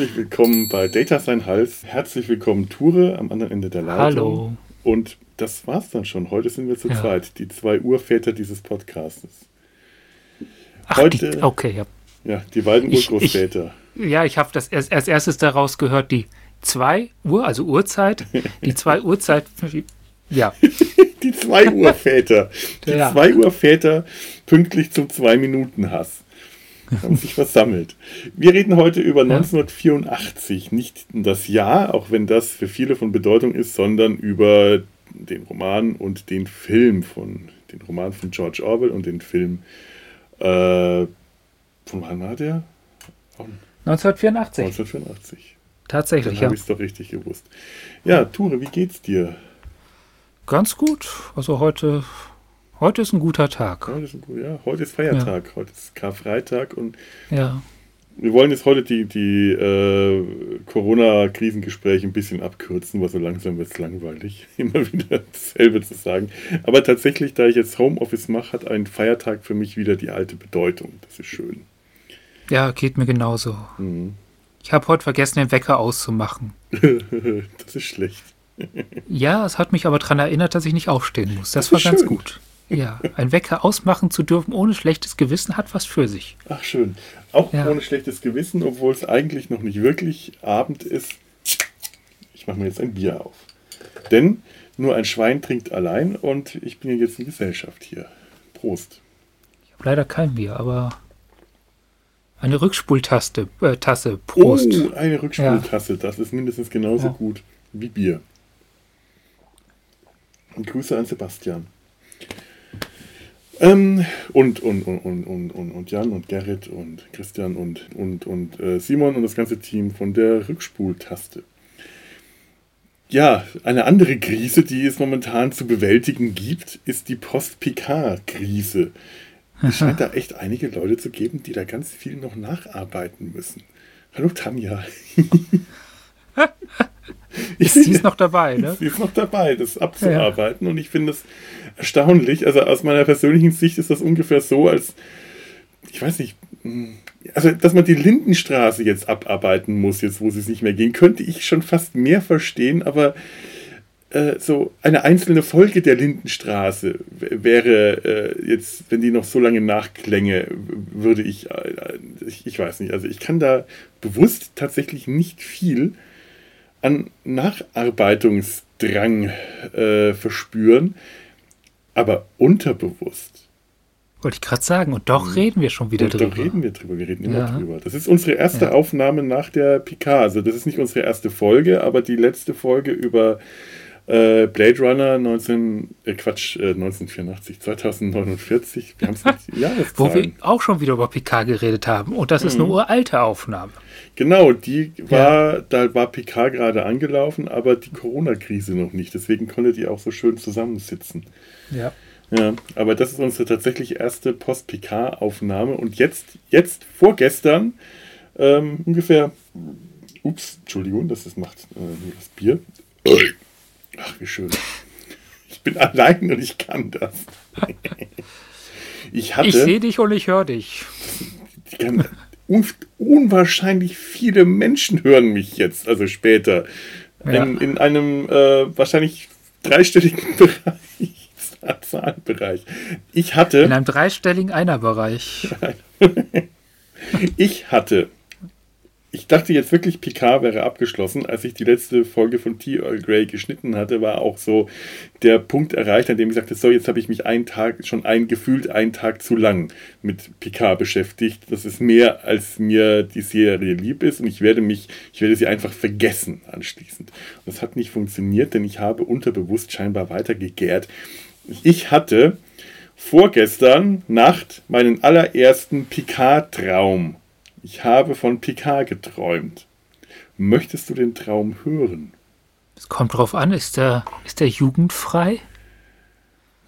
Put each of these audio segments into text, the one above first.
Herzlich willkommen bei Data Sein Hals. Herzlich willkommen, Ture, am anderen Ende der Leitung. Hallo. Und das war's dann schon. Heute sind wir zu Ja. zweit, die zwei Urväter dieses Podcastes. Ach, Heute- die, okay, ja. Ja, die beiden Ich- Urgroßväter. Ja, ich habe das erst, als erstes daraus gehört, die 2 Uhr, also Uhrzeit, die 2 Uhrzeit, ja, Die zwei Urväter. Die Ja. zwei Urväter pünktlich zum Zwei-Minuten-Hass. Haben sich versammelt. Wir reden heute über 1984. Nicht das Jahr, auch wenn das für viele von Bedeutung ist, sondern über den Roman und den Film von, den Roman von George Orwell und den Film, äh, von wann war der? Auch 1984. 1984. Tatsächlich, Dann ja. habe ich es doch richtig gewusst. Ja, Ture, wie geht's dir? Ganz gut. Also heute, heute ist ein guter Tag. Heute ist, ein ja, heute ist Feiertag, heute ist Karfreitag und Ja. wir wollen jetzt heute die, die äh, Corona-Krisengespräche ein bisschen abkürzen, weil so langsam wird es langweilig, immer wieder dasselbe zu sagen. Aber tatsächlich, da ich jetzt Homeoffice mache, hat ein Feiertag für mich wieder die alte Bedeutung. Das ist schön. Ja, geht mir genauso. Mhm. Ich habe heute vergessen, den Wecker auszumachen. das ist schlecht. Ja, es hat mich aber daran erinnert, dass ich nicht aufstehen muss. Das, Das war ganz schön. gut. Ja, ein Wecker ausmachen zu dürfen ohne schlechtes Gewissen hat was für sich. Ach schön. Auch Ja. ohne schlechtes Gewissen, obwohl es eigentlich noch nicht wirklich Abend ist. Ich mache mir jetzt ein Bier auf. Denn nur ein Schwein trinkt allein und ich bin ja jetzt in Gesellschaft hier. Prost. Ich habe leider kein Bier, aber eine Rückspultaste, äh, Tasse. Prost. Oh, eine Rückspultasse. Das ist mindestens genauso Ja. gut wie Bier. Und Grüße an Sebastian. Ähm, und, und, und, und, und, und, und Jan und Gerrit und Christian und, und, und äh, Simon und das ganze Team von der Rückspultaste. Ja, eine andere Krise, die es momentan zu bewältigen gibt, ist die Post-Picard-Krise. Es scheint da echt einige Leute zu geben, die da ganz viel noch nacharbeiten müssen. Hallo Tanja. Ist sie ist noch dabei, ne? Sie ist noch dabei, das abzuarbeiten. Und ich finde es erstaunlich. Also aus meiner persönlichen Sicht ist das ungefähr so, als, ich weiß nicht, mh, also dass man die Lindenstraße jetzt abarbeiten muss, jetzt wo sie es nicht mehr gehen, könnte ich schon fast mehr verstehen, aber äh, so eine einzelne Folge der Lindenstraße wäre äh, jetzt, wenn die noch so lange nachklänge, würde ich, äh, ich, ich weiß nicht, also ich kann da bewusst tatsächlich nicht viel an Nacharbeitungsdrang äh, verspüren, aber unterbewusst. Wollte ich gerade sagen. Und doch reden wir schon wieder Und drüber. da reden wir drüber, wir reden immer Ja. drüber. Das ist unsere erste Ja. Aufnahme nach der Picard. Also das ist nicht unsere erste Folge, aber die letzte Folge über äh, Blade Runner 19, äh, Quatsch, äh, 1984, 2049. Wir haben es nicht Wo wir auch schon wieder über Picard geredet haben. Und das ist Mhm. eine uralte Aufnahme. Genau, die war, da war Picard gerade angelaufen, aber die Corona-Krise noch nicht. Deswegen konnte die auch so schön zusammensitzen. Ja. Ja, aber das ist unsere tatsächlich erste Post-PK-Aufnahme. Und jetzt, jetzt, vorgestern, ähm, ungefähr, ups, Entschuldigung, das ist, macht äh, das Bier. Ach, wie schön. Ich bin allein und ich kann das. Ich hatte Ich sehe dich und ich höre dich. ich kann, un, unwahrscheinlich viele Menschen hören mich jetzt, also später. Ja. In, in einem äh, wahrscheinlich dreistelligen Bereich, Zahlenbereich. Ich hatte. In einem dreistelligen Einerbereich. Ich hatte. Ich dachte jetzt wirklich, Picard wäre abgeschlossen. Als ich die letzte Folge von T. Earl Grey geschnitten hatte, war auch so der Punkt erreicht, an dem ich sagte, so, jetzt habe ich mich einen Tag, schon ein, gefühlt einen Tag zu lang mit Picard beschäftigt. Das ist mehr, als mir die Serie lieb ist und ich werde mich, ich werde sie einfach vergessen anschließend. Und das hat nicht funktioniert, denn ich habe unterbewusst scheinbar weiter gegärt. Ich hatte vorgestern Nacht meinen allerersten Picard-Traum. Ich habe von Picard geträumt. Möchtest du den Traum hören? Es kommt drauf an, ist der, ist der jugendfrei?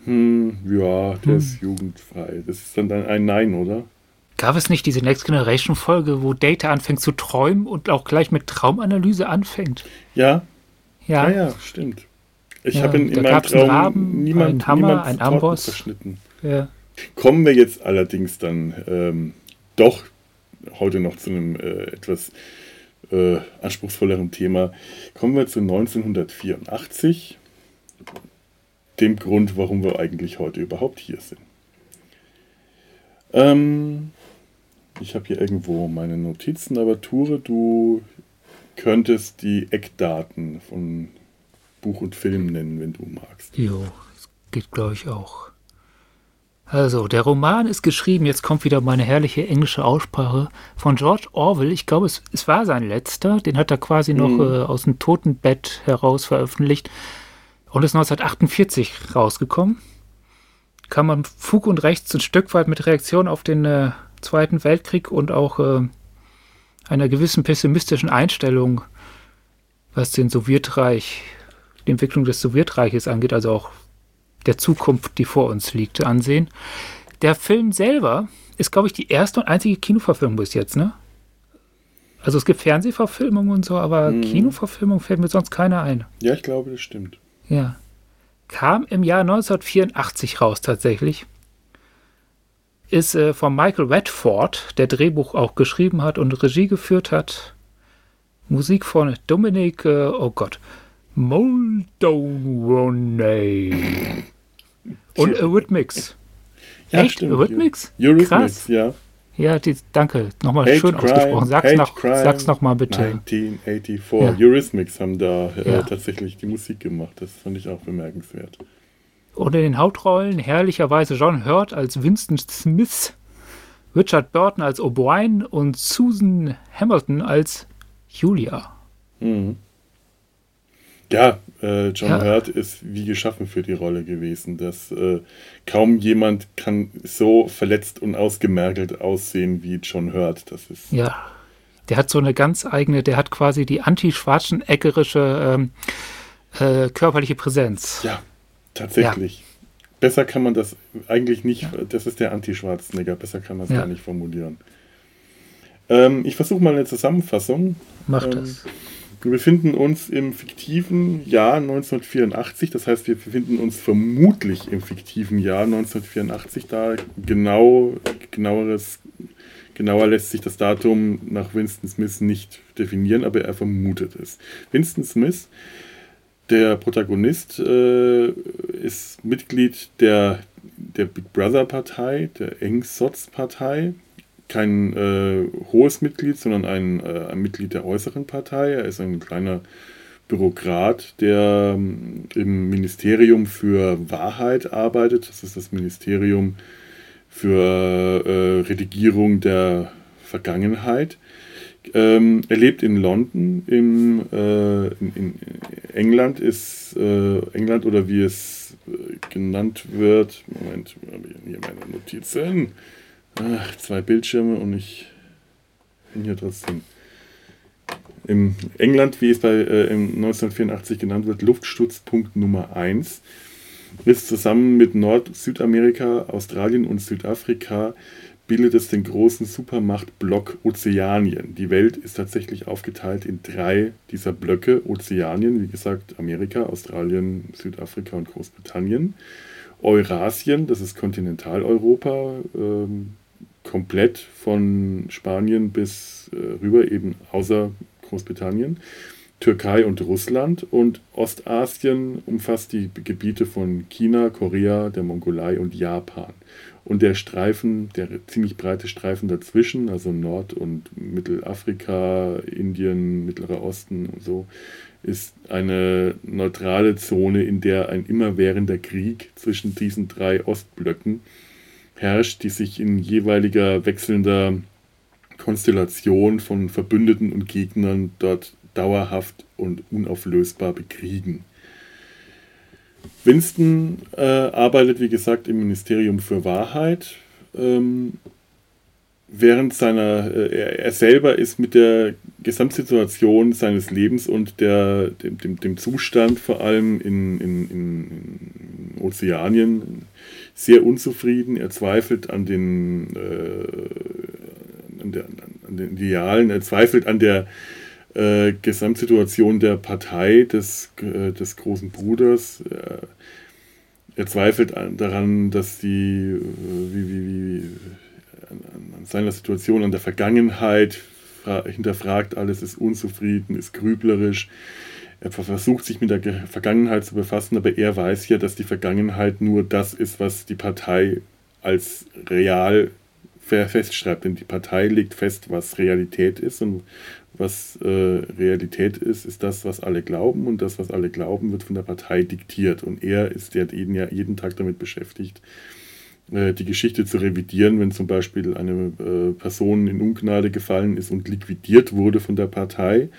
Hm, ja, der ist jugendfrei. Das ist dann, ein Nein, oder? Gab es nicht diese Next Generation Folge, wo Data anfängt zu träumen und auch gleich mit Traumanalyse anfängt? Ja, Ja. ah, ja, stimmt. Ich Ja, habe in, in meinem Traum Raben, niemand, Hammer, niemand Torten Amboss. zerschnitten. ja. Kommen wir jetzt allerdings dann ähm, doch heute noch zu einem äh, etwas äh, anspruchsvolleren Thema. Kommen wir zu 1984, dem Grund, warum wir eigentlich heute überhaupt hier sind. Ähm, ich habe hier irgendwo meine Notizen, aber Ture, du könntest die Eckdaten von Buch und Film nennen, wenn du magst. Jo, das geht, glaube ich, auch. Also, der Roman ist geschrieben, jetzt kommt wieder meine herrliche englische Aussprache, von George Orwell. Ich glaube, es, es war sein letzter. Den hat er quasi noch mhm. äh, aus dem Totenbett heraus veröffentlicht und ist 1948 rausgekommen. Kann man Fug und Rechts ein Stück weit mit Reaktion auf den äh, Zweiten Weltkrieg und auch äh, einer gewissen pessimistischen Einstellung, was den Sowjetreich, die Entwicklung des Sowjetreiches angeht, also auch der Zukunft, die vor uns liegt, ansehen. Der Film selber ist, glaube ich, die erste und einzige Kinoverfilmung bis jetzt, ne? Also es gibt Fernsehverfilmungen und so, aber hm. Kinoverfilmung fällt mir sonst keiner ein. Ja, ich glaube, das stimmt. Ja. Kam im Jahr 1984 raus tatsächlich. Ist äh, von Michael Redford, der Drehbuch auch geschrieben hat und Regie geführt hat. Musik von Dominic, äh, oh Gott, Moldone. Und Eurythmics. Ja, Echt? Stimmt. Eurythmics? Eurythmics, Krass. ja. Ja, die, danke. Nochmal Hate schön Crime, ausgesprochen. Sag's, noch, sag's noch mal bitte. 1984. Ja. Eurythmics haben da äh, ja. tatsächlich die Musik gemacht. Das fand ich auch bemerkenswert. Und in den Hauptrollen herrlicherweise John Hurt als Winston Smith, Richard Burton als O'Brien und Susan Hamilton als Julia. Mhm. Ja, äh, John ja. Hurt ist wie geschaffen für die Rolle gewesen. Dass äh, kaum jemand kann so verletzt und ausgemergelt aussehen wie John Hurt. Das ist ja, der hat so eine ganz eigene, der hat quasi die anti-schwarzeneggerische ähm, äh, körperliche Präsenz. Ja, tatsächlich. Ja. Besser kann man das eigentlich nicht, ja. das ist der Anti-Schwarzenegger, besser kann man es gar nicht formulieren. Ähm, ich versuche mal eine Zusammenfassung. Mach ähm, das. Wir befinden uns im fiktiven Jahr 1984, das heißt, wir befinden uns vermutlich im fiktiven Jahr 1984, da genau, genaueres, genauer lässt sich das Datum nach Winston Smith nicht definieren, aber er vermutet es. Winston Smith, der Protagonist, äh, ist Mitglied der, der Big Brother Partei, der Engsots Partei, kein äh, hohes Mitglied, sondern ein, äh, ein, Mitglied der äußeren Partei. Er ist ein kleiner Bürokrat, der ähm, im Ministerium für Wahrheit arbeitet. Das ist das Ministerium für äh, Redigierung der Vergangenheit. Ähm, er lebt in London, im, äh, in, in, England ist äh, England oder wie es äh, genannt wird. Moment, habe ich hier meine Notizen. Ach, zwei Bildschirme und ich bin hier trotzdem. Im England, wie es bei äh, 1984 genannt wird, Luftstützpunkt Nummer 1, ist zusammen mit Nord-, Südamerika, Australien und Südafrika bildet es den großen Supermachtblock Ozeanien. Die Welt ist tatsächlich aufgeteilt in drei dieser Blöcke. Ozeanien, wie gesagt, Amerika, Australien, Südafrika und Großbritannien. Eurasien, das ist Kontinentaleuropa, ähm, komplett von Spanien bis äh, rüber, eben außer Großbritannien. Türkei und Russland und Ostasien umfasst die Gebiete von China, Korea, der Mongolei und Japan. Und der Streifen, der ziemlich breite Streifen dazwischen, also Nord- und Mittelafrika, Indien, Mittlerer Osten und so, ist eine neutrale Zone, in der ein immerwährender Krieg zwischen diesen drei Ostblöcken herrscht, die sich in jeweiliger wechselnder Konstellation von Verbündeten und Gegnern dort dauerhaft und unauflösbar bekriegen. Winston äh, arbeitet, wie gesagt, im Ministerium für Wahrheit. Ähm, während seiner, äh, er, selber ist mit der Gesamtsituation seines Lebens und der, dem, dem, dem Zustand vor allem in, in, in Ozeanien sehr unzufrieden. Er zweifelt an den, äh, an, der, an den Idealen, er zweifelt an der äh, Gesamtsituation der Partei des, äh, des großen Bruders. er zweifelt an, daran, dass die, äh, wie, wie, wie, an, an seiner Situation, an der Vergangenheit hinterfragt alles, ist unzufrieden, ist grüblerisch. Er versucht sich mit der Vergangenheit zu befassen, aber er weiß ja, dass die Vergangenheit nur das ist, was die Partei als real festschreibt. Denn die Partei legt fest, was Realität ist und was äh, Realität ist, ist das, was alle glauben und das, was alle glauben, wird von der Partei diktiert. Und er ist ja jeden, Tag damit beschäftigt, die Geschichte zu revidieren, wenn zum Beispiel eine äh, Person in Ungnade gefallen ist und liquidiert wurde von der Partei,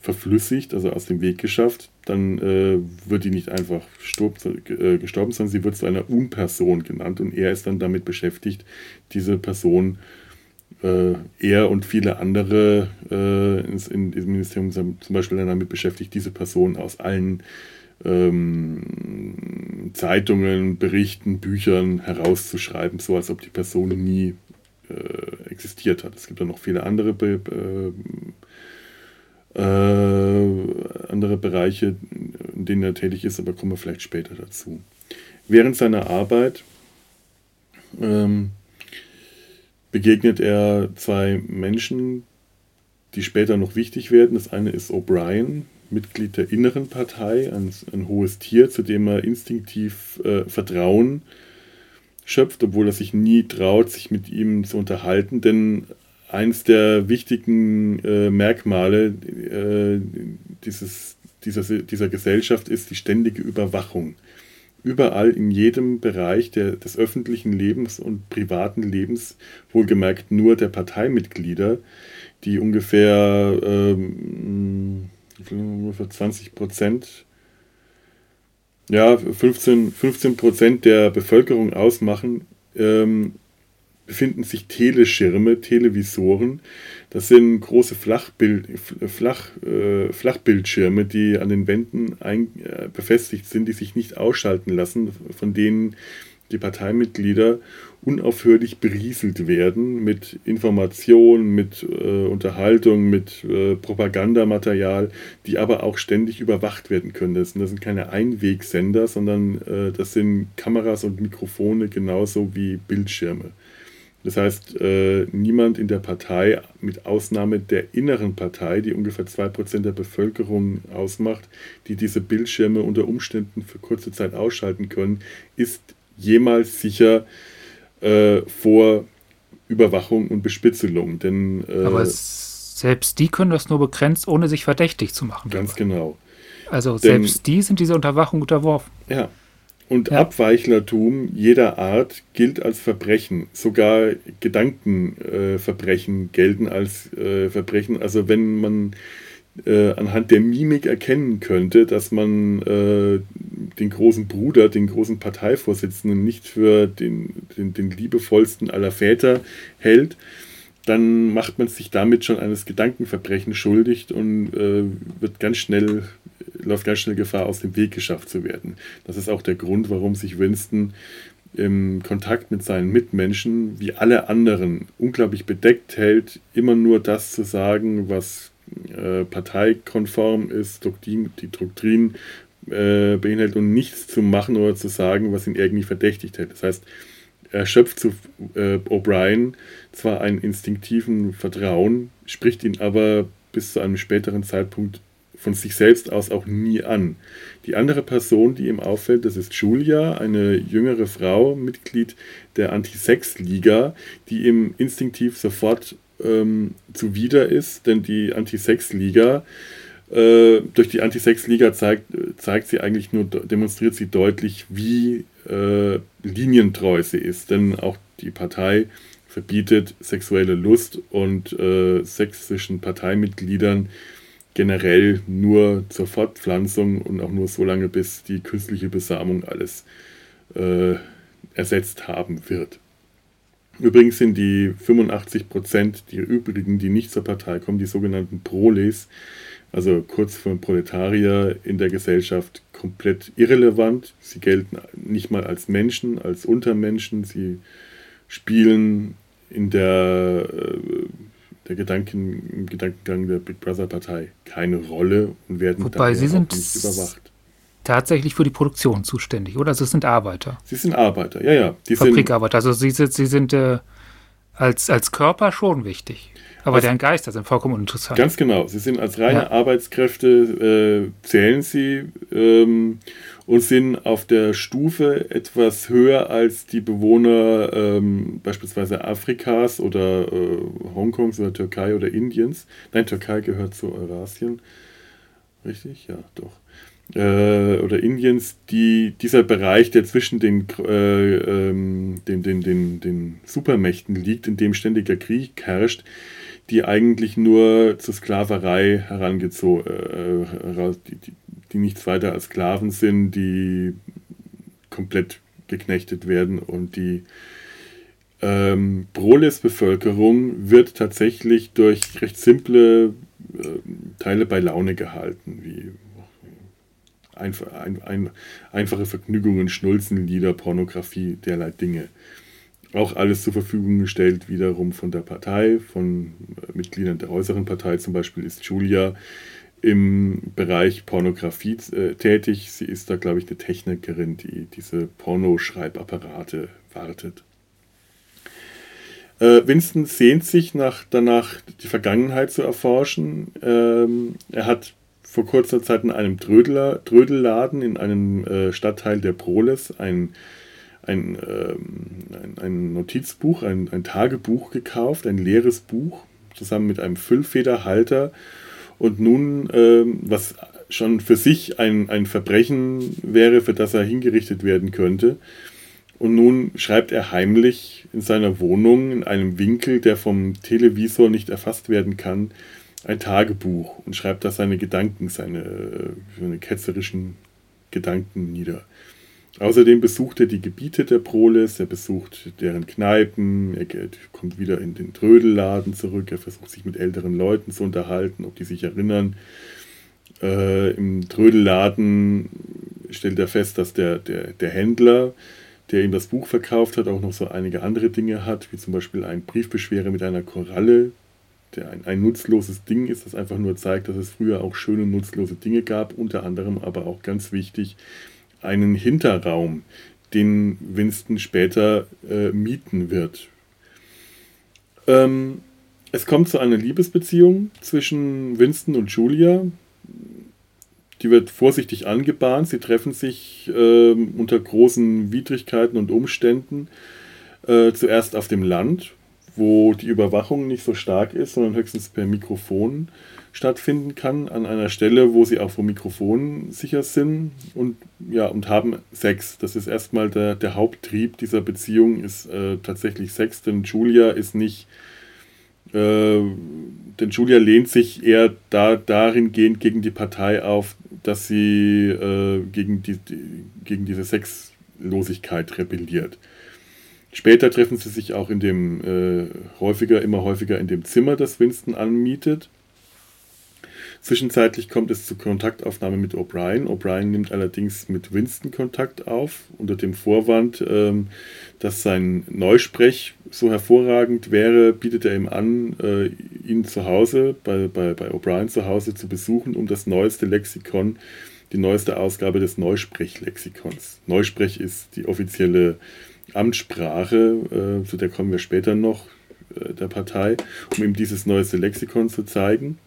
verflüssigt, also aus dem Weg geschafft, dann äh, wird die nicht einfach äh, gestorben, sondern sie wird zu einer Unperson genannt und er ist dann damit beschäftigt, diese Person, äh, er und viele andere äh, in, diesem Ministerium sind zum Beispiel dann damit beschäftigt, diese Person aus allen ähm, Zeitungen, Berichten, Büchern herauszuschreiben, so als ob die Person nie äh, existiert hat. Es gibt dann noch viele andere Be äh, andere Bereiche, in denen er tätig ist, aber kommen wir vielleicht später dazu. Während seiner Arbeit ähm, begegnet er zwei Menschen, die später noch wichtig werden. Das eine ist O'Brien, Mitglied der inneren Partei, ein, ein hohes Tier, zu dem er instinktiv äh, Vertrauen schöpft, obwohl er sich nie traut, sich mit ihm zu unterhalten, denn eins der wichtigen äh, Merkmale äh, dieses, dieser, dieser Gesellschaft ist die ständige Überwachung. Überall in jedem Bereich der, des öffentlichen Lebens und privaten Lebens, wohlgemerkt nur der Parteimitglieder, die ungefähr ähm, ungefähr 20 Prozent, ja, 15, 15 Prozent der Bevölkerung ausmachen, ähm, befinden sich Teleschirme, Televisoren. Das sind große Flachbild, Flach, äh, Flachbildschirme, die an den Wänden ein, äh, befestigt sind, die sich nicht ausschalten lassen, von denen die Parteimitglieder unaufhörlich berieselt werden mit Informationen, mit äh, Unterhaltung, mit äh, Propagandamaterial, die aber auch ständig überwacht werden können. Das, das sind keine Einwegsender, sondern äh, das sind Kameras und Mikrofone genauso wie Bildschirme. Das heißt, äh, niemand in der Partei, mit Ausnahme der inneren Partei, die ungefähr 2% der Bevölkerung ausmacht, die diese Bildschirme unter Umständen für kurze Zeit ausschalten können, ist jemals sicher äh, vor Überwachung und Bespitzelung. Denn, äh, Aber selbst die können das nur begrenzt, ohne sich verdächtig zu machen. Ganz dabei. genau. Also Denn, selbst die sind dieser Unterwachung unterworfen. Ja. Und ja. Abweichlertum jeder Art gilt als Verbrechen. Sogar Gedankenverbrechen äh, gelten als äh, Verbrechen. Also wenn man äh, anhand der Mimik erkennen könnte, dass man äh, den großen Bruder, den großen Parteivorsitzenden nicht für den, den, den liebevollsten aller Väter hält, dann macht man sich damit schon eines Gedankenverbrechens schuldig und äh, wird ganz schnell, läuft ganz schnell Gefahr, aus dem Weg geschafft zu werden. Das ist auch der Grund, warum sich Winston im Kontakt mit seinen Mitmenschen, wie alle anderen, unglaublich bedeckt hält, immer nur das zu sagen, was äh, parteikonform ist, Doktrin, die Doktrin äh, beinhaltet und nichts zu machen oder zu sagen, was ihn irgendwie verdächtigt hätte. Das heißt, er schöpft zu äh, O'Brien zwar einen instinktiven Vertrauen, spricht ihn aber bis zu einem späteren Zeitpunkt von sich selbst aus auch nie an. Die andere Person, die ihm auffällt, das ist Julia, eine jüngere Frau, Mitglied der Anti-Sex-Liga, die ihm instinktiv sofort ähm, zuwider ist, denn die Anti-Sex-Liga, äh, durch die Anti-Sex-Liga zeigt, zeigt sie eigentlich nur, demonstriert sie deutlich, wie äh, linientreu sie ist, denn auch die Partei verbietet sexuelle Lust und äh, sächsischen Parteimitgliedern generell nur zur Fortpflanzung und auch nur so lange, bis die künstliche Besamung alles äh, ersetzt haben wird. Übrigens sind die 85 Prozent, die übrigen, die nicht zur Partei kommen, die sogenannten Proles, also kurz für Proletarier in der Gesellschaft, komplett irrelevant. Sie gelten nicht mal als Menschen, als Untermenschen. Sie spielen in der, äh, der Gedanken, im Gedankengang der Big Brother Partei keine Rolle und werden Wobei sie sind nicht überwacht tatsächlich für die Produktion zuständig, oder? Also es sind Arbeiter. Sie sind Arbeiter, ja, ja. Die Fabrikarbeiter. Also sie sind, sie sind äh, Als, als Körper schon wichtig. Aber deren Geister sind vollkommen uninteressant. Ganz genau. Sie sind als reine ja. Arbeitskräfte, äh, zählen sie ähm, und sind auf der Stufe etwas höher als die Bewohner ähm, beispielsweise Afrikas oder äh, Hongkongs oder Türkei oder Indiens. Nein, Türkei gehört zu Eurasien. Richtig? Ja, doch. Äh, oder Indiens, die, dieser Bereich, der zwischen den, äh, ähm, den, den, den, den Supermächten liegt, in dem ständiger Krieg herrscht, die eigentlich nur zur Sklaverei herangezogen, äh, die, die, die nichts weiter als Sklaven sind, die komplett geknechtet werden und die ähm, Broles-Bevölkerung wird tatsächlich durch recht simple äh, Teile bei Laune gehalten, wie einfach, ein, ein, einfache Vergnügungen, Schnulzenlieder, Pornografie, derlei Dinge auch alles zur Verfügung gestellt, wiederum von der Partei, von äh, Mitgliedern der äußeren Partei. Zum Beispiel ist Julia im Bereich Pornografie äh, tätig. Sie ist da, glaube ich, eine Technikerin, die diese Pornoschreibapparate wartet. Äh, Winston sehnt sich nach, danach, die Vergangenheit zu erforschen. Ähm, er hat vor kurzer Zeit in einem Trödler, Trödelladen in einem äh, Stadtteil der Proles ein ein, ähm, ein, ein, Notizbuch, ein, ein Tagebuch gekauft, ein leeres Buch, zusammen mit einem Füllfederhalter. Und nun, ähm, was schon für sich ein, ein Verbrechen wäre, für das er hingerichtet werden könnte. Und nun schreibt er heimlich in seiner Wohnung, in einem Winkel, der vom Televisor nicht erfasst werden kann, ein Tagebuch und schreibt da seine Gedanken, seine, seine ketzerischen Gedanken nieder. Außerdem besucht er die Gebiete der Proles, er besucht deren Kneipen, er kommt wieder in den Trödelladen zurück, er versucht sich mit älteren Leuten zu unterhalten, ob die sich erinnern. Äh, Im Trödelladen stellt er fest, dass der, der, der Händler, der ihm das Buch verkauft hat, auch noch so einige andere Dinge hat, wie zum Beispiel ein Briefbeschwerer mit einer Koralle, der ein, ein nutzloses Ding ist, das einfach nur zeigt, dass es früher auch schöne nutzlose Dinge gab, unter anderem aber auch ganz wichtig, einen Hinterraum, den Winston später äh, mieten wird. Ähm, es kommt zu einer Liebesbeziehung zwischen Winston und Julia. Die wird vorsichtig angebahnt. Sie treffen sich äh, unter großen Widrigkeiten und Umständen. Äh, zuerst auf dem Land, wo die Überwachung nicht so stark ist, sondern höchstens per Mikrofon stattfinden kann, an einer Stelle, wo sie auch vom Mikrofon sicher sind und ja, und haben Sex. Das ist erstmal der, der Haupttrieb dieser Beziehung, ist äh, tatsächlich Sex, denn Julia ist nicht, äh, denn Julia lehnt sich eher da, darin gehend gegen die Partei auf, dass sie äh, gegen, die, die, gegen diese Sexlosigkeit rebelliert. Später treffen sie sich auch in dem äh, häufiger, immer häufiger in dem Zimmer, das Winston anmietet. Zwischenzeitlich kommt es zur Kontaktaufnahme mit O'Brien. O'Brien nimmt allerdings mit Winston Kontakt auf, unter dem Vorwand, ähm, dass sein Neusprech so hervorragend wäre, bietet er ihm an, äh, ihn zu Hause, bei, bei, bei O'Brien zu Hause zu besuchen, um das neueste Lexikon, die neueste Ausgabe des Neusprech-Lexikons. Neusprech ist die offizielle Amtssprache, äh, zu der kommen wir später noch, äh, der Partei, um ihm dieses neueste Lexikon zu zeigen.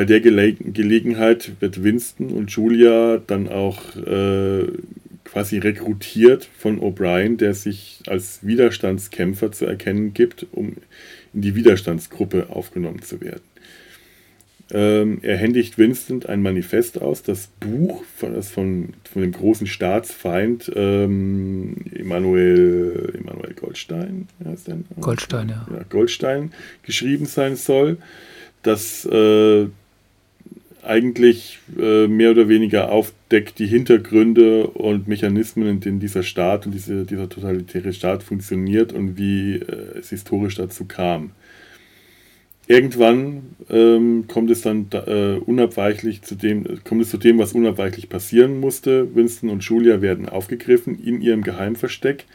Bei der Gele Gelegenheit wird Winston und Julia dann auch äh, quasi rekrutiert von O'Brien, der sich als Widerstandskämpfer zu erkennen gibt, um in die Widerstandsgruppe aufgenommen zu werden. Ähm, er händigt Winston ein Manifest aus, das Buch, von, das von, von dem großen Staatsfeind ähm, Emanuel, Emanuel Goldstein, heißt der? Goldstein, ja. ja. Goldstein geschrieben sein soll, das äh, eigentlich äh, mehr oder weniger aufdeckt die Hintergründe und Mechanismen, in denen dieser Staat und diese, dieser totalitäre Staat funktioniert und wie äh, es historisch dazu kam. Irgendwann ähm, kommt es dann äh, unabweichlich zu dem, kommt es zu dem, was unabweichlich passieren musste. Winston und Julia werden aufgegriffen in ihrem Geheimversteck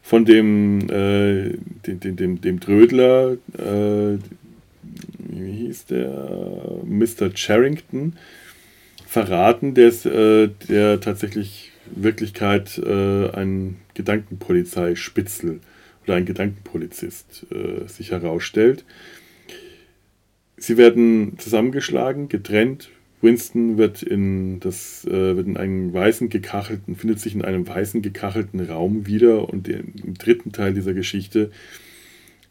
von dem, äh, dem, dem, dem, dem Trödler, äh, wie hieß der, Mr. Charrington, verraten, der, ist, äh, der tatsächlich Wirklichkeit äh, ein Gedankenpolizeispitzel oder ein Gedankenpolizist äh, sich herausstellt. Sie werden zusammengeschlagen, getrennt. Winston wird in, das, äh, wird in einen weißen gekachelten, findet sich in einem weißen gekachelten Raum wieder und im dritten Teil dieser Geschichte äh,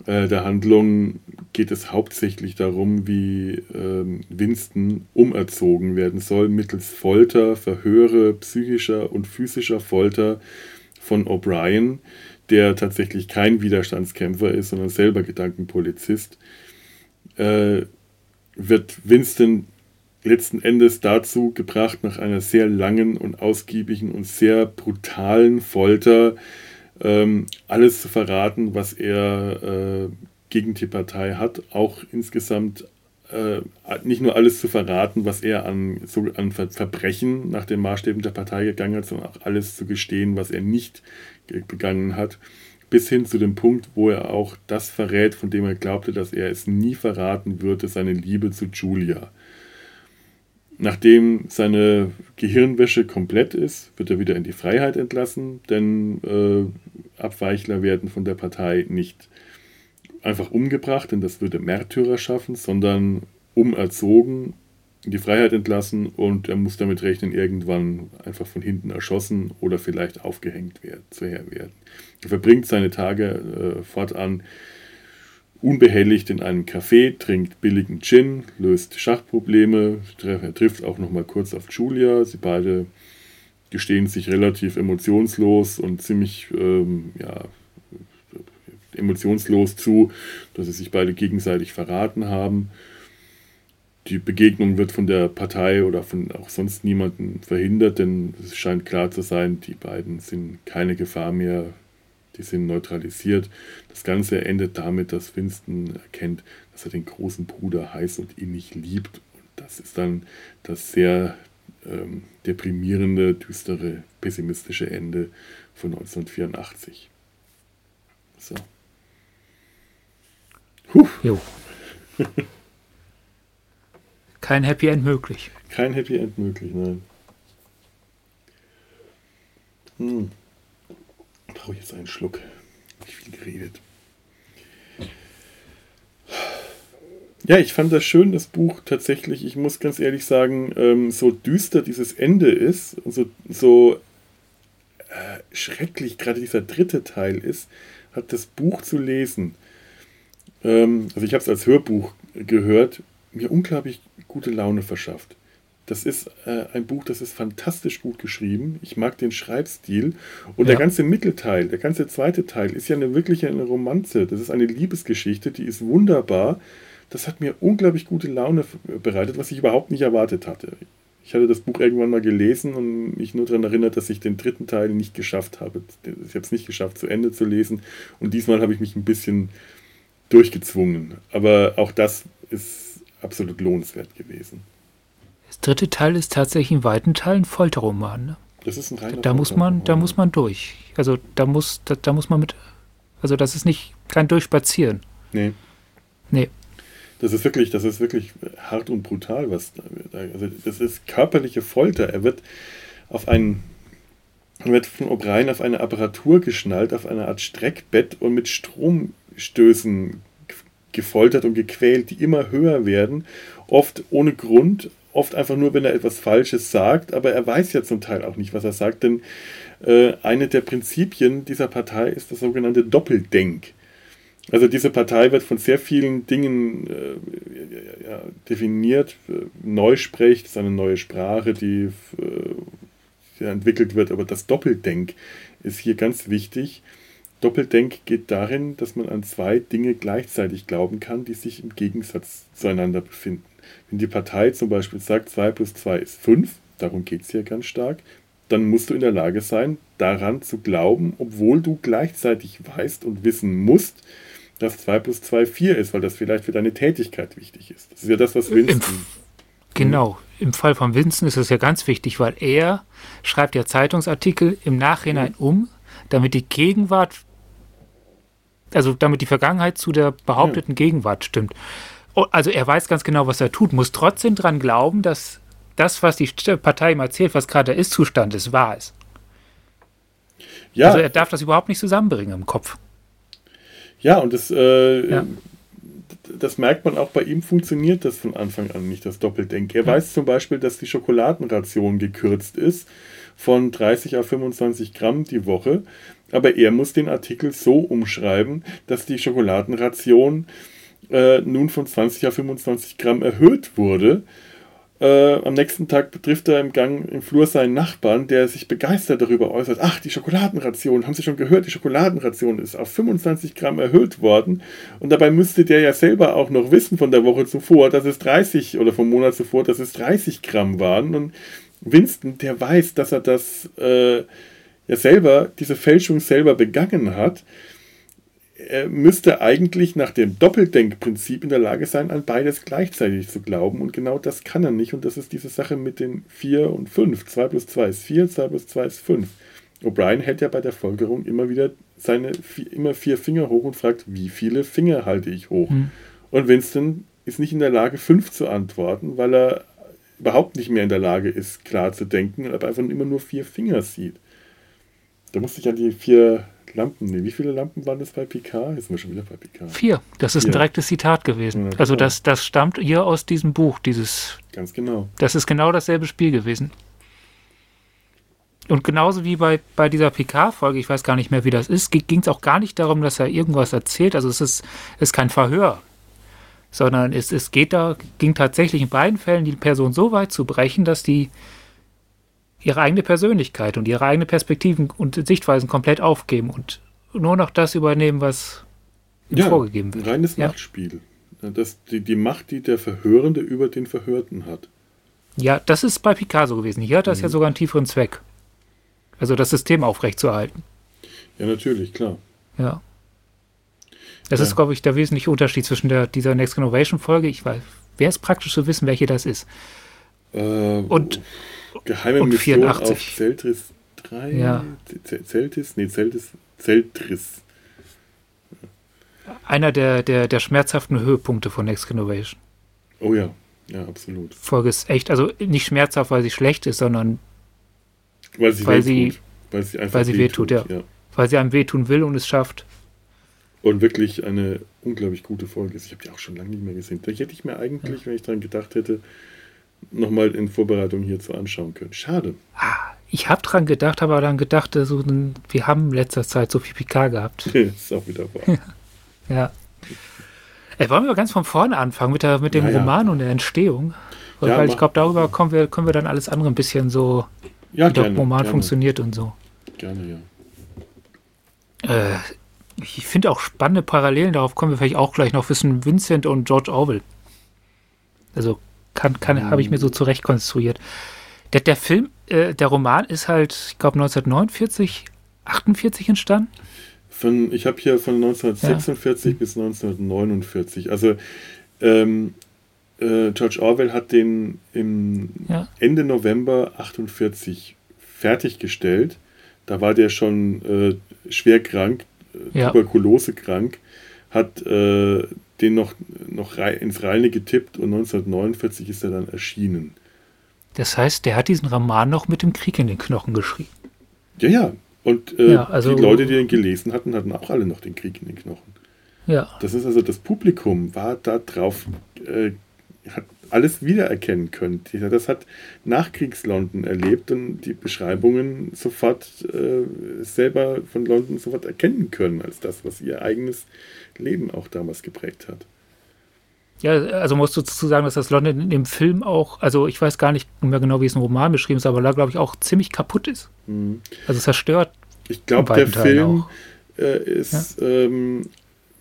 der Handlung geht es hauptsächlich darum, wie ähm, Winston umerzogen werden soll mittels Folter, Verhöre, psychischer und physischer Folter von O'Brien, der tatsächlich kein Widerstandskämpfer ist, sondern selber Gedankenpolizist, äh, wird Winston letzten Endes dazu gebracht, nach einer sehr langen und ausgiebigen und sehr brutalen Folter ähm, alles zu verraten, was er äh, gegen die Partei hat, auch insgesamt äh, nicht nur alles zu verraten, was er an, so, an Ver Verbrechen nach den Maßstäben der Partei gegangen hat, sondern auch alles zu gestehen, was er nicht begangen hat, bis hin zu dem Punkt, wo er auch das verrät, von dem er glaubte, dass er es nie verraten würde, seine Liebe zu Julia. Nachdem seine Gehirnwäsche komplett ist, wird er wieder in die Freiheit entlassen, denn äh, Abweichler werden von der Partei nicht einfach umgebracht, denn das würde Märtyrer schaffen, sondern umerzogen, in die Freiheit entlassen und er muss damit rechnen, irgendwann einfach von hinten erschossen oder vielleicht aufgehängt werden, zu werden. Er verbringt seine Tage äh, fortan unbehelligt in einem Café, trinkt billigen Gin, löst Schachprobleme, er trifft auch noch mal kurz auf Julia. Sie beide gestehen sich relativ emotionslos und ziemlich ähm, ja, emotionslos zu, dass sie sich beide gegenseitig verraten haben. Die Begegnung wird von der Partei oder von auch sonst niemandem verhindert, denn es scheint klar zu sein, die beiden sind keine Gefahr mehr die sind neutralisiert. Das Ganze endet damit, dass Winston erkennt, dass er den großen Bruder heiß und innig liebt. Und das ist dann das sehr ähm, deprimierende, düstere, pessimistische Ende von 1984. So. Puh. Jo. Kein Happy End möglich. Kein Happy End möglich, nein. Hm brauche ich jetzt einen Schluck. Ich viel geredet. Ja, ich fand das schön, das Buch tatsächlich. Ich muss ganz ehrlich sagen, ähm, so düster dieses Ende ist und so, so äh, schrecklich gerade dieser dritte Teil ist, hat das Buch zu lesen. Ähm, also ich habe es als Hörbuch gehört, mir unglaublich gute Laune verschafft. Das ist äh, ein Buch, das ist fantastisch gut geschrieben. Ich mag den Schreibstil. Und ja. der ganze Mittelteil, der ganze zweite Teil ist ja eine wirkliche eine Romanze. Das ist eine Liebesgeschichte, die ist wunderbar. Das hat mir unglaublich gute Laune bereitet, was ich überhaupt nicht erwartet hatte. Ich hatte das Buch irgendwann mal gelesen und mich nur daran erinnert, dass ich den dritten Teil nicht geschafft habe. Ich habe es nicht geschafft, zu Ende zu lesen. Und diesmal habe ich mich ein bisschen durchgezwungen. Aber auch das ist absolut lohnenswert gewesen. Das dritte Teil ist tatsächlich in weiten Teilen ein Folterroman. Ne? Das ist ein reiner da muss man, da muss man durch. Also da muss, da, da muss man mit. Also das ist nicht kein Durchspazieren. Nee. Nee. Das ist wirklich, das ist wirklich hart und brutal, was da, also das ist körperliche Folter. Er wird auf einen, er wird von O'Brien auf eine Apparatur geschnallt, auf eine Art Streckbett und mit Stromstößen gefoltert und gequält, die immer höher werden, oft ohne Grund, oft einfach nur, wenn er etwas Falsches sagt, aber er weiß ja zum Teil auch nicht, was er sagt, denn äh, eine der Prinzipien dieser Partei ist das sogenannte Doppeldenk. Also diese Partei wird von sehr vielen Dingen äh, ja, definiert. Neusprech ist eine neue Sprache, die, äh, die entwickelt wird, aber das Doppeldenk ist hier ganz wichtig. Doppeldenk geht darin, dass man an zwei Dinge gleichzeitig glauben kann, die sich im Gegensatz zueinander befinden. Wenn die Partei zum Beispiel sagt, 2 plus 2 ist 5, darum geht es hier ganz stark, dann musst du in der Lage sein, daran zu glauben, obwohl du gleichzeitig weißt und wissen musst, dass 2 plus 2 4 ist, weil das vielleicht für deine Tätigkeit wichtig ist. Das ist ja das, was Winston. Im, genau. Im Fall von Winston ist es ja ganz wichtig, weil er schreibt ja Zeitungsartikel im Nachhinein mhm. um, damit die Gegenwart, also damit die Vergangenheit zu der behaupteten ja. Gegenwart stimmt. Oh, also er weiß ganz genau, was er tut, muss trotzdem daran glauben, dass das, was die Partei ihm erzählt, was gerade der Ist-Zustand ist, wahr ist. Ja. Also er darf das überhaupt nicht zusammenbringen im Kopf. Ja, und das, äh, ja. das merkt man auch bei ihm, funktioniert das von Anfang an nicht, das Doppeldenken. Er ja. weiß zum Beispiel, dass die Schokoladenration gekürzt ist von 30 auf 25 Gramm die Woche, aber er muss den Artikel so umschreiben, dass die Schokoladenration äh, nun von 20 auf 25 Gramm erhöht wurde äh, am nächsten Tag trifft er im Gang im Flur seinen Nachbarn, der sich begeistert darüber äußert. Ach, die Schokoladenration, haben Sie schon gehört, die Schokoladenration ist auf 25 Gramm erhöht worden. Und dabei müsste der ja selber auch noch wissen von der Woche zuvor, dass es 30 oder vom Monat zuvor, dass es 30 Gramm waren. Und Winston, der weiß, dass er das äh, ja selber, diese Fälschung selber begangen hat müsste eigentlich nach dem Doppeldenkprinzip in der Lage sein, an beides gleichzeitig zu glauben. Und genau das kann er nicht. Und das ist diese Sache mit den 4 und 5. 2 plus 2 ist 4, 2 plus 2 ist 5. O'Brien hält ja bei der Folgerung immer wieder seine vier, immer vier Finger hoch und fragt, wie viele Finger halte ich hoch? Mhm. Und Winston ist nicht in der Lage, 5 zu antworten, weil er überhaupt nicht mehr in der Lage ist, klar zu denken, aber einfach immer nur vier Finger sieht. Da musste ich an die vier Lampen, nee, wie viele Lampen waren das bei Picard? Jetzt sind wir schon wieder bei Picard. Vier. Das ist Vier. ein direktes Zitat gewesen. Ja, also das, das stammt hier aus diesem Buch, dieses. Ganz genau. Das ist genau dasselbe Spiel gewesen. Und genauso wie bei, bei dieser Picard-Folge, ich weiß gar nicht mehr, wie das ist, ging es auch gar nicht darum, dass er irgendwas erzählt. Also es ist, ist kein Verhör, sondern es, es geht da, ging tatsächlich in beiden Fällen die Person so weit zu brechen, dass die ihre eigene Persönlichkeit und ihre eigenen Perspektiven und Sichtweisen komplett aufgeben und nur noch das übernehmen, was ja, vorgegeben wird. Ein reines ja. Machtspiel. Das, die, die Macht, die der Verhörende über den Verhörten hat. Ja, das ist bei Picasso gewesen. Hier hat das mhm. ja sogar einen tieferen Zweck. Also das System aufrechtzuerhalten. Ja, natürlich, klar. Ja. Das ja. ist, glaube ich, der wesentliche Unterschied zwischen der, dieser Next Innovation Folge. Ich weiß, wäre es praktisch zu wissen, welche das ist. Äh, und Geheime und Mission 84. auf Zeltris 3. Ja. Zeltis? Nee, Zeltis. Zeltris. Einer der, der, der schmerzhaften Höhepunkte von Next Generation. Oh ja, ja, absolut. Folge ist echt, also nicht schmerzhaft, weil sie schlecht ist, sondern weil sie, weil sie, weil sie einfach weil sie wehtut, wehtut ja. ja. Weil sie einem wehtun will und es schafft. Und wirklich eine unglaublich gute Folge ist. Ich habe die auch schon lange nicht mehr gesehen. Da hätte ich mir eigentlich, ja. wenn ich daran gedacht hätte, nochmal in Vorbereitung hierzu anschauen können. Schade. Ah, ich habe dran gedacht, aber dann gedacht, so, wir haben in letzter Zeit so viel PK gehabt. ist auch wieder wahr. ja. Ey, wollen wir ganz von vorne anfangen mit, der, mit dem ja, Roman und der Entstehung? Weil, ja, weil ich glaube, darüber kommen wir, können wir dann alles andere ein bisschen so, ja, wie gerne, der Roman gerne. funktioniert und so. Gerne, ja. Äh, ich finde auch spannende Parallelen, darauf kommen wir vielleicht auch gleich noch wissen, Vincent und George Orwell. Also kann, kann, mhm. habe ich mir so zurecht konstruiert. Der, der Film, äh, der Roman ist halt, ich glaube, 1949, 48 entstanden. Von, ich habe hier von 1946 ja. bis 1949. Also ähm, äh, George Orwell hat den im ja. Ende November 48 fertiggestellt. Da war der schon äh, schwer krank, äh, ja. Tuberkulose krank, hat äh, den noch, noch ins Reine getippt und 1949 ist er dann erschienen. Das heißt, der hat diesen Roman noch mit dem Krieg in den Knochen geschrieben. Ja, ja. Und äh, ja, also, die Leute, die ihn gelesen hatten, hatten auch alle noch den Krieg in den Knochen. Ja. Das ist also das Publikum war da drauf, äh, hat alles wiedererkennen können. Das hat Nachkriegs-London erlebt und die Beschreibungen sofort äh, selber von London sofort erkennen können als das, was ihr eigenes Leben auch damals geprägt hat. Ja, also musst du dazu sagen, dass das London in dem Film auch, also ich weiß gar nicht mehr genau, wie es im Roman beschrieben ist, aber da glaube ich auch ziemlich kaputt ist. Mhm. Also zerstört. Ich glaube, der Film äh, ist ja? ähm,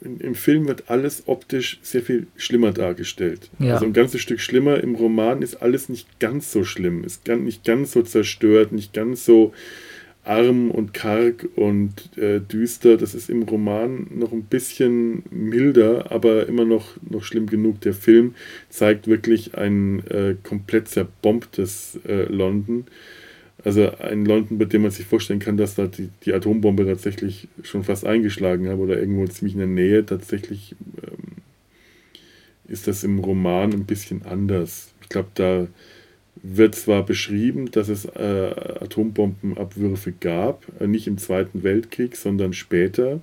im Film wird alles optisch sehr viel schlimmer dargestellt. Ja. Also ein ganzes Stück schlimmer. Im Roman ist alles nicht ganz so schlimm, ist nicht ganz so zerstört, nicht ganz so arm und karg und äh, düster. Das ist im Roman noch ein bisschen milder, aber immer noch, noch schlimm genug. Der Film zeigt wirklich ein äh, komplett zerbombtes äh, London. Also ein London, bei dem man sich vorstellen kann, dass da die, die Atombombe tatsächlich schon fast eingeschlagen hat oder irgendwo ziemlich in der Nähe. Tatsächlich ähm, ist das im Roman ein bisschen anders. Ich glaube, da wird zwar beschrieben, dass es äh, Atombombenabwürfe gab, äh, nicht im Zweiten Weltkrieg, sondern später.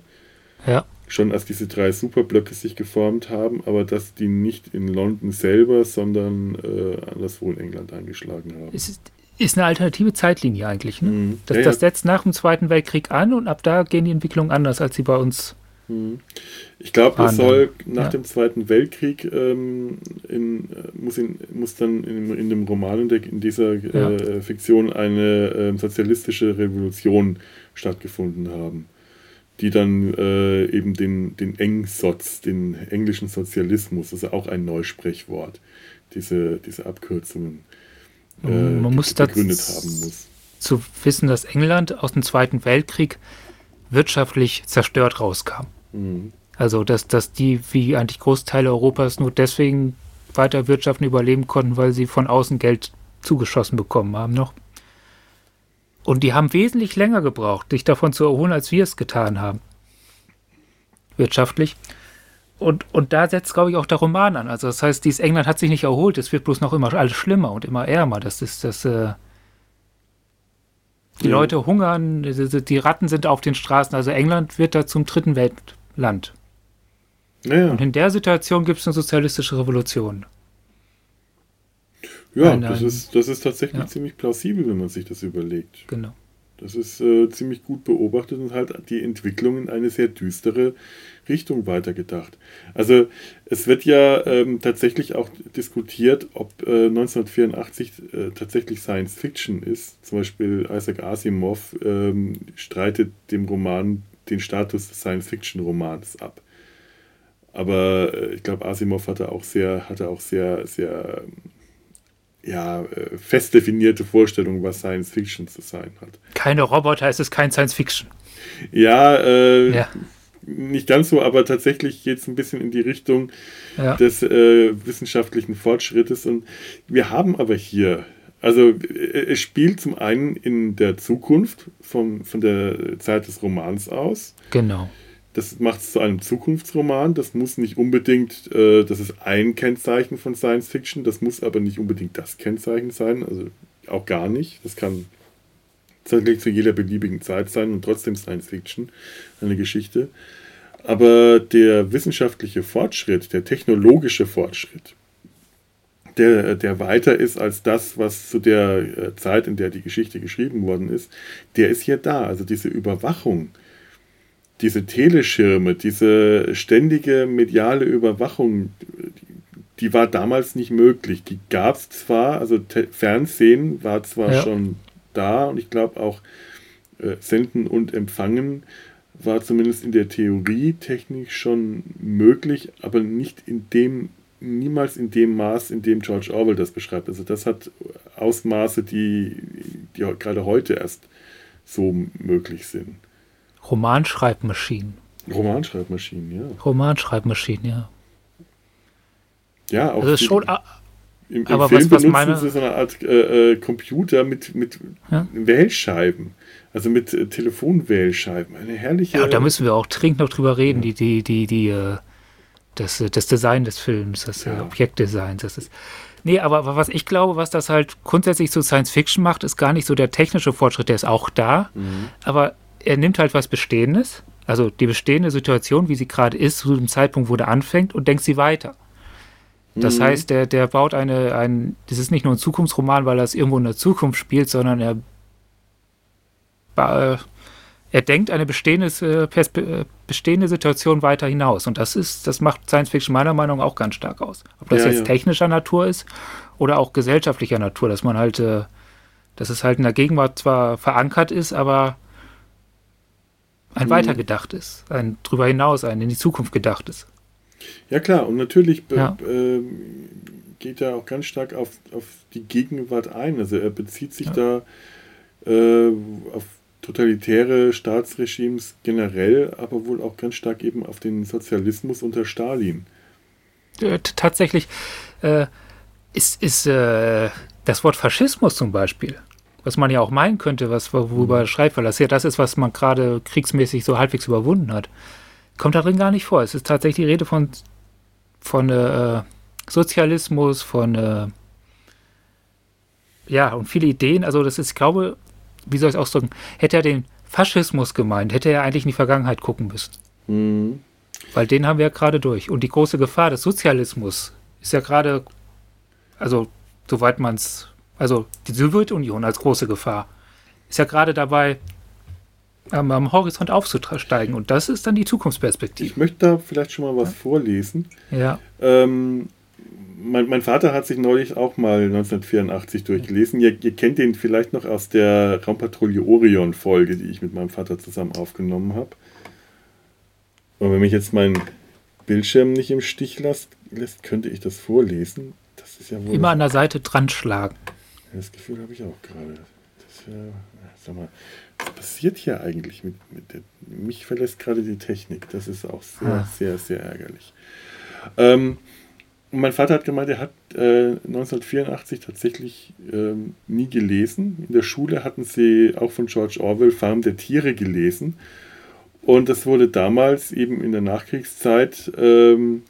Ja. schon als diese drei Superblöcke sich geformt haben, aber dass die nicht in London selber, sondern äh, anderswo in England eingeschlagen haben. Es ist, ist eine alternative Zeitlinie eigentlich. Ne? Mhm. Das, ja, das setzt nach dem Zweiten Weltkrieg an und ab da gehen die Entwicklungen anders, als sie bei uns Mhm. Ich glaube, es soll nach ja. dem Zweiten Weltkrieg ähm, in, muss, in, muss dann in, in dem Roman, in, der, in dieser ja. äh, Fiktion eine äh, sozialistische Revolution stattgefunden haben, die dann äh, eben den, den Engsoz, den englischen Sozialismus, das ist auch ein Neusprechwort, diese, diese Abkürzungen äh, Man muss begründet haben muss. Zu wissen, dass England aus dem Zweiten Weltkrieg wirtschaftlich zerstört rauskam. Mhm. Also, dass, dass die, wie eigentlich Großteile Europas, nur deswegen weiter wirtschaften, überleben konnten, weil sie von außen Geld zugeschossen bekommen haben noch. Und die haben wesentlich länger gebraucht, sich davon zu erholen, als wir es getan haben. Wirtschaftlich. Und, und da setzt, glaube ich, auch der Roman an. Also das heißt, dieses England hat sich nicht erholt, es wird bloß noch immer alles schlimmer und immer ärmer. Das ist das, äh, die. Leute hungern, die, Ratten sind auf den Straßen. Also England wird da zum dritten Weltland. Ja. Und in der Situation gibt es eine sozialistische Revolution. Ja, ein, das, ist, das ist tatsächlich ja. ziemlich plausibel, wenn man sich das überlegt. Genau. Das ist äh, ziemlich gut beobachtet und halt die Entwicklung in eine sehr düstere Richtung weitergedacht. Also es wird ja ähm, tatsächlich auch diskutiert, ob äh, 1984 äh, tatsächlich Science Fiction ist. Zum Beispiel Isaac Asimov ähm, streitet dem Roman den Status des Science Fiction Romans ab. Aber äh, ich glaube, Asimov hatte auch sehr, hatte auch sehr, sehr ja, äh, fest definierte Vorstellung, was Science Fiction zu sein hat. Keine Roboter, es ist kein Science Fiction. Ja, äh, ja. nicht ganz so, aber tatsächlich geht es ein bisschen in die Richtung ja. des äh, wissenschaftlichen Fortschrittes. Und wir haben aber hier, also äh, es spielt zum einen in der Zukunft vom, von der Zeit des Romans aus. Genau. Das macht es zu einem Zukunftsroman. Das muss nicht unbedingt, äh, das ist ein Kennzeichen von Science Fiction, das muss aber nicht unbedingt das Kennzeichen sein, also auch gar nicht. Das kann tatsächlich zu jeder beliebigen Zeit sein und trotzdem Science Fiction, eine Geschichte. Aber der wissenschaftliche Fortschritt, der technologische Fortschritt, der, der weiter ist als das, was zu der äh, Zeit, in der die Geschichte geschrieben worden ist, der ist hier da. Also diese Überwachung, diese Teleschirme, diese ständige mediale Überwachung, die war damals nicht möglich. Die gab es zwar, also Fernsehen war zwar ja. schon da und ich glaube auch äh, Senden und Empfangen war zumindest in der Theorie technisch schon möglich, aber nicht in dem, niemals in dem Maß, in dem George Orwell das beschreibt. Also das hat Ausmaße, die, die gerade heute erst so möglich sind. Romanschreibmaschinen. Romanschreibmaschinen, ja. Romanschreibmaschinen, ja. Ja, auch. Also schon, im, im aber Film was, was benutzen meine... sie so eine Art äh, äh, Computer mit, mit ja? Wählscheiben. Also mit äh, Telefonwählscheiben. Eine herrliche. Ja, da müssen wir auch dringend noch drüber reden, ja. die, die, die, die, äh, das, äh, das Design des Films, das ja. Objektdesign. Das ist. Nee, aber was ich glaube, was das halt grundsätzlich so Science Fiction macht, ist gar nicht so der technische Fortschritt, der ist auch da. Mhm. Aber er nimmt halt was Bestehendes, also die bestehende Situation, wie sie gerade ist, zu dem Zeitpunkt, wo der anfängt, und denkt sie weiter. Das mhm. heißt, der, der baut eine, ein, das ist nicht nur ein Zukunftsroman, weil er es irgendwo in der Zukunft spielt, sondern er, äh, er denkt eine bestehende, äh, äh, bestehende Situation weiter hinaus. Und das ist, das macht Science Fiction meiner Meinung nach auch ganz stark aus. Ob das ja, jetzt ja. technischer Natur ist oder auch gesellschaftlicher Natur, dass man halt, dass es halt in der Gegenwart zwar verankert ist, aber ein mhm. weitergedachtes, ein drüber hinaus, ein in die Zukunft gedachtes. Ja klar, und natürlich ja. äh, geht er auch ganz stark auf, auf die Gegenwart ein. Also er bezieht sich ja. da äh, auf totalitäre Staatsregimes generell, aber wohl auch ganz stark eben auf den Sozialismus unter Stalin. Äh, tatsächlich ist, ist äh, das Wort Faschismus zum Beispiel was man ja auch meinen könnte, was worüber er mhm. schreibt, weil das ja das ist, was man gerade kriegsmäßig so halbwegs überwunden hat. Kommt darin gar nicht vor. Es ist tatsächlich die Rede von, von äh, Sozialismus, von äh, ja, und viele Ideen. Also, das ist, ich glaube, wie soll ich es ausdrücken, hätte er den Faschismus gemeint, hätte er eigentlich in die Vergangenheit gucken müssen. Mhm. Weil den haben wir ja gerade durch. Und die große Gefahr des Sozialismus ist ja gerade, also soweit man es, also die Sowjetunion als große Gefahr, ist ja gerade dabei, ähm, am Horizont aufzusteigen. Und das ist dann die Zukunftsperspektive. Ich möchte da vielleicht schon mal was ja. vorlesen. Ja. Ähm, mein, mein, Vater hat sich neulich auch mal 1984 durchgelesen. Ihr, ihr kennt ihn vielleicht noch aus der Raumpatrouille Orion-Folge, die ich mit meinem Vater zusammen aufgenommen habe. Und wenn mich jetzt mein Bildschirm nicht im Stich lässt, lässt könnte ich das vorlesen. Das ist ja wohl. Immer an der Seite dran schlagen. Das Gefühl habe ich auch gerade. Das ja, sag mal, was passiert hier eigentlich mit, mit der, mich verlässt gerade die Technik. Das ist auch sehr, ah. sehr, sehr ärgerlich. Ähm, und mein Vater hat gemeint, er hat äh, 1984 tatsächlich ähm, nie gelesen. In der Schule hatten sie auch von George Orwell Farm der Tiere gelesen. Und das wurde damals eben in der Nachkriegszeit ähm,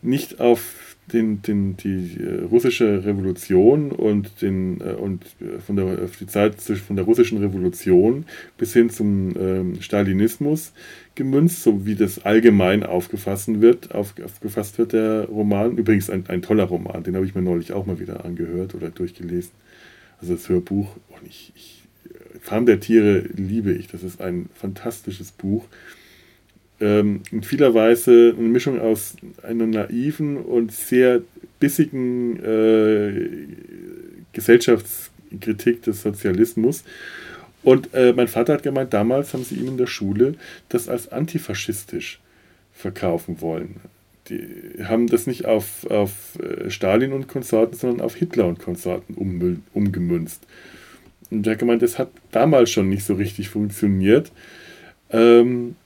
nicht auf den, den, die äh, russische Revolution und, den, äh, und äh, von der, die Zeit von der russischen Revolution bis hin zum ähm, Stalinismus gemünzt, so wie das allgemein aufgefasst wird, auf, aufgefasst wird, der Roman. Übrigens ein, ein toller Roman, den habe ich mir neulich auch mal wieder angehört oder durchgelesen. Also das Hörbuch. Und ich, ich Farm der Tiere liebe ich. Das ist ein fantastisches Buch ähm, in vieler Weise eine Mischung aus einer naiven und sehr bissigen äh, Gesellschaftskritik des Sozialismus. Und äh, mein Vater hat gemeint, damals haben sie ihm in der Schule das als antifaschistisch verkaufen wollen. Die haben das nicht auf, auf äh, Stalin und Konsorten, sondern auf Hitler und Konsorten um, umgemünzt. Und er hat gemeint, das hat damals schon nicht so richtig funktioniert. Ähm,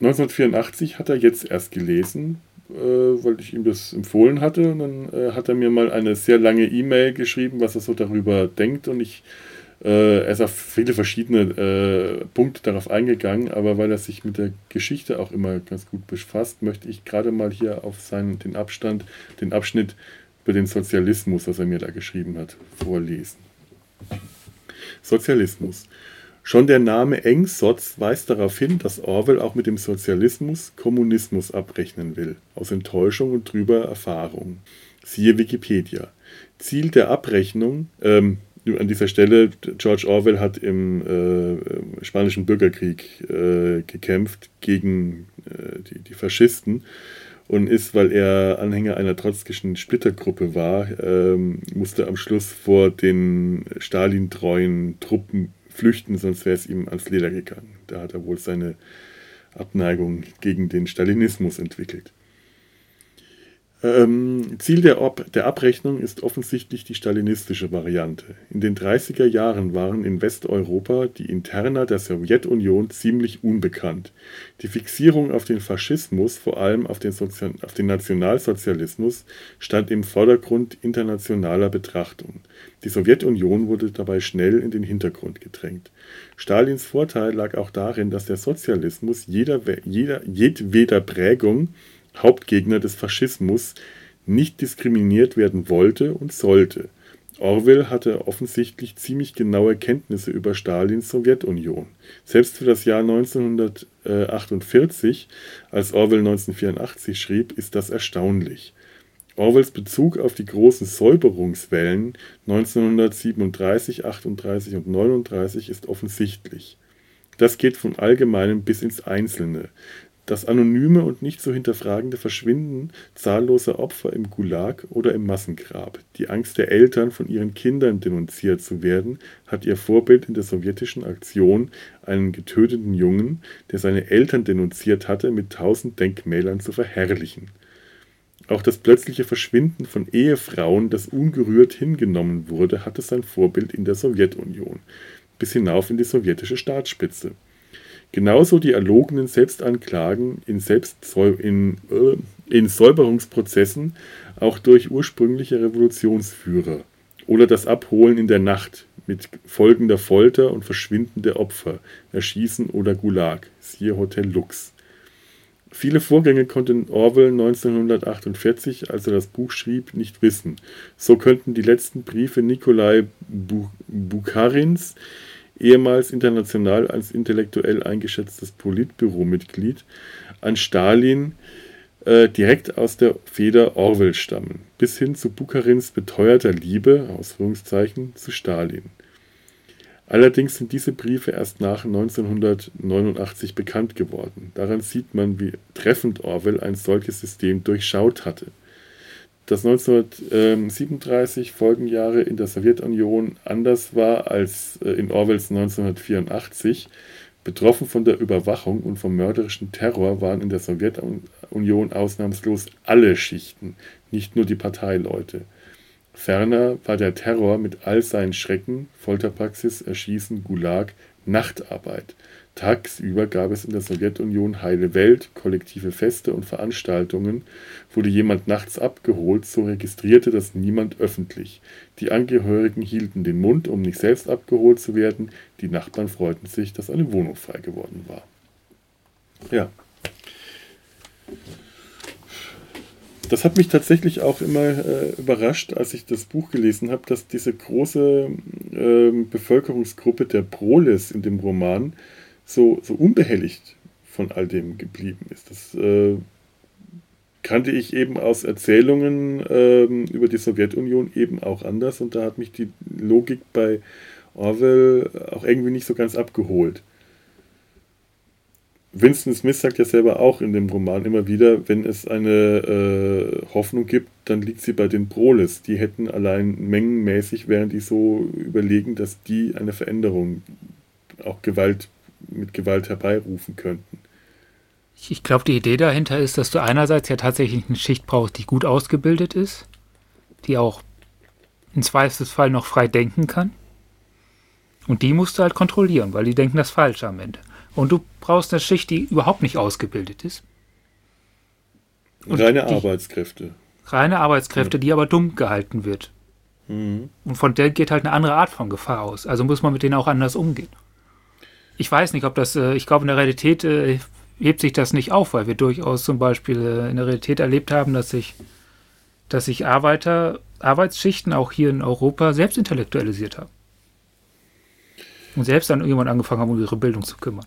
1984 hat er jetzt erst gelesen, äh, weil ich ihm das empfohlen hatte. Und dann äh, hat er mir mal eine sehr lange E-Mail geschrieben, was er so darüber denkt. Und ich, äh, er ist auf viele verschiedene äh, Punkte darauf eingegangen, aber weil er sich mit der Geschichte auch immer ganz gut befasst, möchte ich gerade mal hier auf seinen, den Abstand, den Abschnitt über den Sozialismus, was er mir da geschrieben hat, vorlesen. Sozialismus. Schon der Name Engsotz weist darauf hin, dass Orwell auch mit dem Sozialismus Kommunismus abrechnen will, aus Enttäuschung und trüber Erfahrung. Siehe Wikipedia. Ziel der Abrechnung, ähm, an dieser Stelle, George Orwell hat im äh, Spanischen Bürgerkrieg äh, gekämpft gegen äh, die, die, Faschisten und ist, weil er Anhänger einer trotzkischen Splittergruppe war, ähm, musste am Schluss vor den Stalin-treuen Truppen flüchten, sonst wäre es ihm ans Leder gegangen. Da hat er wohl seine Abneigung gegen den Stalinismus entwickelt. Ähm, Ziel der, Ob der Abrechnung ist offensichtlich die stalinistische Variante. In den 30er Jahren waren in Westeuropa die Interna der Sowjetunion ziemlich unbekannt. Die Fixierung auf den Faschismus, vor allem auf den, Sozial auf den Nationalsozialismus, stand im Vordergrund internationaler Betrachtung. Die Sowjetunion wurde dabei schnell in den Hintergrund gedrängt. Stalins Vorteil lag auch darin, dass der Sozialismus jeder, jeder, jedweder Prägung Hauptgegner des Faschismus, nicht diskriminiert werden wollte und sollte. Orwell hatte offensichtlich ziemlich genaue Kenntnisse über Stalins Sowjetunion. Selbst für das Jahr 1948, als Orwell 1984 schrieb, ist das erstaunlich. Orwells Bezug auf die großen Säuberungswellen 1937, 38 und 39 ist offensichtlich. Das geht von Allgemeinem bis ins Einzelne. Das anonyme und nicht zu hinterfragende Verschwinden zahlloser Opfer im Gulag oder im Massengrab, die Angst der Eltern, von ihren Kindern denunziert zu werden, hat ihr Vorbild in der sowjetischen Aktion, einen getöteten Jungen, der seine Eltern denunziert hatte, mit tausend Denkmälern zu verherrlichen. Auch das plötzliche Verschwinden von Ehefrauen, das ungerührt hingenommen wurde, hatte sein Vorbild in der Sowjetunion, bis hinauf in die sowjetische Staatsspitze. Genauso die erlogenen Selbstanklagen in, Selbstsäu in, äh, in Säuberungsprozessen auch durch ursprüngliche Revolutionsführer oder das Abholen in der Nacht mit folgender Folter und Verschwinden der Opfer, Erschießen oder Gulag, siehe Hotel Lux. Viele Vorgänge konnte Orwell 1948, als er das Buch schrieb, nicht wissen. So könnten die letzten Briefe Nikolai Bukharins ehemals international als intellektuell eingeschätztes Politbüromitglied, an Stalin äh, direkt aus der Feder Orwell stammen, bis hin zu Bukharins beteuerter Liebe, zu Stalin. Allerdings sind diese Briefe erst nach 1989 bekannt geworden. Daran sieht man, wie treffend Orwell ein solches System durchschaut hatte. Dass 1937 Folgenjahre in der Sowjetunion anders war als äh, in Orwells 1984, betroffen von der Überwachung und vom mörderischen Terror waren in der Sowjetunion ausnahmslos alle Schichten, nicht nur die Parteileute. Ferner war der Terror mit all seinen Schrecken (Folterpraxis, Erschießen, Gulag) Nachtarbeit. Tagsüber gab es in der Sowjetunion heile Welt, kollektive Feste und Veranstaltungen. Wurde jemand nachts abgeholt, so registrierte das niemand öffentlich. Die Angehörigen hielten den Mund, um nicht selbst abgeholt zu werden. Die Nachbarn freuten sich, dass eine Wohnung frei geworden war. Ja das hat mich tatsächlich auch immer äh, überrascht, als ich das Buch gelesen habe, dass diese große äh, Bevölkerungsgruppe der Proles in dem Roman so, so unbehelligt von all dem geblieben ist. Das äh, kannte ich eben aus Erzählungen ähm, über die Sowjetunion eben auch anders und da hat mich die Logik bei Orwell auch irgendwie nicht so ganz abgeholt. Winston Smith sagt ja selber auch in dem Roman immer wieder, wenn es eine äh, Hoffnung gibt, dann liegt sie bei den Proles. Die hätten allein mengenmäßig, wären die so überlegen, dass die eine Veränderung, auch Gewalt, mit Gewalt herbeirufen könnten. Ich glaube, die Idee dahinter ist, dass du einerseits ja tatsächlich eine Schicht brauchst, die gut ausgebildet ist, die auch im Zweifelsfall noch frei denken kann. Und die musst du halt kontrollieren, weil die denken das Falsche am Ende. Und du brauchst eine Schicht, die überhaupt nicht ausgebildet ist. Und reine die, Arbeitskräfte. Reine Arbeitskräfte, ja. die aber dumm gehalten wird. Mhm. Und von der geht halt eine andere Art von Gefahr aus. Also muss man mit denen auch anders umgehen. Ich weiß nicht, ob das, äh, ich glaube, in der Realität äh, hebt sich das nicht auf, weil wir durchaus zum Beispiel äh, in der Realität erlebt haben, dass sich, dass sich Arbeiter, Arbeitsschichten auch hier in Europa selbst intellektualisiert haben. Und selbst dann irgendwann angefangen haben, um ihre Bildung zu kümmern.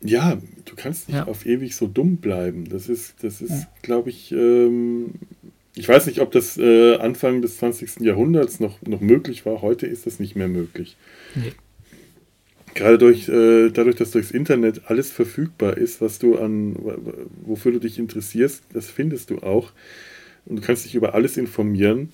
Ja, du kannst nicht ja. auf ewig so dumm bleiben. Das ist, das ist, ja. glaube ich, ähm, ich weiß nicht, ob das äh, Anfang des 20. Jahrhunderts noch, noch möglich war. Heute ist das nicht mehr möglich. Nee. Gerade durch, äh, dadurch, dass durchs Internet alles verfügbar ist, was du an, wofür du dich interessierst, das findest du auch. Und du kannst dich über alles informieren.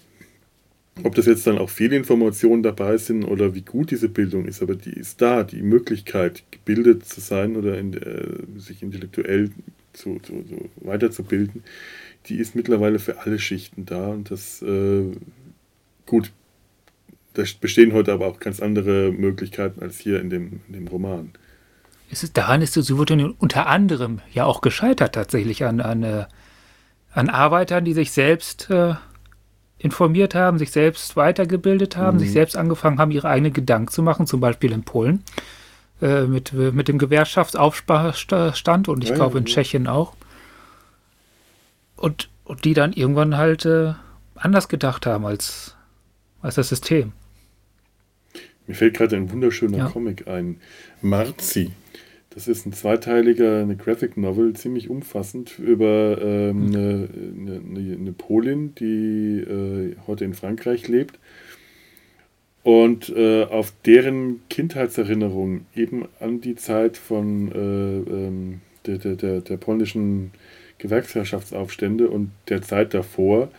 Ob das jetzt dann auch viele Informationen dabei sind oder wie gut diese Bildung ist, aber die ist da, die Möglichkeit, gebildet zu sein oder in, äh, sich intellektuell zu, zu, zu weiterzubilden, die ist mittlerweile für alle Schichten da und das äh, gut. Da bestehen heute aber auch ganz andere Möglichkeiten als hier in dem, in dem Roman. Ist daran ist die Sowjetunion unter anderem ja auch gescheitert tatsächlich an, an, äh, an Arbeitern, die sich selbst äh, informiert haben, sich selbst weitergebildet haben, mhm. sich selbst angefangen haben, ihre eigenen Gedanken zu machen, zum Beispiel in Polen äh, mit, mit dem Gewerkschaftsaufstand und ich ja, glaube in ja. Tschechien auch. Und, und die dann irgendwann halt äh, anders gedacht haben als, als das System. Mir fällt gerade ein wunderschöner ja. Comic ein. Marzi das ist ein zweiteiliger, eine Graphic Novel, ziemlich umfassend über ähm, mhm. eine, eine, eine, Polin, die äh, heute in Frankreich lebt und äh, auf deren Kindheitserinnerung eben an die Zeit von äh, ähm, der, der, der, der polnischen Gewerkschaftsaufstände und der Zeit davor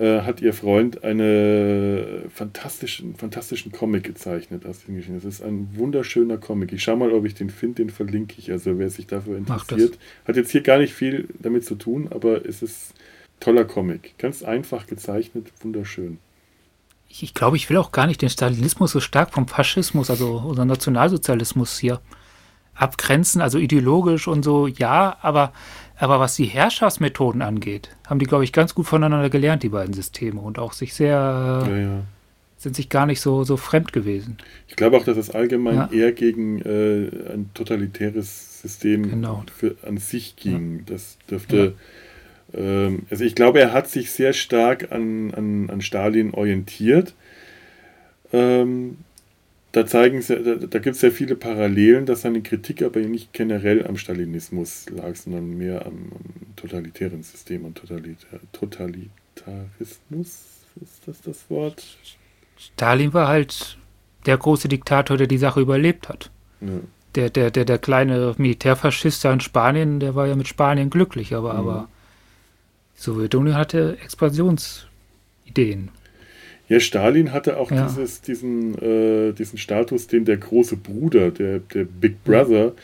äh, hat ihr Freund einen fantastischen, fantastischen Comic gezeichnet aus. Es ist ein wunderschöner Comic. Ich schau mal, ob ich den finde, den verlinke ich. Also wer sich dafür interessiert. Hat jetzt hier gar nicht viel damit zu tun, aber es ist toller Comic. Ganz einfach gezeichnet, wunderschön. Ich, ich glaube, ich will auch gar nicht den Stalinismus so stark vom Faschismus, also unser Nationalsozialismus hier abgrenzen, also ideologisch und so, ja, aber aber was die Herrschaftsmethoden angeht, haben die, glaube ich, ganz gut voneinander gelernt, die beiden Systeme. Und auch sich sehr, ja, ja. sind sich gar nicht so, so fremd gewesen. Ich glaube auch, dass es allgemein ja. eher gegen äh, ein totalitäres System genau. für, an sich ging. Das dürfte. Ähm, also ich glaube, er hat sich sehr stark an, an, an Stalin orientiert. Ähm, da zeigen sie, da, da gibt es sehr viele Parallelen, dass seine Kritik aber nicht generell am Stalinismus lag, sondern mehr am, am totalitären System, am Totalita Totalitarismus. Ist das das Wort? Stalin war halt der große Diktator, der die Sache überlebt hat. Ja. Der, der, der, der kleine Militärfaschist da in Spanien, der war ja mit Spanien glücklich, aber, mhm. aber die Sowjetunion hatte Expansionsideen. Ja, Stalin hatte auch ja. dieses, diesen, äh, diesen Status, den der große Bruder, der, der Big Brother,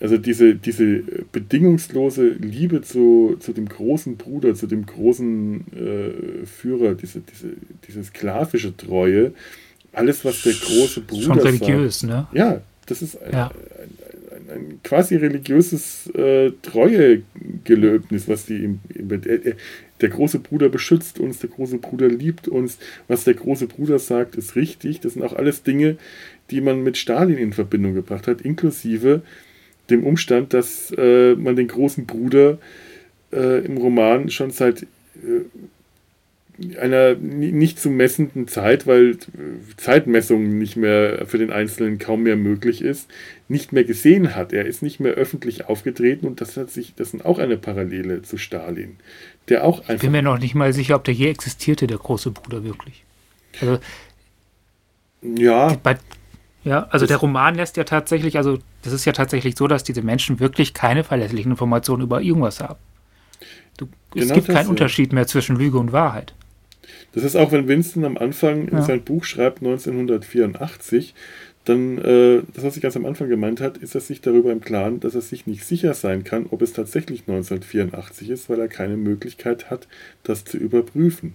also diese, diese bedingungslose Liebe zu, zu dem großen Bruder, zu dem großen äh, Führer, diese, diese, diese sklavische Treue, alles, was der große Bruder Schon religiös, sagt, ne? Ja, das ist ein, ja. ein, ein, ein quasi religiöses äh, Treuegelöbnis, was die ihm, ihm der große Bruder beschützt uns, der große Bruder liebt uns, was der große Bruder sagt, ist richtig. Das sind auch alles Dinge, die man mit Stalin in Verbindung gebracht hat, inklusive dem Umstand, dass äh, man den großen Bruder äh, im Roman schon seit äh, einer nicht zu messenden Zeit, weil Zeitmessung nicht mehr für den Einzelnen kaum mehr möglich ist, nicht mehr gesehen hat. Er ist nicht mehr öffentlich aufgetreten und das hat sich, das sind auch eine Parallele zu Stalin, der auch einfach. Ich bin mir noch nicht mal sicher, ob der je existierte, der große Bruder wirklich. Also, ja. Bei, ja, also der Roman lässt ja tatsächlich, also das ist ja tatsächlich so, dass diese Menschen wirklich keine verlässlichen Informationen über irgendwas haben. Du, es genau gibt keinen ja. Unterschied mehr zwischen Lüge und Wahrheit. Das ist auch, wenn Winston am Anfang ja. in sein Buch schreibt, 1984, dann, äh, das, was ich ganz am Anfang gemeint hat, ist er sich darüber im Klaren, dass er sich nicht sicher sein kann, ob es tatsächlich 1984 ist, weil er keine Möglichkeit hat, das zu überprüfen.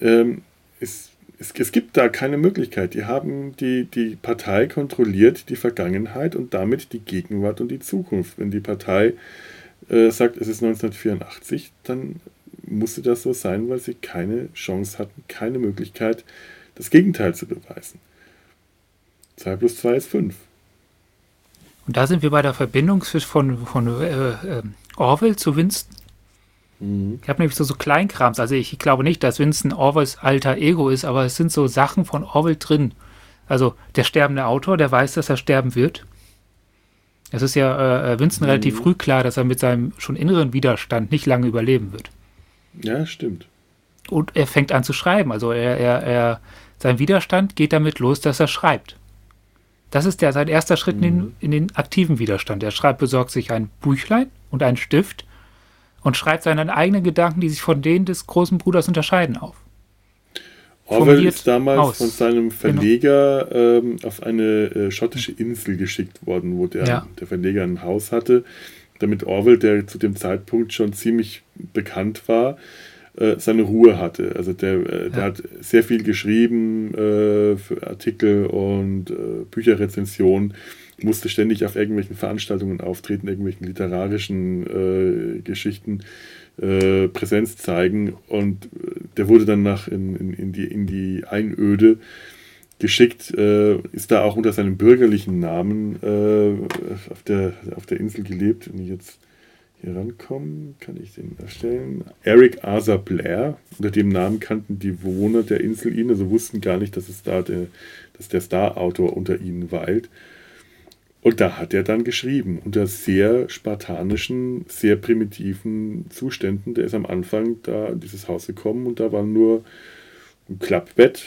Ähm, es, es, es gibt da keine Möglichkeit. Die haben die, die Partei kontrolliert die Vergangenheit und damit die Gegenwart und die Zukunft. Wenn die Partei äh, sagt, es ist 1984, dann musste das so sein, weil sie keine Chance hatten, keine Möglichkeit, das Gegenteil zu beweisen. 2 plus 2 ist 5. Und da sind wir bei der Verbindung von, von äh, äh, Orwell zu Winston. Mhm. Ich habe nämlich so, so Kleinkrams. Also ich, ich glaube nicht, dass Winston Orwells alter Ego ist, aber es sind so Sachen von Orwell drin. Also der sterbende Autor, der weiß, dass er sterben wird. Es ist ja äh, Winston mhm. relativ früh klar, dass er mit seinem schon inneren Widerstand nicht lange überleben wird. Ja, stimmt. Und er fängt an zu schreiben. Also er, er, er, sein Widerstand geht damit los, dass er schreibt. Das ist der, sein erster Schritt mhm. in, den, in den aktiven Widerstand. Er schreibt, besorgt sich ein Büchlein und einen Stift und schreibt seine eigenen Gedanken, die sich von denen des großen Bruders unterscheiden, auf. Orwell ist damals aus. von seinem genau. Verleger genau. ähm, auf eine äh, schottische Insel geschickt worden, wo der, ja. der Verleger ein Haus hatte damit Orwell, der zu dem Zeitpunkt schon ziemlich bekannt war, äh, seine Ruhe hatte. Also der, äh, der hat sehr viel geschrieben äh, für Artikel und äh, Bücherrezensionen, musste ständig auf irgendwelchen Veranstaltungen auftreten, irgendwelchen literarischen Geschichten Präsenz zeigen und der wurde dann nach in, in, in, die, in die Einöde geschickt, äh, ist da auch unter seinem bürgerlichen Namen äh, auf, der, auf der Insel gelebt. Wenn ich jetzt hier rankomme, kann ich den erstellen. Eric Arthur Blair, unter dem Namen kannten die Bewohner der Insel ihn, also wussten gar nicht, dass, es da der, dass der Star-Autor unter ihnen weilt. Und da hat er dann geschrieben, unter sehr spartanischen, sehr primitiven Zuständen. Der ist am Anfang da in dieses Haus gekommen und da war nur ein Klappbett,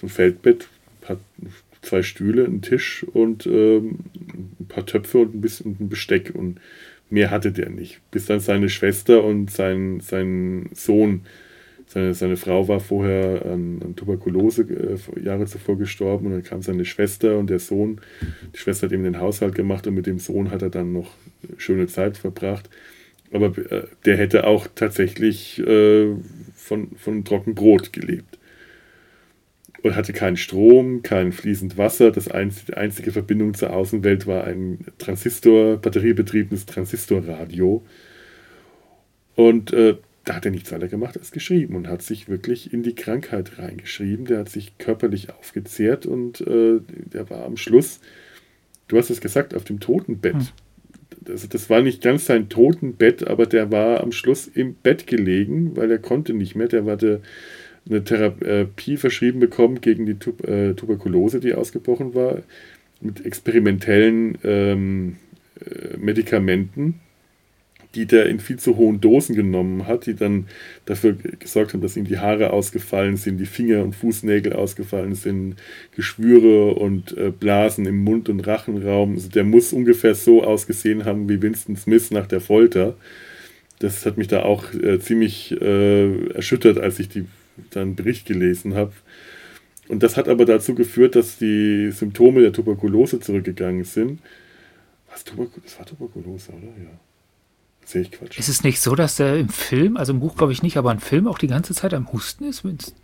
so ein Feldbett, zwei Stühle, einen Tisch und ähm, ein paar Töpfe und ein bisschen ein Besteck und mehr hatte der nicht. Bis dann seine Schwester und sein, sein Sohn, seine, seine Frau war vorher an, an Tuberkulose äh, Jahre zuvor gestorben und dann kam seine Schwester und der Sohn. Die Schwester hat ihm den Haushalt gemacht und mit dem Sohn hat er dann noch schöne Zeit verbracht. Aber äh, der hätte auch tatsächlich äh, von, von Trockenbrot gelebt und hatte keinen Strom, kein fließend Wasser. Das einzige, die einzige Verbindung zur Außenwelt war ein Transistor, batteriebetriebenes Transistorradio. Und äh, da hat er nichts weiter gemacht als geschrieben und hat sich wirklich in die Krankheit reingeschrieben. Der hat sich körperlich aufgezehrt und äh, der war am Schluss, du hast es gesagt, auf dem Totenbett. Hm. Also das war nicht ganz sein Totenbett, aber der war am Schluss im Bett gelegen, weil er konnte nicht mehr. Der war der eine Therapie verschrieben bekommen gegen die Tub äh, Tuberkulose, die ausgebrochen war, mit experimentellen ähm, äh, Medikamenten, die der in viel zu hohen Dosen genommen hat, die dann dafür gesorgt haben, dass ihm die Haare ausgefallen sind, die Finger und Fußnägel ausgefallen sind, Geschwüre und äh, Blasen im Mund- und Rachenraum. Also der muss ungefähr so ausgesehen haben wie Winston Smith nach der Folter. Das hat mich da auch äh, ziemlich äh, erschüttert, als ich die dann einen Bericht gelesen habe. Und das hat aber dazu geführt, dass die Symptome der Tuberkulose zurückgegangen sind. Was, Tuberkulose? Das war Tuberkulose, oder? Ja. Sehe ich Quatsch. Ist es nicht so, dass der im Film, also im Buch glaube ich nicht, aber im Film auch die ganze Zeit am Husten ist, Winston?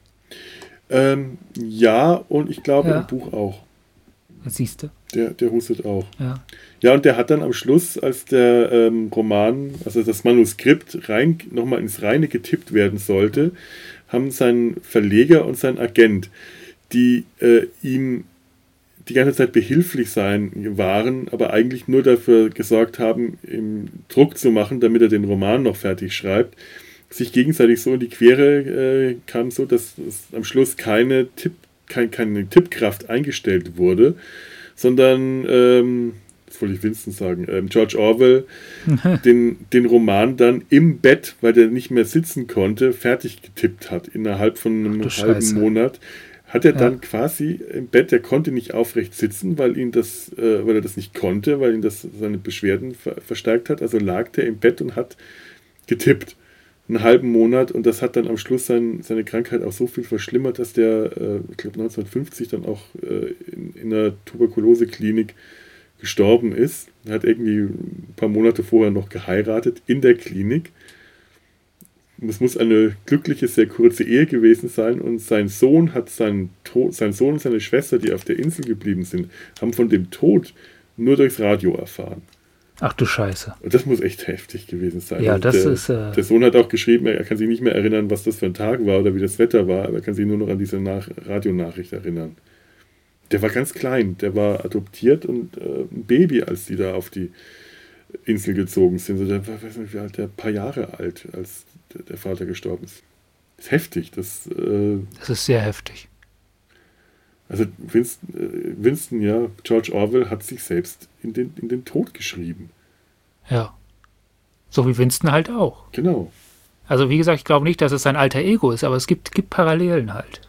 Ähm, ja, und ich glaube ja. im Buch auch. Das siehst du. Der, der hustet auch. Ja. Ja, und der hat dann am Schluss, als der ähm, Roman, also das Manuskript rein, nochmal ins Reine getippt werden sollte, haben sein Verleger und sein Agent, die äh, ihm die ganze Zeit behilflich sein waren, aber eigentlich nur dafür gesorgt haben, ihm Druck zu machen, damit er den Roman noch fertig schreibt, sich gegenseitig so in die Quere äh, kam, so dass am Schluss keine, Tipp, kein, keine Tippkraft eingestellt wurde, sondern ähm, wollte ich Winston sagen, ähm, George Orwell den, den Roman dann im Bett, weil der nicht mehr sitzen konnte, fertig getippt hat, innerhalb von einem halben Scheiße. Monat. Hat er ja. dann quasi im Bett, der konnte nicht aufrecht sitzen, weil ihn das, äh, weil er das nicht konnte, weil ihn das seine Beschwerden ver verstärkt hat. Also lag der im Bett und hat getippt einen halben Monat und das hat dann am Schluss sein, seine Krankheit auch so viel verschlimmert, dass der, äh, ich glaube 1950 dann auch äh, in, in einer Tuberkuloseklinik gestorben ist. Hat irgendwie ein paar Monate vorher noch geheiratet in der Klinik. Es muss eine glückliche, sehr kurze Ehe gewesen sein und sein Sohn hat seinen Tod, sein Sohn und seine Schwester, die auf der Insel geblieben sind, haben von dem Tod nur durchs Radio erfahren. Ach du Scheiße. Und das muss echt heftig gewesen sein. Ja, das der, ist. Äh der Sohn hat auch geschrieben, er kann sich nicht mehr erinnern, was das für ein Tag war oder wie das Wetter war, aber er kann sich nur noch an diese Nach Radionachricht erinnern. Der war ganz klein, der war adoptiert und äh, ein Baby, als die da auf die Insel gezogen sind. So, der war, weiß nicht, wie alt, der ein paar Jahre alt, als der, Vater gestorben ist. Das ist heftig. Das, äh, das ist sehr heftig. Also Winston, äh, Winston, ja, George Orwell hat sich selbst in den, in den Tod geschrieben. Ja. So wie Winston halt auch. Genau. Also wie gesagt, ich glaube nicht, dass es sein alter Ego ist, aber es gibt, gibt Parallelen halt.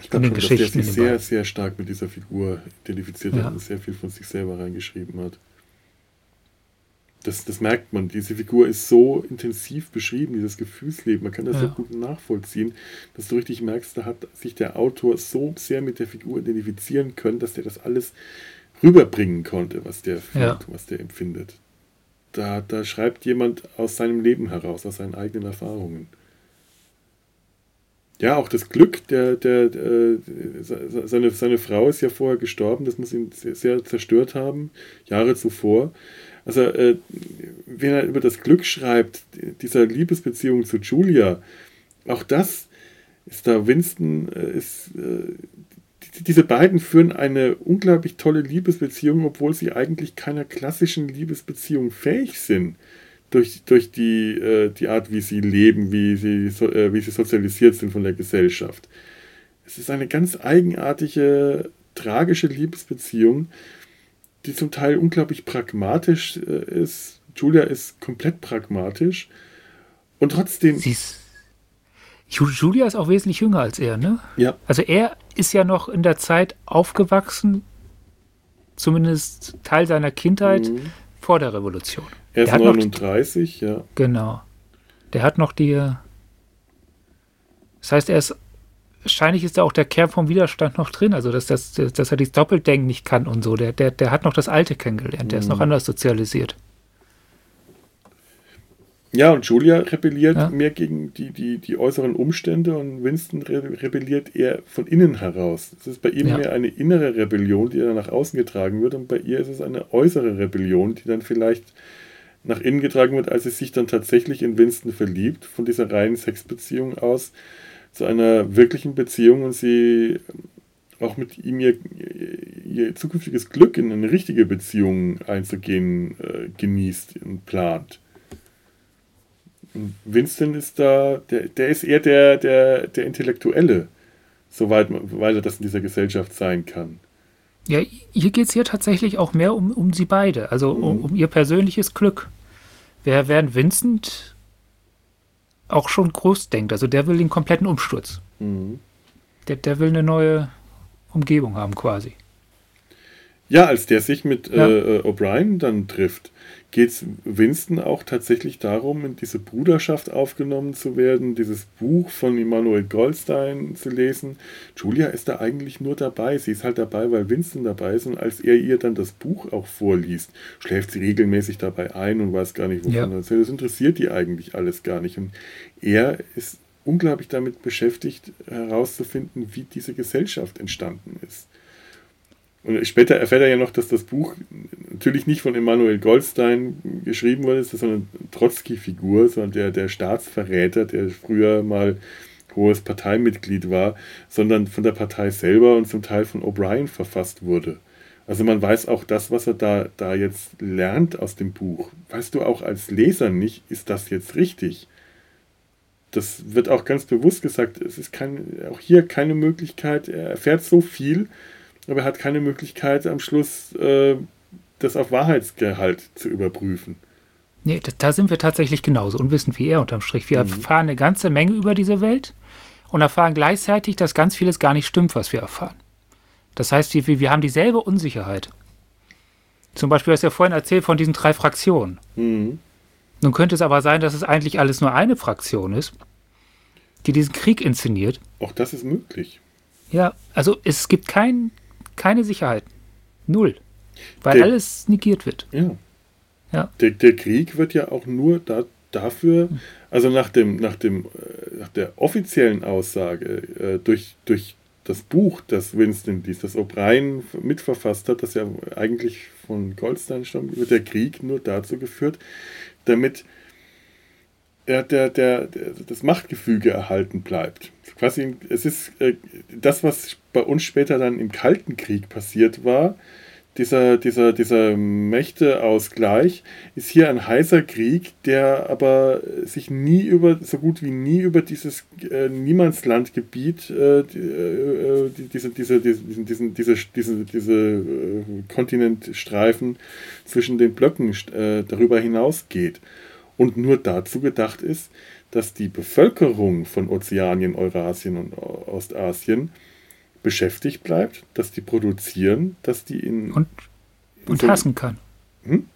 Ich glaube schon, dass der sich sehr, sehr stark mit dieser Figur identifiziert ja. hat und sehr viel von sich selber reingeschrieben hat. Das, das merkt man. Diese Figur ist so intensiv beschrieben, dieses Gefühlsleben. Man kann das ja. so gut nachvollziehen, dass du richtig merkst, da hat sich der Autor so sehr mit der Figur identifizieren können, dass der das alles rüberbringen konnte, was der fühlt, ja. was der empfindet. Da, da schreibt jemand aus seinem Leben heraus, aus seinen eigenen Erfahrungen ja, auch das Glück, der, der, der, seine, seine Frau ist ja vorher gestorben, das muss ihn sehr, sehr zerstört haben, Jahre zuvor. Also, äh, wenn er über das Glück schreibt, dieser Liebesbeziehung zu Julia, auch das ist da, Winston äh, ist, äh, die, diese beiden führen eine unglaublich tolle Liebesbeziehung, obwohl sie eigentlich keiner klassischen Liebesbeziehung fähig sind durch, durch die, äh, die Art, wie sie leben, wie sie, so, äh, wie sie sozialisiert sind von der Gesellschaft. Es ist eine ganz eigenartige, tragische Liebesbeziehung, die zum Teil unglaublich pragmatisch äh, ist. Julia ist komplett pragmatisch und trotzdem. Sie ist Julia ist auch wesentlich jünger als er, ne? Ja. Also er ist ja noch in der Zeit aufgewachsen, zumindest Teil seiner Kindheit mhm. vor der Revolution. Er ist 39, ja. Genau. Der hat noch die. Das heißt, er ist. Wahrscheinlich ist da auch der Kern vom Widerstand noch drin, also dass, dass, dass er dieses Doppeldenken nicht kann und so. Der, der, der hat noch das Alte kennengelernt, der mhm. ist noch mhm. anders sozialisiert. Ja, und Julia rebelliert ja. mehr gegen die, die, die äußeren Umstände und Winston rebelliert eher von innen heraus. Es ist bei ihm ja. mehr eine innere Rebellion, die dann nach außen getragen wird, und bei ihr ist es eine äußere Rebellion, die dann vielleicht nach innen getragen wird, als sie sich dann tatsächlich in Winston verliebt, von dieser reinen Sexbeziehung aus zu einer wirklichen Beziehung und sie auch mit ihm ihr, ihr zukünftiges Glück in eine richtige Beziehung einzugehen äh, genießt und plant. Und Winston ist da, der, der ist eher der, der, der Intellektuelle, soweit weil er das in dieser Gesellschaft sein kann. Ja, hier geht es ja tatsächlich auch mehr um, um sie beide, also mhm. um, um, ihr persönliches Glück. Wer, während Vincent auch schon groß denkt, also der will den kompletten Umsturz. Mhm. Der, der will eine neue Umgebung haben quasi. Ja, als der sich mit ja. äh, O'Brien dann trifft, geht es Winston auch tatsächlich darum, in diese Bruderschaft aufgenommen zu werden, dieses Buch von Immanuel Goldstein zu lesen. Julia ist da eigentlich nur dabei. Sie ist halt dabei, weil Winston dabei ist. Und als er ihr dann das Buch auch vorliest, schläft sie regelmäßig dabei ein und weiß gar nicht, wovon ja. er. Das interessiert die eigentlich alles gar nicht. Und er ist unglaublich damit beschäftigt, herauszufinden, wie diese Gesellschaft entstanden ist. Und später erfährt er ja noch, dass das Buch natürlich nicht von Emanuel Goldstein geschrieben wurde, sondern Trotzki-Figur, sondern der, der Staatsverräter, der früher mal hohes Parteimitglied war, sondern von der Partei selber und zum Teil von O'Brien verfasst wurde. Also man weiß auch das, was er da, da jetzt lernt aus dem Buch. Weißt du auch als Leser nicht, ist das jetzt richtig? Das wird auch ganz bewusst gesagt, es ist kein, auch hier keine Möglichkeit, er erfährt so viel, aber er hat keine Möglichkeit am Schluss äh, das auf Wahrheitsgehalt zu überprüfen. Nee, da, sind wir tatsächlich genauso unwissend wie er unterm Strich. Wir mhm. erfahren eine ganze Menge über diese Welt und erfahren gleichzeitig, dass ganz vieles gar nicht stimmt, was wir erfahren. Das heißt, wir, wir haben dieselbe Unsicherheit. Zum Beispiel, hast du ja vorhin erzählt von diesen drei Fraktionen. Mhm. Nun könnte es aber sein, dass es eigentlich alles nur eine Fraktion ist, die diesen Krieg inszeniert. Auch das ist möglich. Ja, also es gibt kein, keine Sicherheit. Null. Weil der, alles negiert wird. Ja. ja. Der, der, Krieg wird ja auch nur da, dafür, also nach, dem, nach, dem, äh, nach der offiziellen Aussage, äh, durch, durch das Buch, das Winston liest, das O'Brien mitverfasst hat, das ja eigentlich von Goldstein stammt, wird der Krieg nur dazu geführt, damit der, der, der, das Machtgefüge erhalten bleibt. Quasi, es ist äh, das, was bei uns später dann im Kalten Krieg passiert war, dieser, dieser, dieser Mächteausgleich ist hier ein heißer Krieg, der aber sich nie über, so gut wie nie über dieses äh, Niemandslandgebiet, äh, äh, diese, diese, diesen, diesen, diese, diese, diese äh, Kontinentstreifen zwischen den Blöcken äh, darüber hinausgeht. Und nur dazu gedacht ist, dass die Bevölkerung von Ozeanien, Eurasien und Ostasien beschäftigt bleibt, dass die produzieren, dass die in. Und, und so, hassen kann. Hm?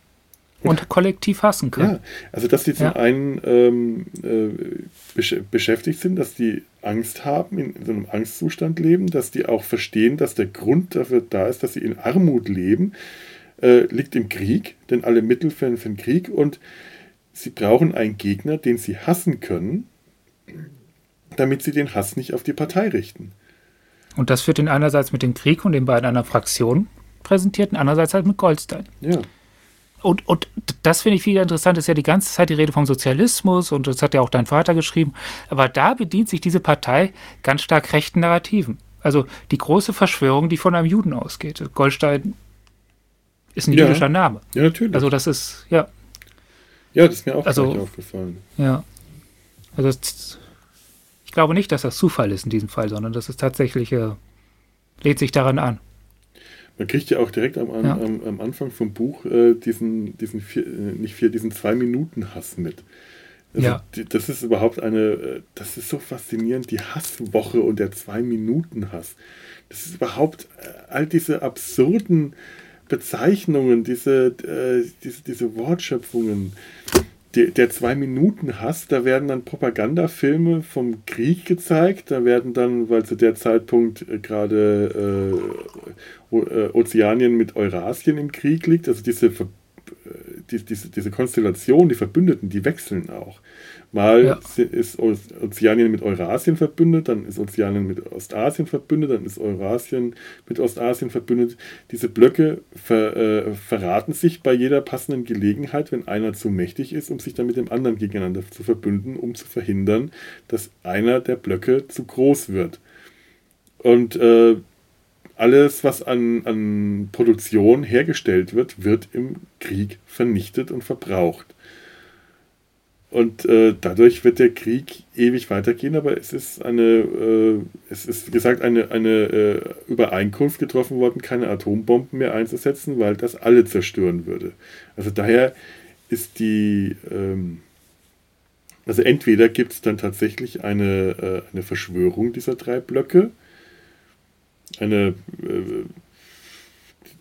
Und, und, kollektiv hassen kann. Ja, also dass die zum ja. einen ähm, äh, besch beschäftigt sind, dass die Angst haben, in, so einem Angstzustand leben, dass die auch verstehen, dass der Grund dafür da ist, dass sie in Armut leben, äh, liegt im Krieg, denn alle Mittel für, für den Krieg und sie brauchen einen Gegner, den sie hassen können, damit sie den Hass nicht auf die Partei richten. Und das wird ihn einerseits mit dem Krieg und den beiden anderen Fraktionen präsentiert und andererseits halt mit Goldstein. Ja. Und, und das finde ich viel interessant, ist ja die ganze Zeit die Rede vom Sozialismus und das hat ja auch dein Vater geschrieben. Aber da bedient sich diese Partei ganz stark rechten Narrativen. Also die große Verschwörung, die von einem Juden ausgeht. Goldstein ist ein ja. jüdischer Name. Ja, natürlich. Also das ist, ja. Ja, das ist mir auch also, aufgefallen. Ja. Also das ich glaube nicht, dass das Zufall ist in diesem Fall, sondern das ist tatsächlich, äh, lädt sich daran an. Man kriegt ja auch direkt am, ja. am, am Anfang vom Buch äh, diesen, diesen vier, äh, nicht vier, diesen Zwei-Minuten-Hass mit. Also ja. Die, das ist überhaupt eine, äh, das ist so faszinierend, die Hasswoche und der Zwei-Minuten-Hass. Das ist überhaupt äh, all diese absurden Bezeichnungen, diese, äh, diese, diese Wortschöpfungen der zwei Minuten Hass, da werden dann Propagandafilme vom Krieg gezeigt, da werden dann, weil zu der Zeitpunkt äh, gerade äh, äh, Ozeanien mit Eurasien im Krieg liegt, also diese, äh, die, diese, diese Konstellation, die Verbündeten, die wechseln auch. Mal ja. ist Ozeanien mit Eurasien verbündet, dann ist Ozeanien mit Ostasien verbündet, dann ist Eurasien mit Ostasien verbündet. Diese Blöcke ver, äh, verraten sich bei jeder passenden Gelegenheit, wenn einer zu mächtig ist, um sich dann mit dem anderen gegeneinander zu verbünden, um zu verhindern, dass einer der Blöcke zu groß wird. Und äh, alles, was an, an Produktion hergestellt wird, wird im Krieg vernichtet und verbraucht. Und äh, dadurch wird der Krieg ewig weitergehen, aber es ist eine, äh, es ist wie gesagt eine, eine äh, Übereinkunft getroffen worden, keine Atombomben mehr einzusetzen, weil das alle zerstören würde. Also daher ist die, ähm, also entweder gibt es dann tatsächlich eine, äh, eine Verschwörung dieser drei Blöcke, eine äh,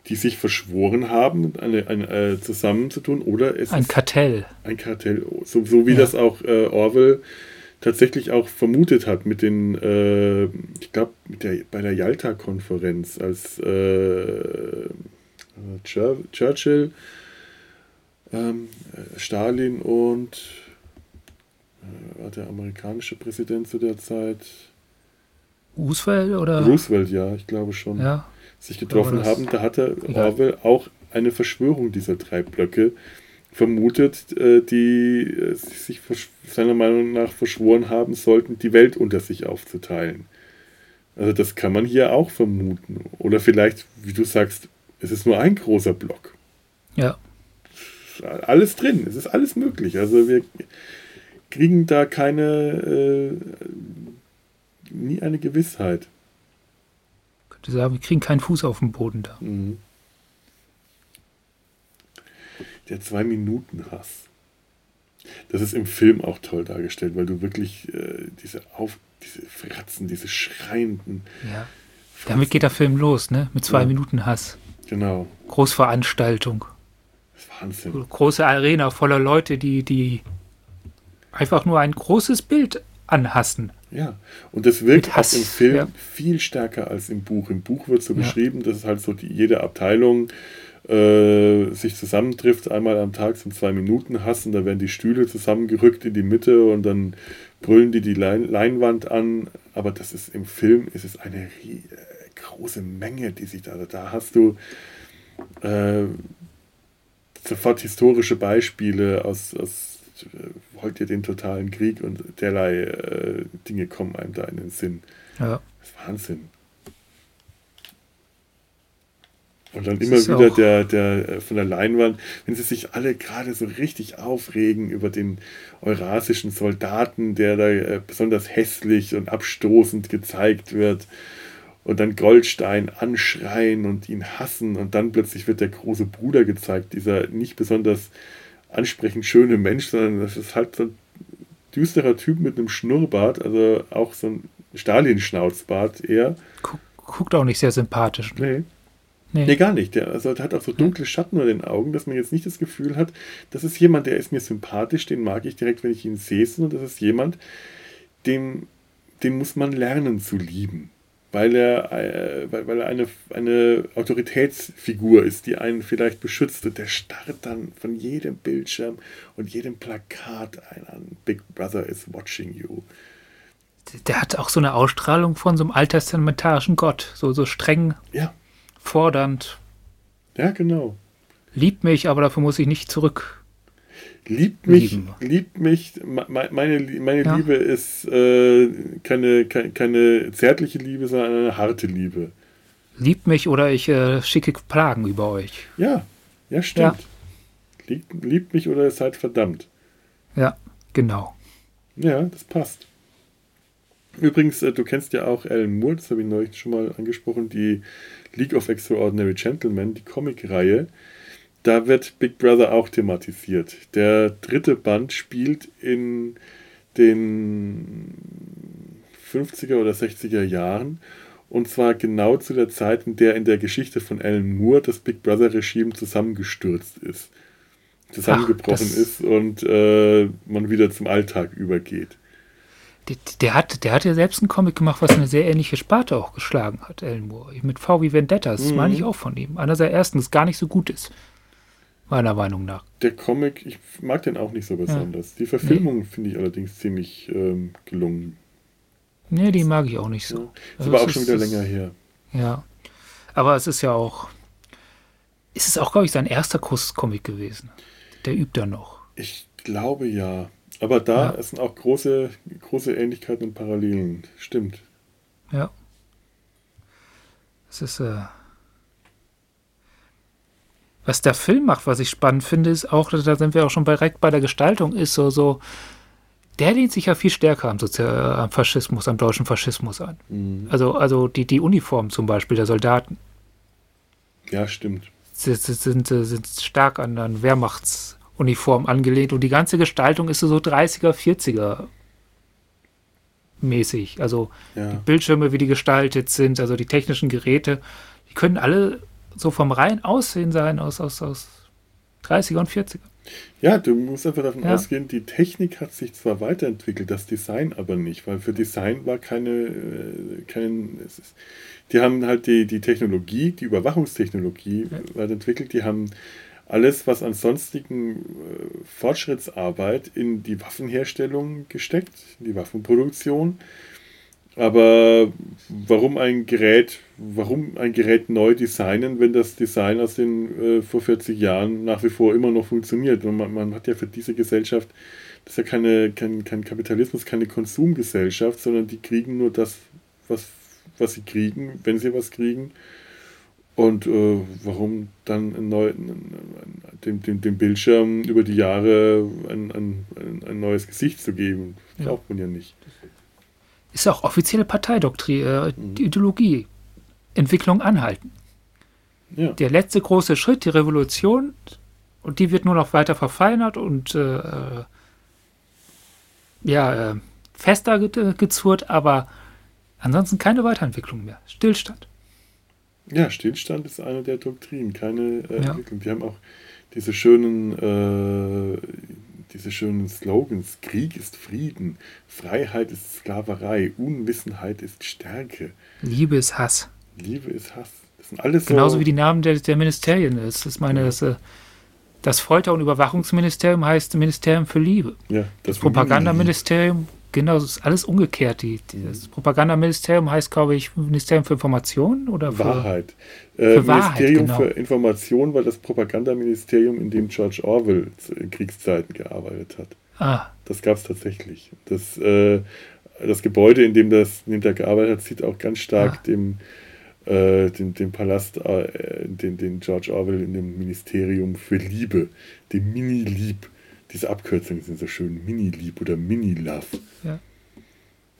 die sich verschworen haben, eine, eine, äh, zusammenzutun, oder es ein Kartell. Ein Kartell, so, so wie ja. das auch äh, Orwell tatsächlich auch vermutet hat mit den, äh, ich glaube, bei der Yalta-Konferenz, als äh, Churchill, ähm, Stalin und äh, war der amerikanische Präsident zu der Zeit. Roosevelt oder? Roosevelt, ja, ich glaube schon. Ja sich getroffen haben, da hatte Orwell auch eine Verschwörung dieser drei Blöcke vermutet, äh, die äh, sich seiner Meinung nach verschworen haben sollten, die Welt unter sich aufzuteilen. Also das kann man hier auch vermuten. Oder vielleicht, wie du sagst, es ist nur ein großer Block. Ja. Alles drin, es ist alles möglich. Also wir kriegen da keine, äh, nie eine Gewissheit könnte sagen, wir kriegen keinen Fuß auf den Boden da. Mhm. Der Zwei-Minuten-Hass. Das ist im Film auch toll dargestellt, weil du wirklich äh, diese auf diese Fratzen, diese schreienden. Ja. Damit geht der Film los, ne? Mit zwei ja. Minuten Hass. Genau. Großveranstaltung. Das ist Wahnsinn. Große Arena voller Leute, die, die einfach nur ein großes Bild anhassen. Ja, und das wirkt auch im Film ja. viel stärker als im Buch. Im Buch wird so ja. beschrieben, dass es halt so die, jede Abteilung äh, sich zusammentrifft, einmal am Tag zum zwei Minuten hassen, da werden die Stühle zusammengerückt in die Mitte und dann brüllen die die Lein Leinwand an. Aber das ist im Film ist es eine große Menge, die sich da, da hast du äh, sofort historische Beispiele aus, aus wollt ihr den totalen Krieg und derlei äh, Dinge kommen einem da in den Sinn. Ja. Das ist Wahnsinn. Und dann das immer wieder der, der äh, von der Leinwand, wenn sie sich alle gerade so richtig aufregen über den eurasischen Soldaten, der da äh, besonders hässlich und abstoßend gezeigt wird, und dann Goldstein anschreien und ihn hassen, und dann plötzlich wird der große Bruder gezeigt, dieser nicht besonders ansprechend schöne Mensch, sondern das ist halt so ein düsterer Typ mit einem Schnurrbart, also auch so ein Stalin-Schnauzbart eher. Guckt auch nicht sehr sympathisch. Nee. Nee. nee, gar nicht. Der, also, der hat auch so dunkle Schatten unter den Augen, dass man jetzt nicht das Gefühl hat, das ist jemand, der ist mir sympathisch, den mag ich direkt, wenn ich ihn sehe, sondern das ist jemand, dem, den muss man lernen zu lieben weil er, äh, weil, weil er eine, eine Autoritätsfigur ist, die einen vielleicht beschützt. Und der starrt dann von jedem Bildschirm und jedem Plakat ein an. Big Brother is watching you. Der hat auch so eine Ausstrahlung von so einem alttestamentarischen Gott. So, so streng, ja. fordernd. Ja, genau. Liebt mich, aber dafür muss ich nicht zurück Liebt mich, liebt mich, meine, meine ja. Liebe ist äh, keine, keine, keine, zärtliche Liebe, sondern eine harte Liebe. Liebt mich oder ich äh, schicke Plagen über euch. Ja, ja, stimmt. Ja. Liebt, liebt mich oder ihr seid verdammt. Ja, genau. Ja, das passt. Übrigens, äh, du kennst ja auch Alan Moore, das habe ich neulich schon mal angesprochen, die League of Extraordinary Gentlemen, die Comicreihe da wird Big Brother auch thematisiert. Der dritte Band spielt in den 50er oder 60er Jahren und zwar genau zu der Zeit, in der in der Geschichte von Alan Moore das Big Brother-Regime zusammengestürzt ist, zusammengebrochen Ach, ist und äh, man wieder zum Alltag übergeht. Der, der, hat, der hat ja selbst einen Comic gemacht, was eine sehr ähnliche Sparte auch geschlagen hat, Alan Moore. Mit V wie Vendetta, das mhm. meine ich auch von ihm. Einer der ersten, das gar nicht so gut ist meiner Meinung nach. Der Comic, ich mag den auch nicht so besonders. Ja. Die Verfilmung nee. finde ich allerdings ziemlich ähm, gelungen. Nee, die mag ich auch nicht so. Ja. Ist also aber auch schon wieder ist, länger her. Ja. Aber es ist ja auch. Ist es auch, glaube ich, sein erster Kuss-Comic gewesen? Der übt da noch. Ich glaube ja. Aber da ja. sind auch große, große Ähnlichkeiten und Parallelen. Stimmt. Ja. Es ist. Äh, was der Film macht, was ich spannend finde, ist auch, da sind wir auch schon direkt bei der Gestaltung, ist so, so, der lehnt sich ja viel stärker am, Sozial am Faschismus, am deutschen Faschismus an. Mhm. Also, also die, die Uniform zum Beispiel der Soldaten. Ja, stimmt. Sind, sind, sind stark an, an Wehrmachtsuniform angelehnt und die ganze Gestaltung ist so 30er, 40er mäßig. Also ja. die Bildschirme, wie die gestaltet sind, also die technischen Geräte, die können alle so vom reinen Aussehen sein aus, aus, aus 30er und 40er. Ja, du musst einfach davon ja. ausgehen, die Technik hat sich zwar weiterentwickelt, das Design aber nicht, weil für Design war keine, äh, kein, ist, die haben halt die, die Technologie, die Überwachungstechnologie ja. weiterentwickelt, die haben alles, was an sonstigen äh, Fortschrittsarbeit in die Waffenherstellung gesteckt, in die Waffenproduktion. Aber warum ein Gerät, warum ein Gerät neu designen, wenn das Design aus den äh, vor 40 Jahren nach wie vor immer noch funktioniert? Und man, man hat ja für diese Gesellschaft, das ist ja keine, kein, kein Kapitalismus, keine Konsumgesellschaft, sondern die kriegen nur das, was, was sie kriegen, wenn sie was kriegen. Und äh, warum dann ein neu, dem, dem, dem Bildschirm über die Jahre ein, ein, ein neues Gesicht zu geben, braucht man ja nicht. Ist auch offizielle Parteidoktrin, äh, mhm. Ideologie. Entwicklung anhalten. Ja. Der letzte große Schritt, die Revolution, und die wird nur noch weiter verfeinert und äh, äh ja, äh, fester ge gezurrt, aber ansonsten keine Weiterentwicklung mehr. Stillstand. Ja, Stillstand ist eine der Doktrinen, keine äh, ja. Entwicklung. Die haben auch diese schönen, äh, diese schönen Slogans: Krieg ist Frieden, Freiheit ist Sklaverei, Unwissenheit ist Stärke. Liebe ist Hass. Liebe ist Hass. Das sind alles Genauso so wie die Namen der, der Ministerien. Das ist meine, das, äh, das Folter- und Überwachungsministerium heißt Ministerium für Liebe. Ja, das, das Propagandaministerium Genau, es ist alles umgekehrt. Die, das Propagandaministerium heißt, glaube ich, Ministerium für Information oder für, Wahrheit. Äh, für Ministerium genau. für Information war das Propagandaministerium, in dem George Orwell in Kriegszeiten gearbeitet hat. Ah. Das gab es tatsächlich. Das, äh, das Gebäude, in dem das in dem der gearbeitet hat, sieht auch ganz stark ah. dem, äh, dem, dem Palast, äh, den, den George Orwell in dem Ministerium für Liebe, dem Mini-Lieb diese Abkürzungen sind so schön. Mini-Lieb oder Mini-Love. Ja.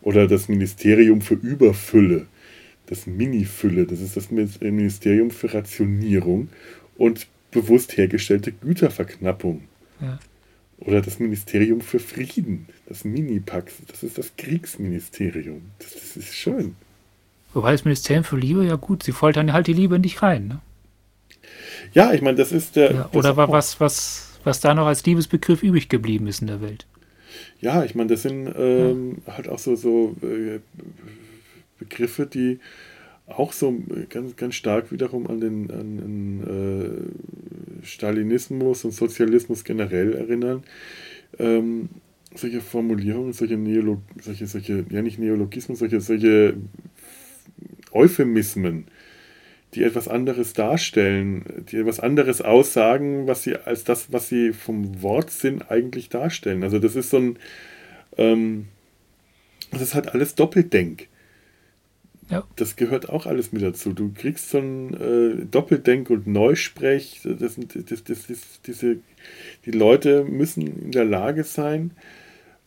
Oder das Ministerium für Überfülle. Das Mini-Fülle. Das ist das Ministerium für Rationierung und bewusst hergestellte Güterverknappung. Ja. Oder das Ministerium für Frieden. Das Mini-Pax. Das ist das Kriegsministerium. Das, das ist schön. Wobei das Ministerium für Liebe, ja gut, sie foltern halt die Liebe nicht rein, ne? Ja, ich meine, das ist der. Ja, oder war was, was was da noch als Liebesbegriff übrig geblieben ist in der Welt. Ja, ich meine, das sind ähm, ja. halt auch so, so äh, Begriffe, die auch so ganz, ganz stark wiederum an den, an den äh, Stalinismus und Sozialismus generell erinnern. Ähm, solche Formulierungen, solche, Neolog solche, solche, ja nicht Neologismen, solche, solche Euphemismen, die etwas anderes darstellen, die etwas anderes aussagen, was sie als das, was sie vom Wortsinn eigentlich darstellen. Also das ist so ein, ähm, das ist halt alles Doppeldenk. Ja. Das gehört auch alles mit dazu. Du kriegst so ein äh, Doppeldenk und Neusprech. Das sind, das, das, das, diese, die Leute müssen in der Lage sein,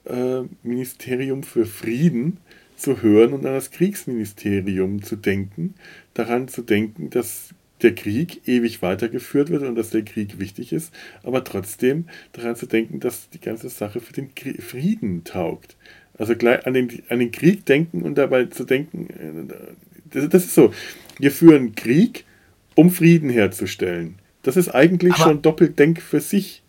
äh, Ministerium für Frieden zu hören und an das Kriegsministerium zu denken, daran zu denken, dass der Krieg ewig weitergeführt wird und dass der Krieg wichtig ist, aber trotzdem daran zu denken, dass die ganze Sache für den Frieden taugt. Also gleich an den, an den Krieg denken und dabei zu denken, äh, das, das ist so, wir führen Krieg, um Frieden herzustellen. Das ist eigentlich aber schon Doppeldenk für sich.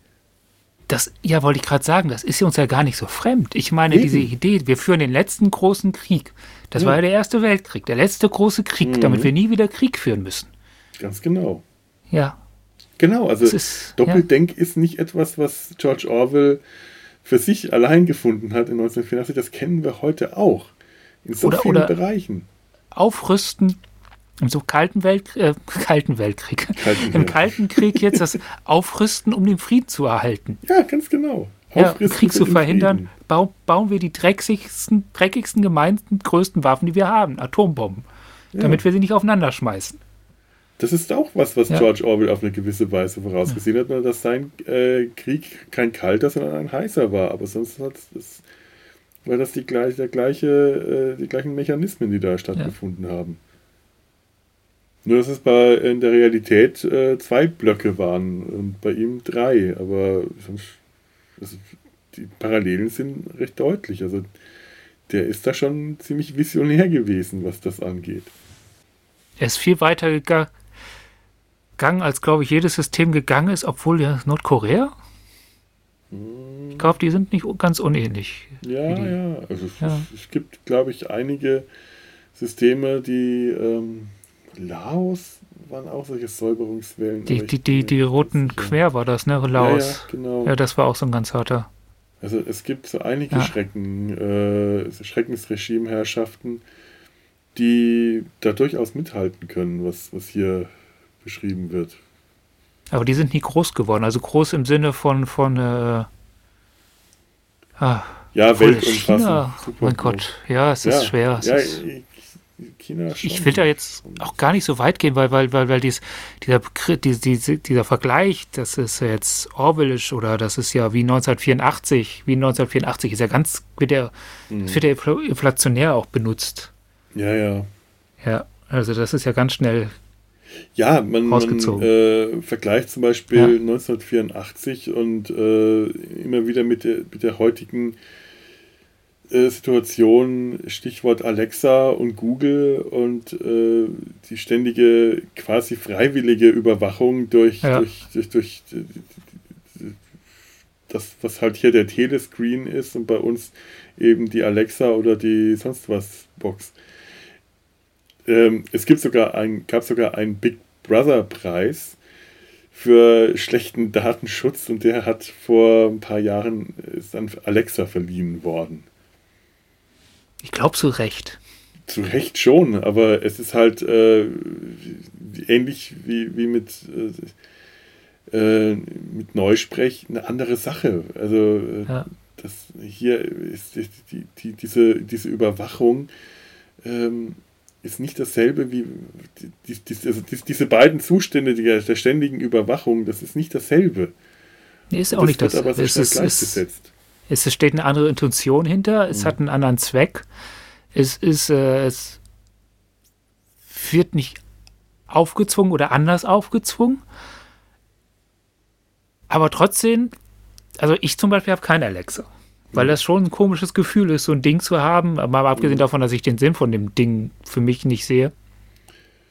Das, ja, wollte ich gerade sagen, das ist uns ja gar nicht so fremd. Ich meine, Eben. diese Idee, wir führen den letzten großen Krieg. Das ja. war ja der Erste Weltkrieg, der letzte große Krieg, mhm. damit wir nie wieder Krieg führen müssen. Ganz genau. Ja. Genau, also ist, Doppeldenk ja. ist nicht etwas, was George Orwell für sich allein gefunden hat in 1984. Das kennen wir heute auch. In so oder, vielen oder Bereichen. Aufrüsten im so kalten, Welt, äh, kalten Weltkrieg, kalten im Kalten Krieg jetzt das Aufrüsten, um den Frieden zu erhalten. Ja, ganz genau. Ja, Krieg zu verhindern, bau, bauen wir die dreckigsten, dreckigsten, gemeinsten, größten Waffen, die wir haben, Atombomben, ja. damit wir sie nicht aufeinander schmeißen. Das ist auch was, was ja. George Orwell auf eine gewisse Weise vorausgesehen hat, dass sein äh, Krieg kein kalter, sondern ein heißer war. Aber sonst hat das, war das die, gleich, der gleiche, äh, die gleichen Mechanismen, die da stattgefunden haben. Nur, dass es bei, in der Realität äh, zwei Blöcke waren und bei ihm drei. Aber also, die Parallelen sind recht deutlich. Also der ist da schon ziemlich visionär gewesen, was das angeht. Er ist viel weiter gegangen, als, glaube ich, jedes System gegangen ist, obwohl ja Nordkorea. Hm. Ich glaube, die sind nicht ganz unähnlich. Ja, ja. Also ja. Es, es, gibt, glaube ich, einige Systeme, die ähm, Laos waren auch solche Säuberungswellen. Die, die, die, die roten Quer war das, ne? Laos. Ja, ja, genau. Ja, das war auch so ein ganz harter. Also es gibt so einige ja. Schrecken, äh, Schreckensregimeherrschaften, die da durchaus mithalten können, was, was hier beschrieben wird. Aber die sind nie groß geworden. Also groß im Sinne von, von äh, ah, ja, weltumfassend. Mein Gott, ja, es ist schwer. Es ja, ist China schon. Ich will da jetzt auch gar nicht so weit gehen, weil, weil, weil, weil dies, dieser, dieser, dieser Vergleich, das ist jetzt Orwellisch oder das ist ja wie 1984, wie 1984 ist ja ganz, wird der, mhm. wird der inflationär auch benutzt. Ja, ja. Ja, also das ist ja ganz schnell ja, man, man äh, vergleicht zum Beispiel ja. 1984 und äh, immer wieder mit der, mit der heutigen äh, Situation, Stichwort Alexa und Google und äh, die ständige quasi freiwillige Überwachung durch, ja. durch, durch, durch, das, was halt hier der Telescreen ist und bei uns eben die Alexa oder die sonst was Box. Ähm, es gibt sogar ein, gab sogar einen Big Brother Preis für schlechten Datenschutz und der hat vor ein paar Jahren ist an Alexa verliehen worden. Ich glaube zu Recht. Zu Recht schon, aber es ist halt äh, ähnlich wie, wie mit, äh, äh mit Neusprech eine andere Sache. Also äh, ja. das hier ist die, die, diese, diese Überwachung ähm, ist nicht dasselbe wie die, die, also diese beiden Zustände der, der, ständigen Überwachung, das ist nicht dasselbe. Nee, ist auch das nicht das. Aber es ist, gleichgesetzt. Es steht eine andere Intention hinter, es mhm. hat einen anderen Zweck. Es ist, äh, es wird nicht aufgezwungen oder anders aufgezwungen. Aber trotzdem, also ich zum Beispiel habe keine Alexa. Weil mhm. das schon ein komisches Gefühl ist, so ein Ding zu haben. Mal abgesehen mhm. davon, dass ich den Sinn von dem Ding für mich nicht sehe.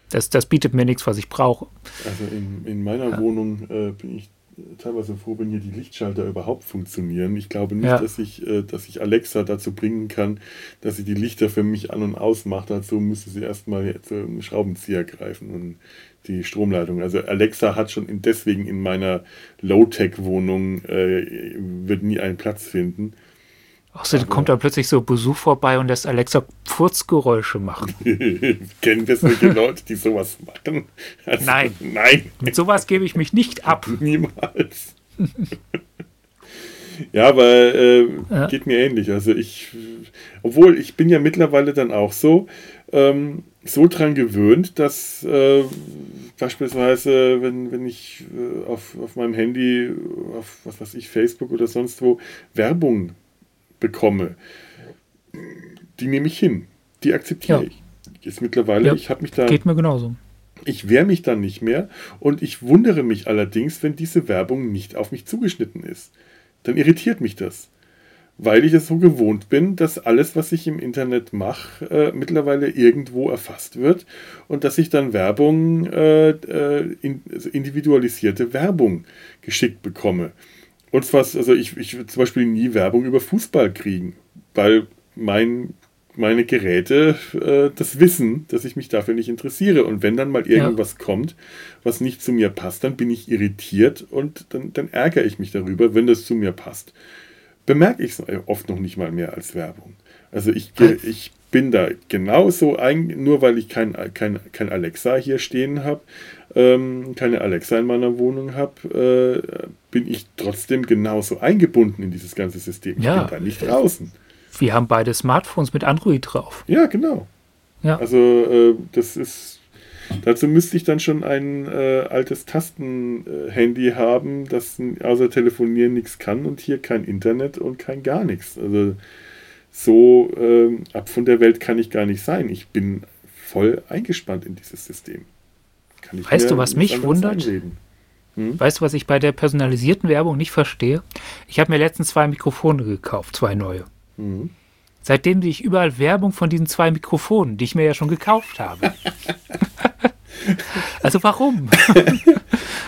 Das, das bietet mir nichts, was ich brauche. Also in, in meiner ja. Wohnung äh, bin ich teilweise froh, wenn hier die Lichtschalter überhaupt funktionieren. Ich glaube nicht, ja. dass, ich, äh, dass ich Alexa dazu bringen kann, dass sie die Lichter für mich an- und ausmacht. Dazu müsste sie erstmal jetzt einen Schraubenzieher greifen und die Stromleitung. Also Alexa hat schon in, deswegen in meiner Low-Tech-Wohnung, äh, wird nie einen Platz finden. Außerdem also, kommt da plötzlich so Besuch vorbei und lässt Alexa Furzgeräusche machen. Kennen wir solche Leute, die sowas machen? Also, nein. Nein. Mit sowas gebe ich mich nicht ab. Niemals. ja, aber äh, ja. geht mir ähnlich. Also ich, obwohl ich bin ja mittlerweile dann auch so, ähm, so dran gewöhnt, dass äh, beispielsweise, wenn, wenn ich äh, auf, auf meinem Handy, auf was weiß ich, Facebook oder sonst wo Werbung bekomme, die nehme ich hin. Die akzeptiere ja. ich. Ist mittlerweile, ja, ich habe mich da. Geht mir genauso. Ich wehre mich dann nicht mehr und ich wundere mich allerdings, wenn diese Werbung nicht auf mich zugeschnitten ist. Dann irritiert mich das. Weil ich es so gewohnt bin, dass alles, was ich im Internet mache, äh, mittlerweile irgendwo erfasst wird und dass ich dann Werbung, äh, äh in, also individualisierte Werbung geschickt bekomme. Und was, also ich, ich würde zum Beispiel nie Werbung über Fußball kriegen, weil mein, meine Geräte äh, das wissen, dass ich mich dafür nicht interessiere. Und wenn dann mal irgendwas ja. kommt, was nicht zu mir passt, dann bin ich irritiert und dann, dann ärgere ich mich darüber, wenn das zu mir passt. Bemerke ich es oft noch nicht mal mehr als Werbung. Also ich, ich bin da genauso, ein, nur weil ich kein, kein, kein Alexa hier stehen habe, ähm, keine Alexa in meiner Wohnung habe, äh, bin ich trotzdem genauso eingebunden in dieses ganze System. Ich ja, bin da nicht draußen. Wir haben beide Smartphones mit Android drauf. Ja, genau. Ja. Also äh, das ist, Dazu müsste ich dann schon ein äh, altes Tastenhandy haben, das außer telefonieren nichts kann und hier kein Internet und kein gar nichts. Also so äh, ab von der Welt kann ich gar nicht sein. Ich bin voll eingespannt in dieses System. weißt du, was mich wundert? Hm? Weißt du, was ich bei der personalisierten Werbung nicht verstehe? Ich habe mir letztens zwei Mikrofone gekauft, zwei neue. Mhm. Seitdem sehe ich überall Werbung von diesen zwei Mikrofonen, die ich mir ja schon gekauft habe. also warum?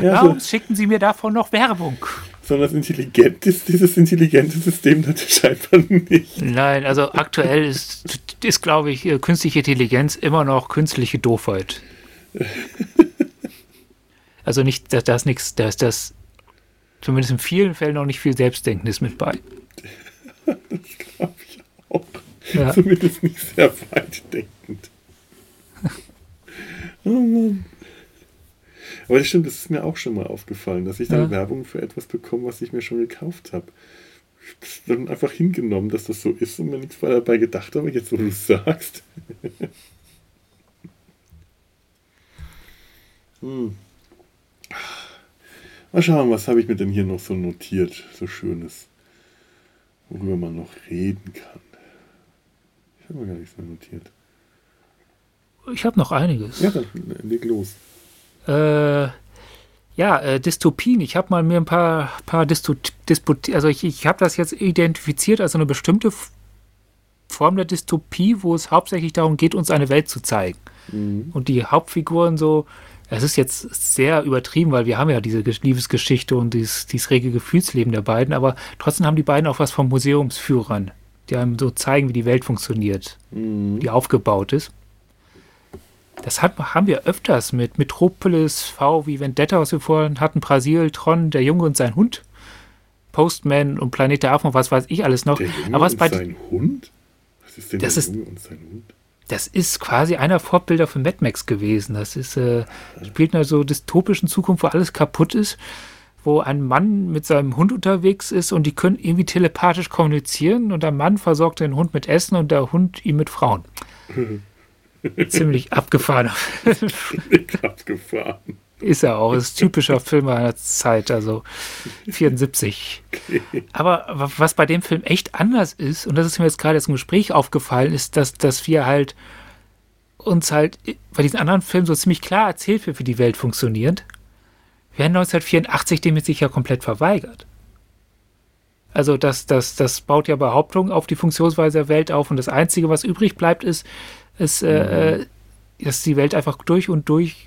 ja, warum so. schicken Sie mir davon noch Werbung? Sondern intelligent ist dieses intelligente System natürlich scheinbar nicht. Nein, also aktuell ist, ist glaube ich, äh, künstliche Intelligenz immer noch künstliche Doofheit. Also nicht, da ist nichts, da ist das zumindest in vielen Fällen noch nicht viel Selbstdenknis mit bei. das glaube ich auch. Ja. Zumindest nicht sehr weit denkend. oh Mann. Aber das stimmt, das ist mir auch schon mal aufgefallen, dass ich dann ja. Werbung für etwas bekomme, was ich mir schon gekauft habe. Ich habe dann einfach hingenommen, dass das so ist und mir nichts dabei gedacht habe, jetzt wo du es sagst. hm. Mal schauen, was habe ich mir denn hier noch so notiert, so Schönes, worüber man noch reden kann. Ich habe mir gar nichts mehr notiert. Ich habe noch einiges. Ja, dann leg los. Äh, ja, äh, Dystopien. Ich habe mal mir ein paar, paar Disput also ich, ich habe das jetzt identifiziert als eine bestimmte Form der Dystopie, wo es hauptsächlich darum geht, uns eine Welt zu zeigen. Mhm. Und die Hauptfiguren so es ist jetzt sehr übertrieben, weil wir haben ja diese Liebesgeschichte und dieses, dieses rege Gefühlsleben der beiden, aber trotzdem haben die beiden auch was von Museumsführern, die einem so zeigen, wie die Welt funktioniert, mhm. die aufgebaut ist. Das hat, haben wir öfters mit Metropolis, V wie Vendetta, was wir vorhin hatten, Brasil, Tron, der Junge und sein Hund, Postman und Planet der Affen und was weiß ich alles noch. Der Junge aber was und bei sein Hund? Was ist denn das der Junge und sein Hund? das ist quasi einer Vorbilder für Mad Max gewesen. Das ist, äh, spielt in einer so dystopischen Zukunft, wo alles kaputt ist, wo ein Mann mit seinem Hund unterwegs ist und die können irgendwie telepathisch kommunizieren und der Mann versorgt den Hund mit Essen und der Hund ihm mit Frauen. Ziemlich abgefahren. Ziemlich abgefahren. Ist er auch. Ist typischer Film einer Zeit, also 74. Okay. Aber was bei dem Film echt anders ist, und das ist mir jetzt gerade im Gespräch aufgefallen, ist, dass, dass wir halt uns halt bei diesen anderen Filmen so ziemlich klar erzählt wird, wie die Welt funktioniert. Wir haben 1984 dem jetzt sicher komplett verweigert. Also das, das, das baut ja Behauptungen auf die Funktionsweise der Welt auf und das Einzige, was übrig bleibt, ist, ist äh, mhm. äh, dass die Welt einfach durch und durch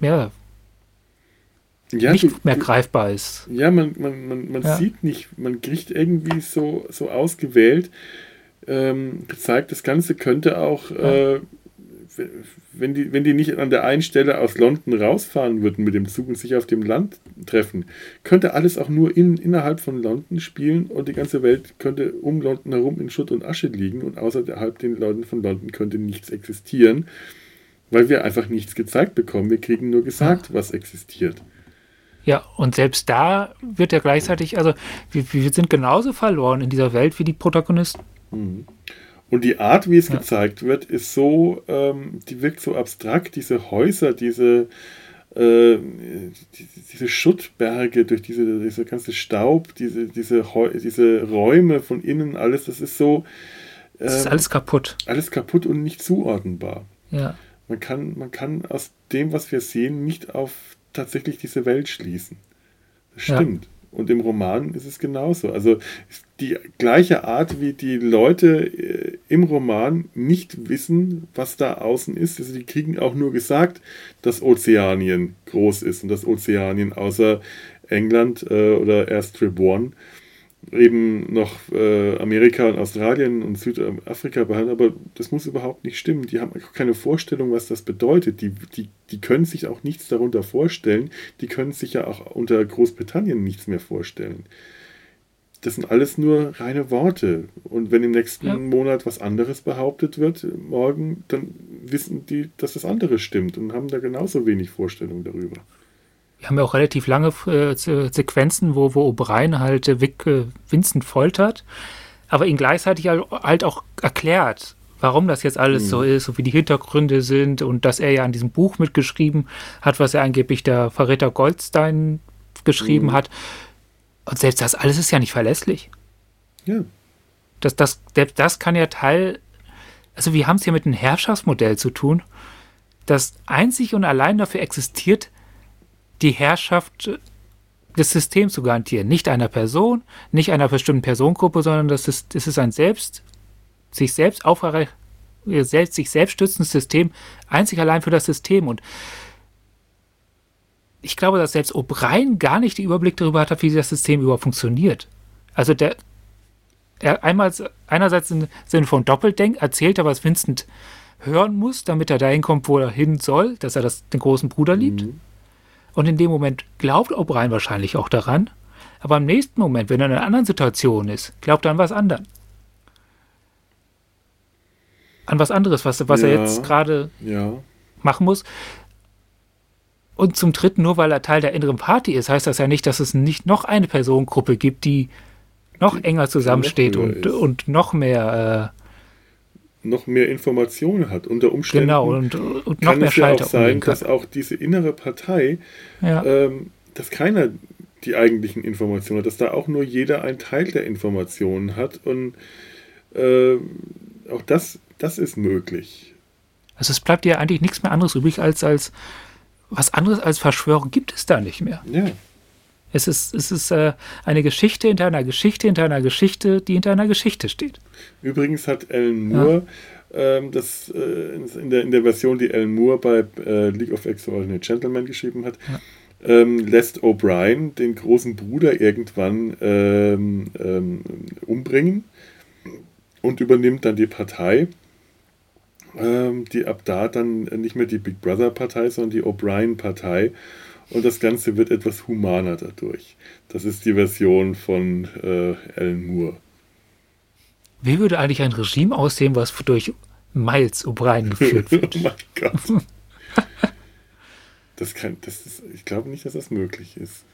ja, ja, nicht du, mehr greifbar ist. Ja, man, man, man, man ja. sieht nicht, man kriegt irgendwie so, so ausgewählt ähm, gezeigt, das Ganze könnte auch, ja. äh, wenn, die, wenn die nicht an der einen Stelle aus London rausfahren würden mit dem Zug und sich auf dem Land treffen, könnte alles auch nur in, innerhalb von London spielen und die ganze Welt könnte um London herum in Schutt und Asche liegen und außerhalb den Leuten von London könnte nichts existieren. Weil wir einfach nichts gezeigt bekommen. Wir kriegen nur gesagt, was existiert. Ja, und selbst da wird ja gleichzeitig, also wir, wir sind genauso verloren in dieser Welt wie die Protagonisten. Mhm. Und die Art, wie es ja. gezeigt wird, ist so, ähm, die wirkt so abstrakt, diese Häuser, diese, äh, diese Schuttberge, durch diese, diese ganze Staub, diese, diese, diese Räume von innen, alles, das ist so. Ähm, das ist alles kaputt. Alles kaputt und nicht zuordnenbar. Ja. Man kann, man kann aus dem, was wir sehen, nicht auf tatsächlich diese Welt schließen. Das stimmt. Ja. Und im Roman ist es genauso. Also die gleiche Art, wie die Leute äh, im Roman nicht wissen, was da außen ist. Also die kriegen auch nur gesagt, dass Ozeanien groß ist und dass Ozeanien außer England äh, oder erst Reborn eben noch äh, Amerika und Australien und Südafrika behandeln, aber das muss überhaupt nicht stimmen. Die haben keine Vorstellung, was das bedeutet. Die, die, die können sich auch nichts darunter vorstellen. Die können sich ja auch unter Großbritannien nichts mehr vorstellen. Das sind alles nur reine Worte. Und wenn im nächsten ja. Monat was anderes behauptet wird, morgen, dann wissen die, dass das andere stimmt und haben da genauso wenig Vorstellung darüber wir haben ja auch relativ lange äh, Sequenzen, wo, wo O'Brien halt äh, Vic, äh, Vincent foltert, aber ihn gleichzeitig halt auch erklärt, warum das jetzt alles mhm. so ist und wie die Hintergründe sind und dass er ja an diesem Buch mitgeschrieben hat, was er angeblich der Verräter Goldstein geschrieben mhm. hat. Und selbst das alles ist ja nicht verlässlich. Ja. Das, das, das kann ja Teil, also wir haben es hier mit einem Herrschaftsmodell zu tun, das einzig und allein dafür existiert, die Herrschaft des Systems zu garantieren. Nicht einer Person, nicht einer bestimmten Personengruppe, sondern das ist, das ist ein selbst, sich selbst aufrecht, selbst, sich selbst stützendes System, einzig allein für das System. Und ich glaube, dass selbst O'Brien gar nicht den Überblick darüber hat, wie das System überhaupt funktioniert. Also der, er einmal, einerseits im Sinne von Doppeldenk erzählt er, was Vincent hören muss, damit er dahin kommt, wo er hin soll, dass er das, den großen Bruder liebt. Mhm. Und in dem Moment glaubt O'Brien wahrscheinlich auch daran. Aber im nächsten Moment, wenn er in einer anderen Situation ist, glaubt er an was anderes. An was anderes, was, was ja, er jetzt gerade ja. machen muss. Und zum Dritten, nur weil er Teil der inneren Party ist, heißt das ja nicht, dass es nicht noch eine Personengruppe gibt, die noch enger zusammensteht und, und noch mehr äh, noch mehr Informationen hat. Unter Umständen genau, und, und noch kann mehr es ja auch sein, dass auch diese innere Partei, ja. ähm, dass keiner die eigentlichen Informationen hat, dass da auch nur jeder ein Teil der Informationen hat und äh, auch das, das ist möglich. Also es bleibt ja eigentlich nichts mehr anderes übrig als als was anderes als Verschwörung gibt es da nicht mehr. Ja. Es ist, es ist äh, eine Geschichte hinter einer Geschichte hinter einer Geschichte, die hinter einer Geschichte steht. Übrigens hat Alan Moore ja. ähm, das äh, in, der, in der Version, die Alan Moore bei äh, League of Extraordinary Gentlemen geschrieben hat, ja. ähm, lässt O'Brien den großen Bruder irgendwann ähm, ähm umbringen und übernimmt dann die Partei ähm, die ab da dann nicht mehr die Big Brother Partei, sondern die O'Brien Partei. Und das Ganze wird etwas humaner dadurch. Das ist die Version von äh, Alan Moore. Wie würde eigentlich ein Regime aussehen, was durch Miles O'Brien geführt wird? oh mein Gott. Das kann, das ist, ich glaube nicht, dass das möglich ist.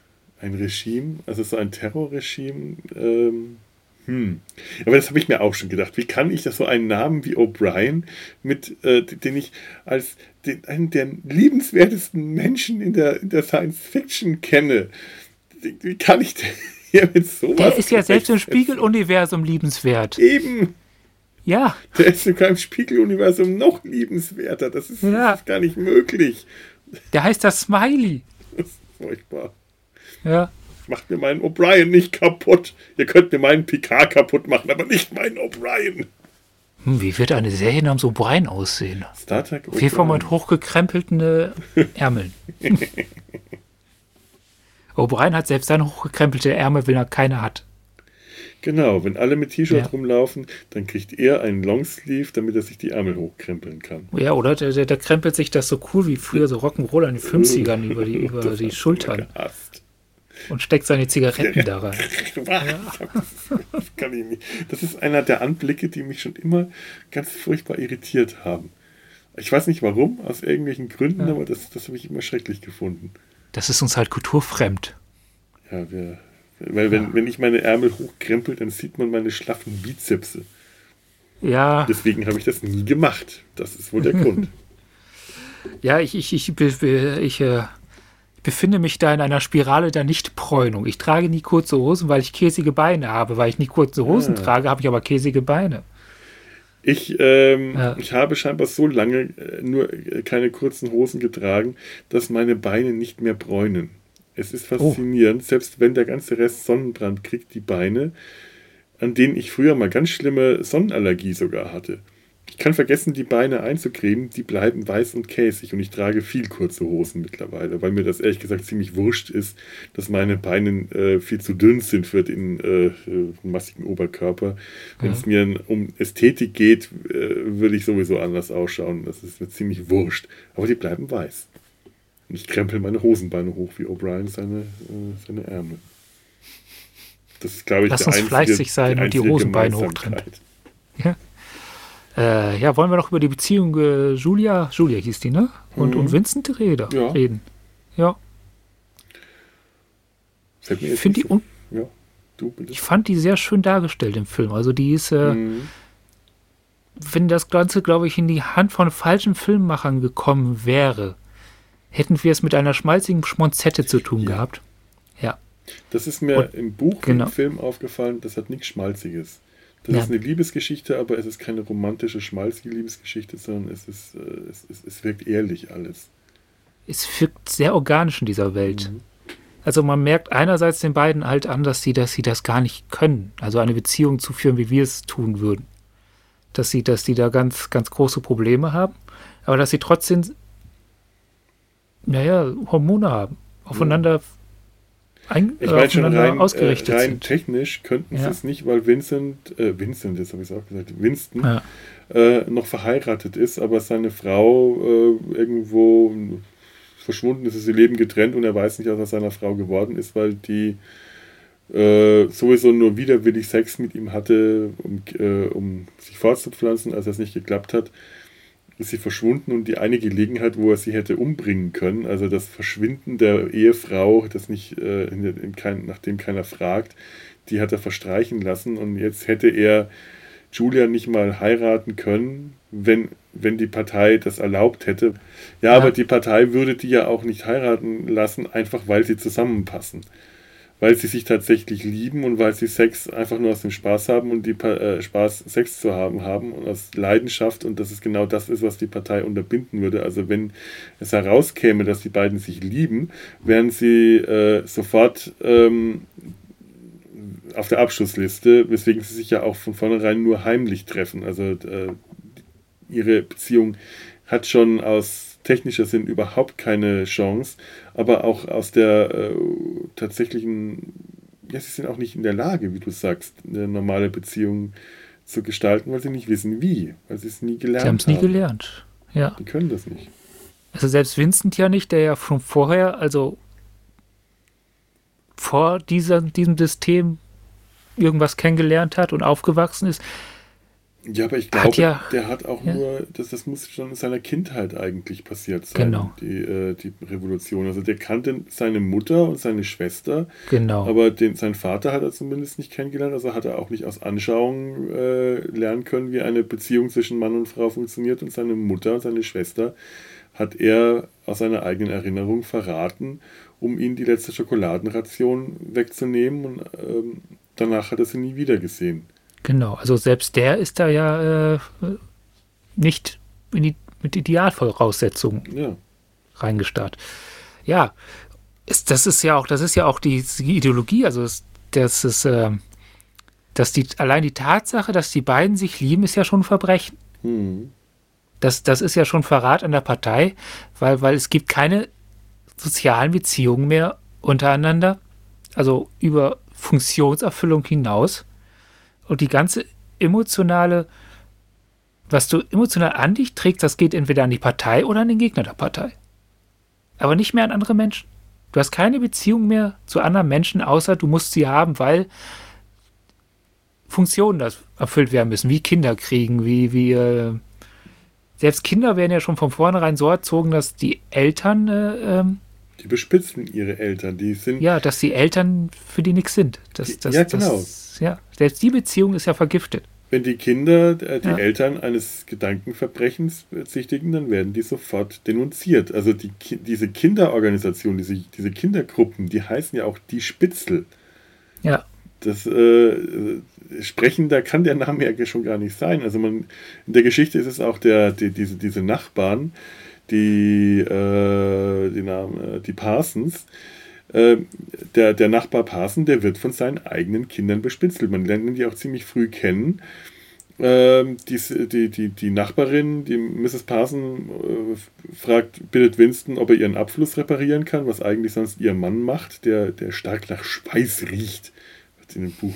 Ein Regime, also so ein Terrorregime, ähm, hm. Aber das habe ich mir auch schon gedacht. Wie kann ich das so einen Namen wie O'Brien, mit äh, den ich als den, einen der liebenswertesten Menschen in der, in der Science Fiction kenne, wie kann ich denn hier mit sowas? Der ist ja selbst im Spiegeluniversum liebenswert. Eben. Ja. Der ist sogar im Spiegeluniversum noch liebenswerter. Das ist, ja. das ist gar nicht möglich. Der heißt das Smiley. Das ist furchtbar. Ja. Macht mir meinen O'Brien nicht kaputt. Ihr könnt mir meinen Picard kaputt machen, aber nicht meinen O'Brien. Hm, wie wird eine Serie namens O'Brien aussehen? Star Trek Fall mit hochgekrempelten äh, Ärmeln. O'Brien hat selbst dann hochgekrempelte Ärmel, wenn er keine hat. Genau, wenn alle mit T-Shirt ja. rumlaufen, dann kriegt er einen Longsleeve, damit er sich die Ärmel hochkrempeln kann. Ja, oder der, der, der krempelt sich das so cool wie früher, so Rock'n'Roll an den 50ern über die, über die Schultern. Gehasst und steckt seine Zigaretten da rein. das kann ich nicht. Das ist einer der Anblicke, die mich schon immer ganz furchtbar irritiert haben. Ich weiß nicht warum, aus irgendwelchen Gründen, ja. aber das, das habe ich immer schrecklich gefunden. Das ist uns halt kulturfremd. Ja, wir, weil wenn, ja. wenn ich meine Ärmel hochkrempel, dann sieht man meine schlaffen Bizepse. Ja. Deswegen habe ich das nie gemacht. Das ist wohl der Grund. Ja, ich, ich, ich, ich, ich äh, befinde mich da in einer Spirale der Nichtbräunung. Ich trage nie kurze Hosen, weil ich käsige Beine habe. Weil ich nie kurze Hosen. Ah. trage, habe ich aber käsige Beine. Ich, ähm, ja. ich habe scheinbar so lange äh, nur äh, keine kurzen Hosen getragen, dass meine Beine nicht mehr bräunen. Es ist oh. faszinierend, oh. selbst wenn der ganze Rest Sonnenbrand kriegt, die Beine, an denen ich früher mal ganz schlimme Sonnenallergie sogar hatte. Ich kann vergessen, die Beine einzucremen, die bleiben weiß und käsig und ich trage viel kurze Hosen mittlerweile, weil mir das ehrlich gesagt ziemlich wurscht ist, dass meine Beine äh, viel zu dünn sind für den äh, massigen Oberkörper. Wenn es ja. mir um Ästhetik geht, äh, würde ich sowieso anders ausschauen. Das ist mir ziemlich wurscht. Aber die bleiben weiß. Und ich krempel meine Hosenbeine hoch, wie O'Brien seine, äh, seine Ärmel. Das ist, glaube ich, Lass uns einzige, fleißig sein und die Hosenbeine hochtrennen. Ja. Äh, ja, wollen wir noch über die Beziehung äh, Julia, Julia hieß die, ne? Und, mhm. und Vincent Rede ja. reden. Ja. Ich finde die un ja, ich fand die sehr schön dargestellt im Film. Also die ist, äh, mhm. wenn das Ganze, glaube ich, in die Hand von falschen Filmemachern gekommen wäre, hätten wir es mit einer schmalzigen Schmonzette zu tun ja. gehabt. Ja. Das ist mir Und, im Buch genau. im Film aufgefallen, das hat nichts Schmalziges. Das ja. ist eine Liebesgeschichte, aber es ist keine romantische, schmalzige Liebesgeschichte, sondern es, ist, äh, es, es, es wirkt ehrlich alles. Es wirkt sehr organisch in dieser Welt. Mhm. Also man merkt einerseits den beiden halt an, dass sie, dass sie das gar nicht können. Also eine Beziehung zu führen, wie wir es tun würden. Dass sie, dass die da ganz, ganz große Probleme haben, aber dass sie trotzdem, naja, Hormone haben, aufeinander ein, ich meine schon rein, ausgerichtet äh, rein sind. technisch könnten sie es nicht, weil Vincent, äh, Vincent, jetzt habe ich es auch gesagt, Winston ja. äh, noch verheiratet ist, aber seine Frau äh, irgendwo verschwunden ist, ist ihr Leben getrennt und er weiß nicht, was aus seiner Frau geworden ist, weil die äh, sowieso nur widerwillig Sex mit ihm hatte, um, äh, um sich fortzupflanzen, als es nicht geklappt hat ist sie verschwunden und die eine Gelegenheit, wo er sie hätte umbringen können, also das Verschwinden der Ehefrau, das nicht, äh, in, in kein, nachdem keiner fragt, die hat er verstreichen lassen und jetzt hätte er Julia nicht mal heiraten können, wenn, wenn die Partei das erlaubt hätte. Ja, ja, aber die Partei würde die ja auch nicht heiraten lassen, einfach weil sie zusammenpassen weil sie sich tatsächlich lieben und weil sie Sex einfach nur aus dem Spaß haben und die äh, Spaß Sex zu haben haben und aus Leidenschaft und das ist genau das ist, was die Partei unterbinden würde. Also wenn es herauskäme, dass die beiden sich lieben, wären sie äh, sofort ähm, auf der Abschlussliste, weswegen sie sich ja auch von vornherein nur heimlich treffen. Also äh, ihre Beziehung hat schon aus technischer Sinn überhaupt keine Chance, aber auch aus der äh, tatsächlichen, ja, sie sind auch nicht in der Lage, wie du sagst, eine normale Beziehung zu gestalten, weil sie nicht wissen, wie, weil sie es nie gelernt haben. Sie haben es nie gelernt, ja. Die können das nicht. Also selbst Vincent ja nicht, der ja schon vorher, also vor dieser, diesem System irgendwas kennengelernt hat und aufgewachsen ist, ja, aber ich glaube, ja, der hat auch ja. nur, das, das muss schon in seiner Kindheit eigentlich passiert sein, genau. die, äh, die Revolution. Also der kannte seine Mutter und seine Schwester, genau. aber den, seinen Vater hat er zumindest nicht kennengelernt, also hat er auch nicht aus Anschauung äh, lernen können, wie eine Beziehung zwischen Mann und Frau funktioniert und seine Mutter und seine Schwester hat er aus seiner eigenen Erinnerung verraten, um ihm die letzte Schokoladenration wegzunehmen und ähm, danach hat er sie nie wieder gesehen. Genau, also selbst der ist da ja äh, nicht die, mit Idealvoraussetzungen ja. reingestarrt. Ja, ist, das ist ja auch, das ist ja auch die, die Ideologie, also das, das ist, äh, dass die, allein die Tatsache, dass die beiden sich lieben, ist ja schon ein Verbrechen. Mhm. Das, das ist ja schon Verrat an der Partei, weil, weil es gibt keine sozialen Beziehungen mehr untereinander, also über Funktionserfüllung hinaus. Und die ganze emotionale, was du emotional an dich trägst, das geht entweder an die Partei oder an den Gegner der Partei. Aber nicht mehr an andere Menschen. Du hast keine Beziehung mehr zu anderen Menschen, außer du musst sie haben, weil Funktionen das erfüllt werden müssen, wie Kinder kriegen, wie, wie äh, selbst Kinder werden ja schon von vornherein so erzogen, dass die Eltern äh, ähm, die bespitzen ihre Eltern, die sind. Ja, dass die Eltern für die nichts sind. Das, das, ja, genau. Das, ja, selbst die Beziehung ist ja vergiftet. Wenn die Kinder äh, die ja. Eltern eines Gedankenverbrechens bezichtigen, dann werden die sofort denunziert. Also die, diese Kinderorganisationen, diese, diese Kindergruppen, die heißen ja auch die Spitzel. Ja. Das äh, Sprechen, da kann der Name ja schon gar nicht sein. Also man, in der Geschichte ist es auch der, die, diese, diese Nachbarn, die, äh, die, Namen, äh, die Parsons, äh, der, der Nachbar Parson, der wird von seinen eigenen Kindern bespitzelt. Man lernt ihn die auch ziemlich früh kennen. Ähm, die, die, die, die Nachbarin, die Mrs. Parson, äh, fragt, bittet Winston, ob er ihren Abfluss reparieren kann, was eigentlich sonst ihr Mann macht, der, der stark nach Schweiß riecht. Wird in dem Buch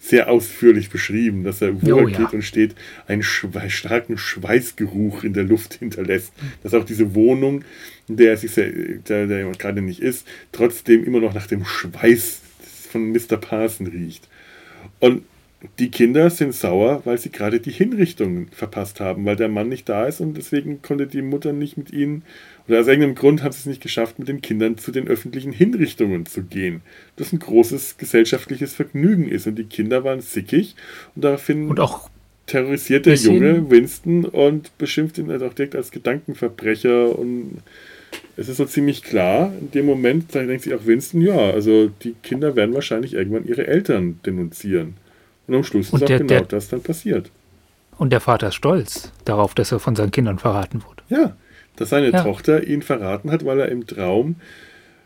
sehr ausführlich beschrieben, dass er wo oh, er geht und steht, einen schwe starken Schweißgeruch in der Luft hinterlässt. Dass auch diese Wohnung, in der er sich sehr, der, der gerade nicht ist, trotzdem immer noch nach dem Schweiß von Mr. Parson riecht. Und die Kinder sind sauer, weil sie gerade die Hinrichtung verpasst haben, weil der Mann nicht da ist und deswegen konnte die Mutter nicht mit ihnen, oder aus irgendeinem Grund haben sie es nicht geschafft, mit den Kindern zu den öffentlichen Hinrichtungen zu gehen. Das ein großes gesellschaftliches Vergnügen ist und die Kinder waren sickig und daraufhin. Und auch terrorisiert der Junge Winston und beschimpft ihn halt auch direkt als Gedankenverbrecher und es ist so ziemlich klar, in dem Moment denkt sich auch Winston, ja, also die Kinder werden wahrscheinlich irgendwann ihre Eltern denunzieren. Und am Schluss und ist der, auch genau der, das dann passiert. Und der Vater ist stolz darauf, dass er von seinen Kindern verraten wurde. Ja, dass seine ja. Tochter ihn verraten hat, weil er im Traum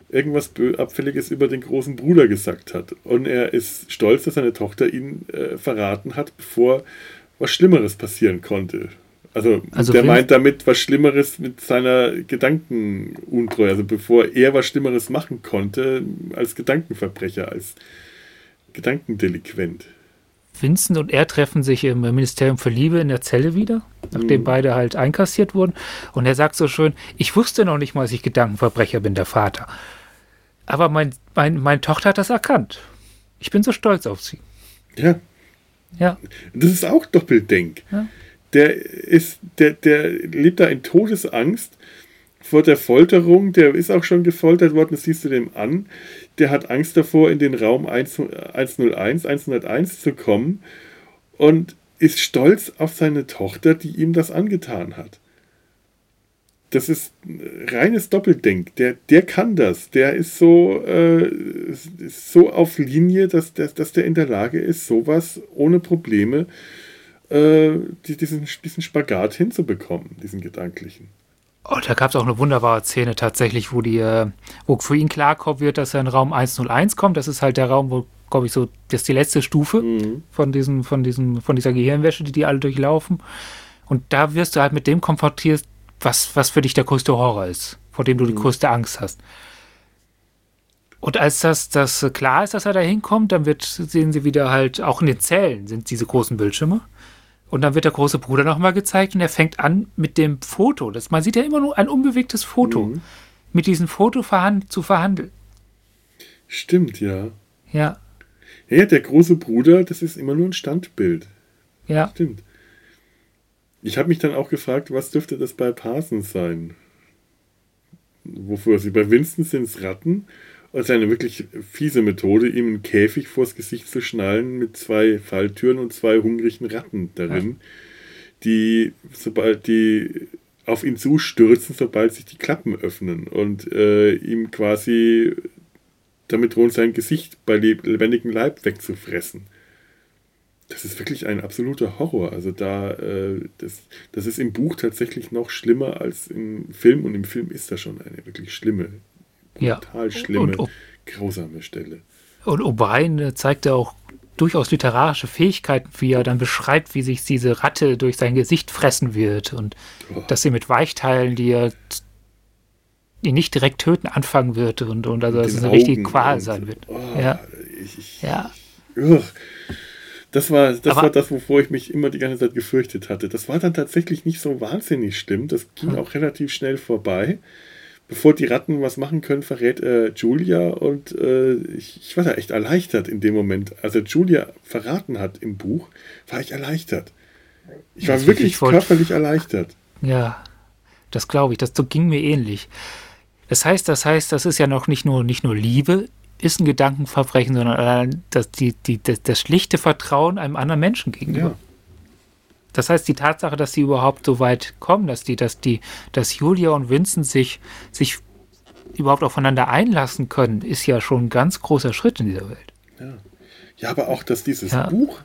irgendwas Abfälliges über den großen Bruder gesagt hat. Und er ist stolz, dass seine Tochter ihn äh, verraten hat, bevor was Schlimmeres passieren konnte. Also, also der meint damit was Schlimmeres mit seiner Gedankenuntreue, also bevor er was Schlimmeres machen konnte als Gedankenverbrecher, als Gedankendelinquent. Vincent und er treffen sich im Ministerium für Liebe in der Zelle wieder, nachdem mhm. beide halt einkassiert wurden. Und er sagt so schön, ich wusste noch nicht mal, dass ich Gedankenverbrecher bin, der Vater. Aber mein, mein, meine Tochter hat das erkannt. Ich bin so stolz auf sie. Ja. Ja. Das ist auch Doppeldenk. Ja. Der ist, der, der lebt da in Todesangst vor der Folterung. Der ist auch schon gefoltert worden, das siehst du dem an. Der hat Angst davor, in den Raum 101, 101 zu kommen und ist stolz auf seine Tochter, die ihm das angetan hat das ist reines Doppeldenk. Der, der kann das. Der ist so, äh, ist so auf Linie, dass, dass, dass der in der Lage ist, sowas ohne Probleme, äh, diesen, diesen Spagat hinzubekommen, diesen gedanklichen. Oh, da gab es auch eine wunderbare Szene tatsächlich, wo die, äh, wo für ihn klar wird, dass er in Raum 101 kommt. Das ist halt der Raum, wo, glaube ich, so, das ist die letzte Stufe mhm. von, diesen, von, diesen, von dieser Gehirnwäsche, die die alle durchlaufen. Und da wirst du halt mit dem konfrontiert, was, was für dich der größte Horror ist, vor dem du die mhm. größte Angst hast. Und als das, das klar ist, dass er da hinkommt, dann wird, sehen sie wieder halt, auch in den Zellen sind diese großen Bildschirme. Und dann wird der große Bruder nochmal gezeigt und er fängt an mit dem Foto. Das, man sieht ja immer nur ein unbewegtes Foto. Mhm. Mit diesem Foto verhand, zu verhandeln. Stimmt, ja. Ja. Ja, der große Bruder, das ist immer nur ein Standbild. Ja. Stimmt. Ich habe mich dann auch gefragt, was dürfte das bei Parsons sein? Wofür sie bei Winston sind es Ratten. Also eine wirklich fiese Methode, ihm einen Käfig vors Gesicht zu schnallen mit zwei Falltüren und zwei hungrigen Ratten darin, ja. die, sobald die auf ihn zustürzen, sobald sich die Klappen öffnen und äh, ihm quasi damit drohen, sein Gesicht bei lebendigem Leib wegzufressen das ist wirklich ein absoluter Horror. Also da, äh, das, das ist im Buch tatsächlich noch schlimmer als im Film und im Film ist das schon eine wirklich schlimme, total ja. schlimme, und, und, grausame Stelle. Und O'Brien äh, zeigt ja auch durchaus literarische Fähigkeiten, wie er dann beschreibt, wie sich diese Ratte durch sein Gesicht fressen wird und oh. dass sie mit Weichteilen, die er die nicht direkt töten, anfangen wird und, und also dass es eine richtige Qual sein wird. Oh, ja. Ich, ich, ja. Ugh. Das war das, war das, wovor ich mich immer die ganze Zeit gefürchtet hatte. Das war dann tatsächlich nicht so wahnsinnig schlimm. Das ging hm. auch relativ schnell vorbei. Bevor die Ratten was machen können, verrät äh, Julia und äh, ich, ich, war da echt erleichtert in dem Moment. Als er Julia verraten hat im Buch, war ich erleichtert. Ich war das wirklich körperlich erleichtert. Ja, das glaube ich. Das ging mir ähnlich. Das heißt, das heißt, das ist ja noch nicht nur, nicht nur Liebe ist ein Gedankenverbrechen, sondern das, die, die, das, das schlichte Vertrauen einem anderen Menschen gegenüber. Ja. Das heißt, die Tatsache, dass sie überhaupt so weit kommen, dass die, dass die, dass Julia und Vincent sich, sich überhaupt aufeinander einlassen können, ist ja schon ein ganz großer Schritt in dieser Welt. Ja, ja aber auch, dass dieses ja. Buch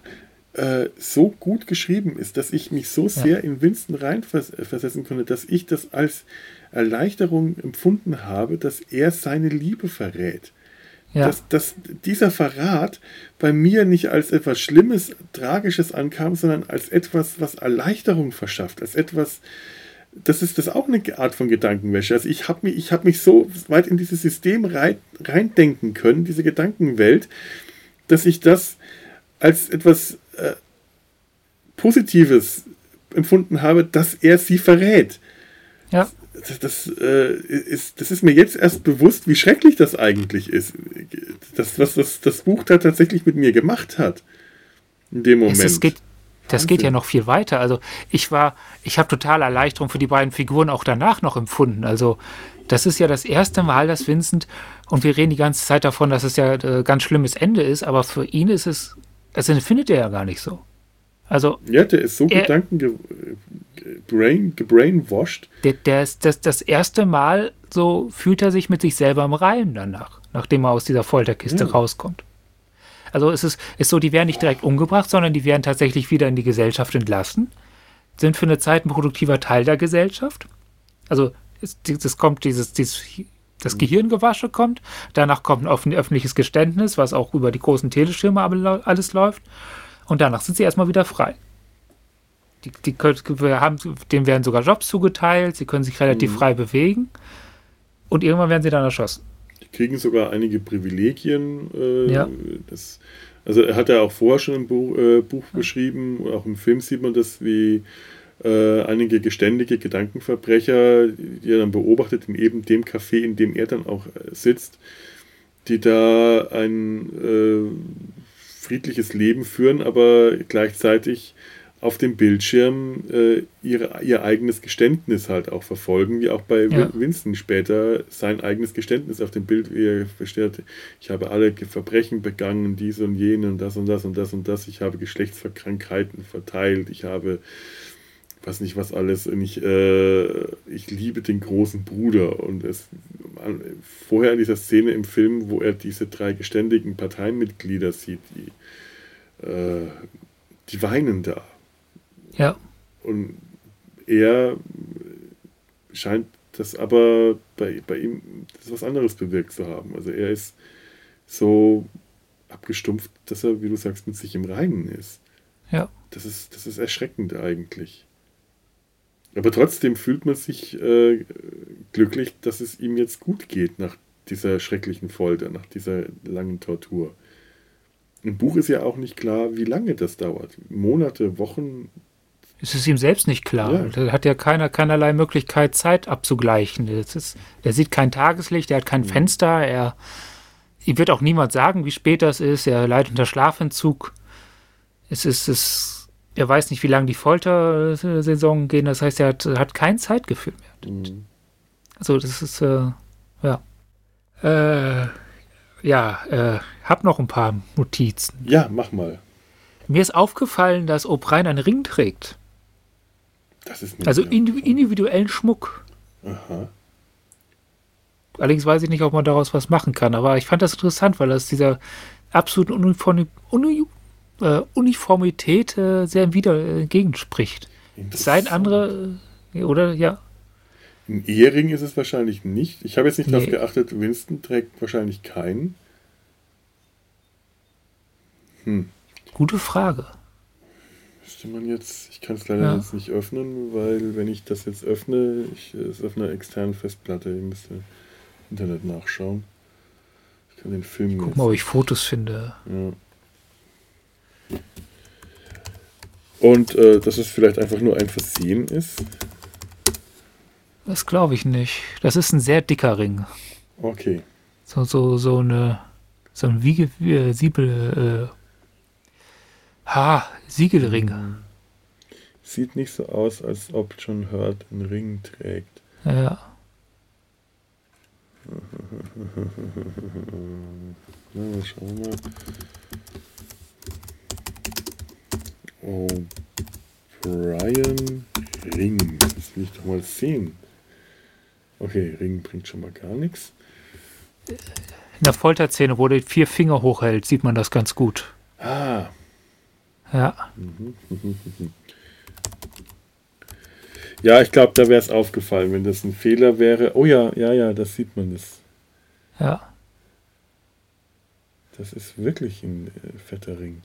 äh, so gut geschrieben ist, dass ich mich so sehr ja. in Vincent reinversetzen konnte, dass ich das als Erleichterung empfunden habe, dass er seine Liebe verrät. Ja. Dass, dass dieser Verrat bei mir nicht als etwas Schlimmes, Tragisches ankam, sondern als etwas, was Erleichterung verschafft, als etwas, das ist das auch eine Art von Gedankenwäsche. Also ich habe mich, hab mich so weit in dieses System rein, reindenken können, diese Gedankenwelt, dass ich das als etwas äh, Positives empfunden habe, dass er sie verrät. Ja das, das, äh, ist, das ist mir jetzt erst bewusst, wie schrecklich das eigentlich ist. Das, was das, das Buch da tatsächlich mit mir gemacht hat. In dem Moment. Es, geht, das geht ja noch viel weiter. Also ich war, ich habe total Erleichterung für die beiden Figuren auch danach noch empfunden. Also das ist ja das erste Mal, dass Vincent, und wir reden die ganze Zeit davon, dass es ja ein äh, ganz schlimmes Ende ist, aber für ihn ist es, also findet er ja gar nicht so. Also, ja, der ist so er- Gedanken ge brain, gebrainwashed. der, der ist das, das erste Mal so fühlt er sich mit sich selber im Reim danach, nachdem er aus dieser Folterkiste Ja. rauskommt. Also es ist, ist so, die werden nicht direkt umgebracht, sondern die werden tatsächlich wieder in die Gesellschaft entlassen, sind für eine Zeit ein produktiver Teil der Gesellschaft. Also es, das kommt dieses, dieses das Gehirngewasche kommt, danach kommt ein öffentliches Geständnis, was auch über die großen Teleschirme alles läuft, und danach sind sie erstmal wieder frei. Die, die können, wir haben, denen werden sogar Jobs zugeteilt, sie können sich relativ frei bewegen und irgendwann werden sie dann erschossen. Die kriegen sogar einige Privilegien. Äh, Ja. das, also er hat ja auch vorher schon ein Buch, äh, Buch geschrieben, auch im Film sieht man das, wie äh, einige geständige Gedankenverbrecher, die er dann beobachtet in eben dem Café, in dem er dann auch äh, sitzt, die da ein äh, friedliches Leben führen, aber gleichzeitig auf dem Bildschirm äh, ihre, ihr eigenes Geständnis halt auch verfolgen, wie auch bei Ja. Winston später sein eigenes Geständnis auf dem Bild, wie er versteht, ich habe alle Verbrechen begangen, dies und jene und das und das und das und das, ich habe Geschlechtskrankheiten verteilt, ich habe weiß nicht was alles und ich, äh, ich liebe den großen Bruder und es vorher in dieser Szene im Film, wo er diese drei geständigen Parteimitglieder sieht, die, äh, die weinen da Ja, und er scheint das aber bei, bei ihm das was anderes bewirkt zu haben. Also er ist so abgestumpft, dass er, wie du sagst, mit sich im Reinen ist. ja, Das ist, das ist erschreckend eigentlich. Aber trotzdem fühlt man sich äh, glücklich, dass es ihm jetzt gut geht nach dieser schrecklichen Folter, nach dieser langen Tortur. Im Buch ist ja auch nicht klar, wie lange das dauert. Monate, Wochen. es ist ihm selbst nicht klar. Ja. Da hat ja keiner keinerlei Möglichkeit, Zeit abzugleichen. Das ist, der sieht kein Tageslicht, er hat kein Fenster, er ihm wird auch niemand sagen, wie spät das ist, er leidet unter Schlafentzug. Es ist, es, er weiß nicht, wie lange die Foltersaison gehen, das heißt, er hat, hat kein Zeitgefühl mehr. Mhm. Also das ist, äh, ja. Äh, ja, äh, hab noch ein paar Notizen. Ja, mach mal. Mir ist aufgefallen, dass O'Brien einen Ring trägt. Das ist Also nicht indiv individuellen Schmuck. Aha. Allerdings weiß ich nicht, ob man daraus was machen kann. Aber ich fand das interessant, weil das dieser absoluten Uniform Uni äh, Uniformität äh, sehr wieder äh, entgegenspricht. Es seien andere, äh, oder? Ja. Ein Ehering ist es wahrscheinlich nicht. Ich habe jetzt nicht darauf Nee. geachtet, Winston trägt wahrscheinlich keinen. Hm. Gute Frage. Müsste man jetzt, ich kann es leider Ja. jetzt nicht öffnen, weil wenn ich das jetzt öffne, ich es ist auf einer externen Festplatte, ich müsste im Internet nachschauen. Ich kann den Film Guck jetzt- mal, ob ich Fotos finde. Ja. Und äh, dass es vielleicht einfach nur ein Versehen ist. Das glaube ich nicht. Das ist ein sehr dicker Ring. Okay. So, so, so eine, so ein Wiege, äh, Siebel, äh, ha, Siegelring. Sieht nicht so aus, als ob John Hurt einen Ring trägt. Ja. Na, schauen wir mal. Oh, Brian Ring. Das will ich doch mal sehen. Okay, Ring bringt schon mal gar nichts. In der Folterszene, wo der vier Finger hochhält, sieht man das ganz gut. Ah, Ja. ja, ich glaube, da wäre es aufgefallen, wenn das ein Fehler wäre. Oh ja, ja, ja, das sieht man. Das, Ja. das ist wirklich ein äh, fetter Ring.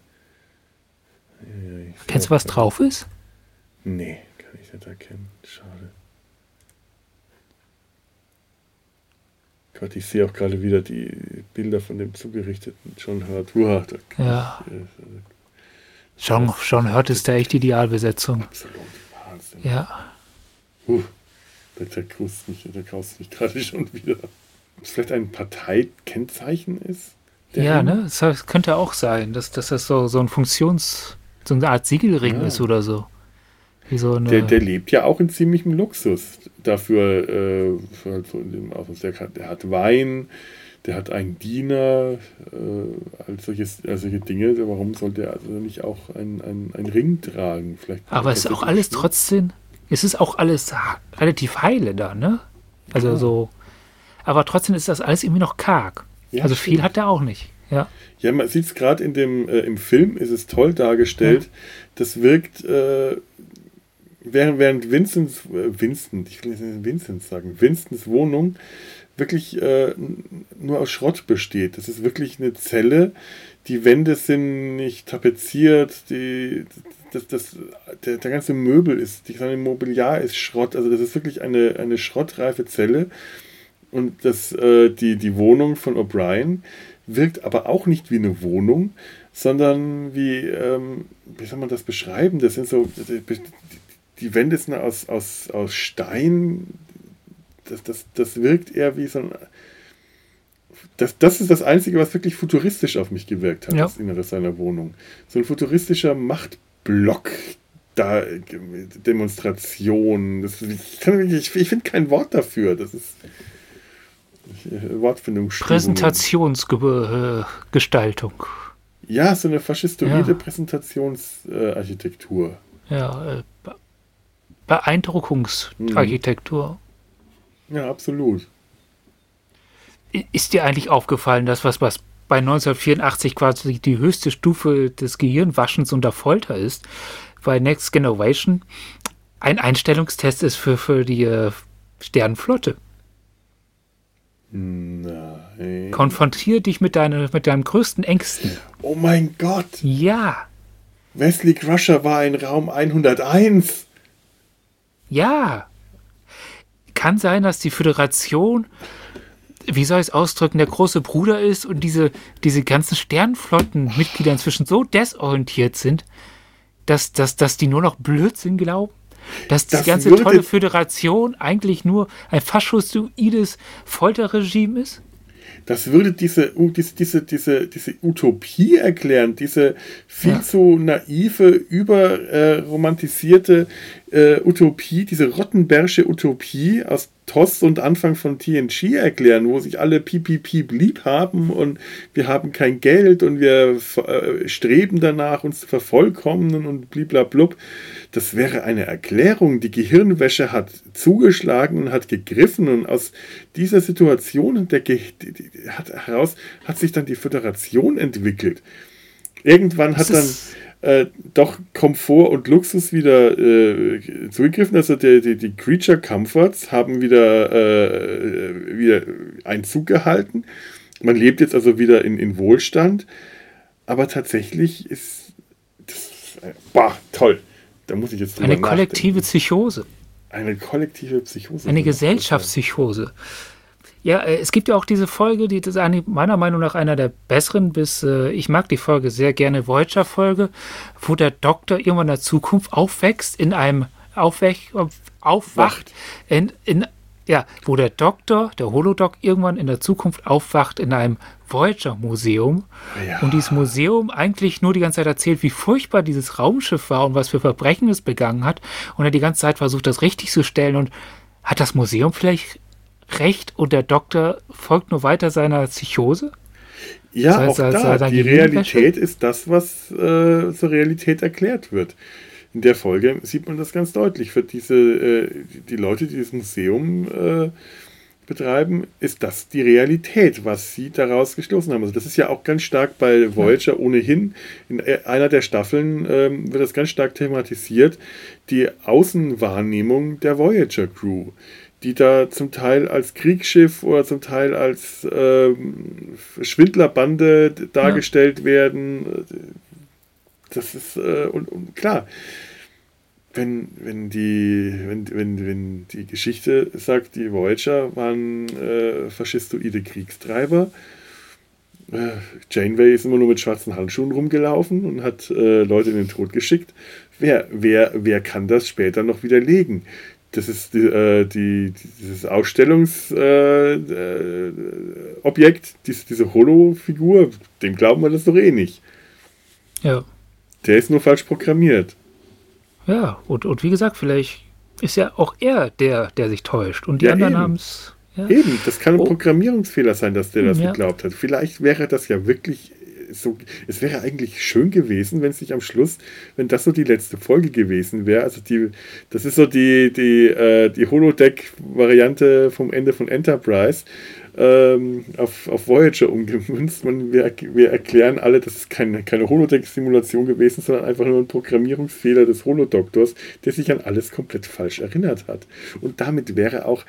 Ich Kennst du, was drauf ist? Nee, kann ich nicht erkennen. Schade. Gott, ich sehe auch gerade wieder die Bilder von dem zugerichteten John Hurt. Uah, Ja. ich, äh, John, John Hurt ist da echt Idealbesetzung. absolut Wahnsinn. Ja. Uh, da, da graust mich, da graust mich gerade schon wieder. Ob es vielleicht ein Parteikennzeichen ist? der Ja, ne? Das könnte auch sein, dass, dass das so, so ein Funktions-, so eine Art Siegelring Ja. ist oder so. Wie so. Der, der lebt ja auch in ziemlichem Luxus. Dafür, äh, für, so in dem der, hat- der hat Wein, der hat einen Diener, äh, all, solches, all solche Dinge. Warum sollte er also nicht auch einen ein Ring tragen? Vielleicht Aber es ist auch alles trotzdem, es ist auch alles relativ heile da, ne? Also ja. so, aber trotzdem ist das alles irgendwie noch karg. Ja, also viel hat er auch nicht. Ja, ja man sieht es gerade in dem, äh, im Film, ist es toll dargestellt. Ja. Das wirkt, äh, während, während Vincents, äh, Vincent, ich will nicht Vincent sagen, Vincents Wohnung wirklich äh, nur aus Schrott besteht. Das ist wirklich eine Zelle. Die Wände sind nicht tapeziert, die, das, das, der, der ganze Möbel ist, die ganze Mobiliar ist Schrott. Also das ist wirklich eine, eine schrottreife Zelle. Und das, äh, die, die Wohnung von O'Brien wirkt aber auch nicht wie eine Wohnung, sondern wie, ähm, wie soll man das beschreiben? Das sind so, die, Wände sind aus, aus, aus Stein, das, das, das wirkt eher wie so ein. Das, das ist das Einzige, was wirklich futuristisch auf mich gewirkt hat, ja. das Innere seiner Wohnung. So ein futuristischer Machtblock, da, Demonstration. Das, ich, ich, ich finde kein Wort dafür. Das ist. Wortfindung. Präsentationsgestaltung. Ja, so eine faschistoide ja. Präsentationsarchitektur. ja, äh, Beeindruckungsarchitektur. Mhm. Ja, absolut. Ist dir eigentlich aufgefallen, dass was, was bei 1984 quasi die höchste Stufe des Gehirnwaschens unter Folter ist, bei Next Generation ein Einstellungstest ist für, für die äh, Sternenflotte? Nein. Konfrontiere dich mit, deine, mit deinen größten Ängsten. Oh mein Gott. Ja. Wesley Crusher war in Raum 101. Ja kann sein, dass die Föderation, wie soll ich es ausdrücken, der große Bruder ist und diese, diese ganzen Sternflottenmitglieder inzwischen so desorientiert sind, dass, dass, dass die nur noch Blödsinn glauben? Dass die das ganze tolle Föderation eigentlich nur ein faschistoides Folterregime ist? Das würde diese, diese, diese, diese, diese Utopie erklären, diese viel ja. zu naive, überromantisierte äh, Utopie, diese Rottenbergsche Utopie aus TOS und Anfang von TNG erklären, wo sich alle piep, lieb haben und wir haben kein Geld und wir äh, streben danach, uns zu vervollkommnen und bliblablub. Das wäre eine Erklärung. Die Gehirnwäsche hat zugeschlagen und hat gegriffen und aus dieser Situation der Ge hat, heraus hat sich dann die Föderation entwickelt. Irgendwann hat dann äh, doch Komfort und Luxus wieder äh, zugegriffen. Also die, die, die, Creature Comforts haben wieder, äh, wieder Einzug gehalten. Man lebt jetzt also wieder in, in Wohlstand. Aber tatsächlich ist das, boah, toll. Da muss ich jetzt Eine kollektive nachdenken. Psychose. Eine kollektive Psychose. Eine Gesellschaftspsychose. Ja, äh, es gibt ja auch diese Folge, die ist meiner Meinung nach einer der besseren, bis äh, ich mag die Folge sehr gerne, Voyager-Folge, wo der Doktor irgendwann in der Zukunft aufwächst, in einem Aufwech, aufwacht, in, in, ja, wo der Doktor, der Holodoc, irgendwann in der Zukunft aufwacht in einem Voyager-Museum. Ja. und dieses Museum eigentlich nur die ganze Zeit erzählt, wie furchtbar dieses Raumschiff war und was für Verbrechen es begangen hat. Und er die ganze Zeit versucht, das richtig zu stellen. Und hat das Museum vielleicht recht und der Doktor folgt nur weiter seiner Psychose? Ja, heißt, auch da, die Realität ist das, was äh, zur Realität erklärt wird. In der Folge sieht man das ganz deutlich. Für diese, äh, die Leute, die das Museum äh, betreiben, ist das die Realität, was sie daraus geschlossen haben. Also das ist ja auch ganz stark bei Voyager ohnehin. In äh, einer der Staffeln ähm, wird das ganz stark thematisiert, die Außenwahrnehmung der Voyager Crew, die da zum Teil als Kriegsschiff oder zum Teil als ähm, Schwindlerbande dargestellt ja. werden. Das ist äh, und, und klar wenn, wenn, die, wenn, wenn, wenn die Geschichte sagt, die Voyager waren äh, faschistoide Kriegstreiber, äh, Janeway ist immer nur mit schwarzen Handschuhen rumgelaufen und hat äh, Leute in den Tod geschickt. Wer, wer, wer kann das später noch widerlegen? Das ist die, äh, die dieses Ausstellungsobjekt, äh, äh, diese, diese Holo-Figur, dem glauben wir das doch eh nicht. Ja. Der ist nur falsch programmiert. Ja, und, und wie gesagt, vielleicht ist ja auch er der, der sich täuscht. Und die ja, anderen haben es. Ja. Eben, das kann ein Oh. Programmierungsfehler sein, dass der das Ja. geglaubt hat. Vielleicht wäre das ja wirklich so. Es wäre eigentlich schön gewesen, wenn es nicht am Schluss, wenn das so die letzte Folge gewesen wäre. Also die, das ist so die, die, äh, die Holodeck-Variante vom Ende von Enterprise. Ähm, auf, auf Voyager umgemünzt. Man, wir, wir erklären alle, das ist keine, keine Holodeck-Simulation gewesen, sondern einfach nur ein Programmierungsfehler des Holodoktors, der sich an alles komplett falsch erinnert hat. Und damit wäre auch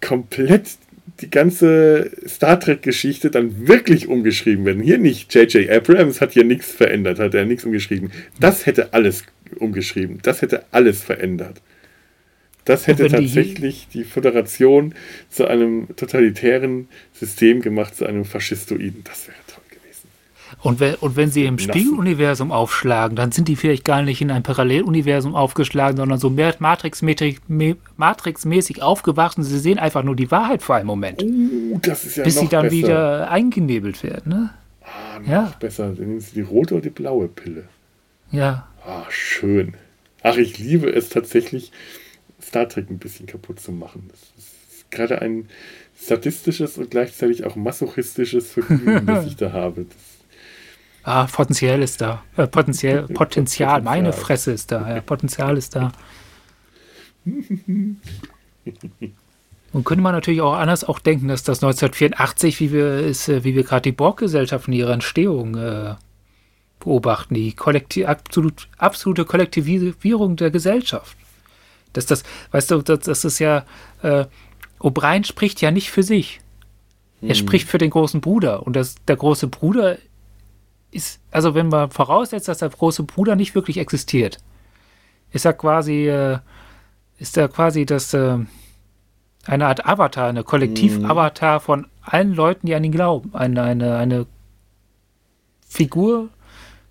komplett die ganze Star Trek-Geschichte dann wirklich umgeschrieben werden. Hier nicht. J.J. Abrams hat hier nichts verändert, hat er nichts umgeschrieben. Das hätte alles umgeschrieben. Das hätte alles verändert. Das hätte wenn die tatsächlich die Föderation zu einem totalitären System gemacht, zu einem Faschistoiden. Das wäre. Und wenn, und wenn sie im. Spiegeluniversum aufschlagen, dann sind die vielleicht gar nicht in ein Paralleluniversum aufgeschlagen, sondern so mehr Matrix-mäßig me- Matrix-mäßig aufgewachsen. Sie sehen einfach nur die Wahrheit für einen Moment, Uh, das ist ja bis noch sie dann besser. wieder eingenebelt werden. Ne? Ah, noch Ja. besser. Dann nehmen Sie die rote oder die blaue Pille. Ja. Ah, schön. Ach, ich liebe es tatsächlich, Star Trek ein bisschen kaputt zu machen. Das ist gerade ein sadistisches und gleichzeitig auch masochistisches Vergnügen, das ich da habe. Das, Ah, Potenzial ist da. Äh, Potenzial, Potenzial, meine. Fresse ist da. Ja, Potenzial ist da. Und könnte man natürlich auch anders auch denken, dass das 1984, wie wir es, äh, wie wir gerade die Borg-Gesellschaft in ihrer Entstehung äh, beobachten, die kollekti absolut, absolute Kollektivierung der Gesellschaft. Dass das, weißt du, das, das ist ja, äh, O'Brien spricht ja nicht für sich. Er spricht für den großen Bruder. Und das, der große Bruder ist, also wenn man voraussetzt, dass der große Bruder nicht wirklich existiert, ist er quasi, äh, ist er quasi das, äh, eine Art Avatar, eine Kollektiv-Avatar von allen Leuten, die an ihn glauben. Eine, eine, eine Figur,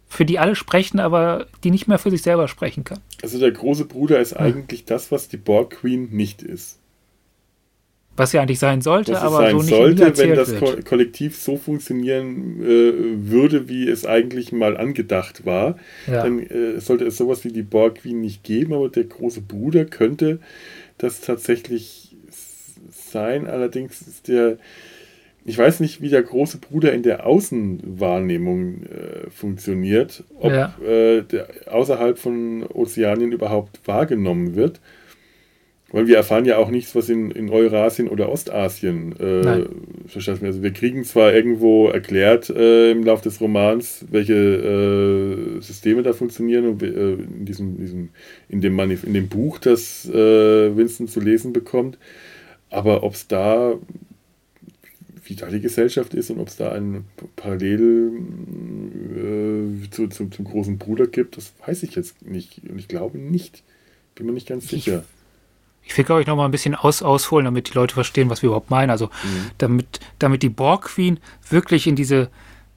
für die alle sprechen, aber die nicht mehr für sich selber sprechen kann. also der große Bruder ist eigentlich das, was die Borg Queen nicht ist. Was ja eigentlich sein sollte, Was aber sein so nicht sollte, wenn das. Ko Kollektiv so funktionieren äh, würde, wie es eigentlich mal angedacht war. Ja. Dann äh, sollte es sowas wie die Borg Queen nicht geben, aber der große Bruder könnte das tatsächlich sein. Allerdings ist der, ich weiß nicht, wie der große Bruder in der Außenwahrnehmung äh, funktioniert, ob Ja. äh, der außerhalb von Ozeanien überhaupt wahrgenommen wird. Weil wir erfahren ja auch nichts, was in, in Eurasien oder Ostasien äh, verstanden. Also wir kriegen zwar irgendwo erklärt äh, im Laufe des Romans, welche äh, Systeme da funktionieren und, äh, in, diesem, diesem, in, dem Manif in dem Buch, das äh, Winston zu lesen bekommt. Aber ob es da, wie da die Gesellschaft ist und ob es da ein Parallel äh, zu, zu, zum großen Bruder gibt, das weiß ich jetzt nicht. Und ich glaube nicht. Bin mir nicht ganz Ich- sicher. Ich will, glaube ich, noch mal ein bisschen aus, ausholen, damit die Leute verstehen, was wir überhaupt meinen. Also, damit, damit die Borg Queen wirklich in diese,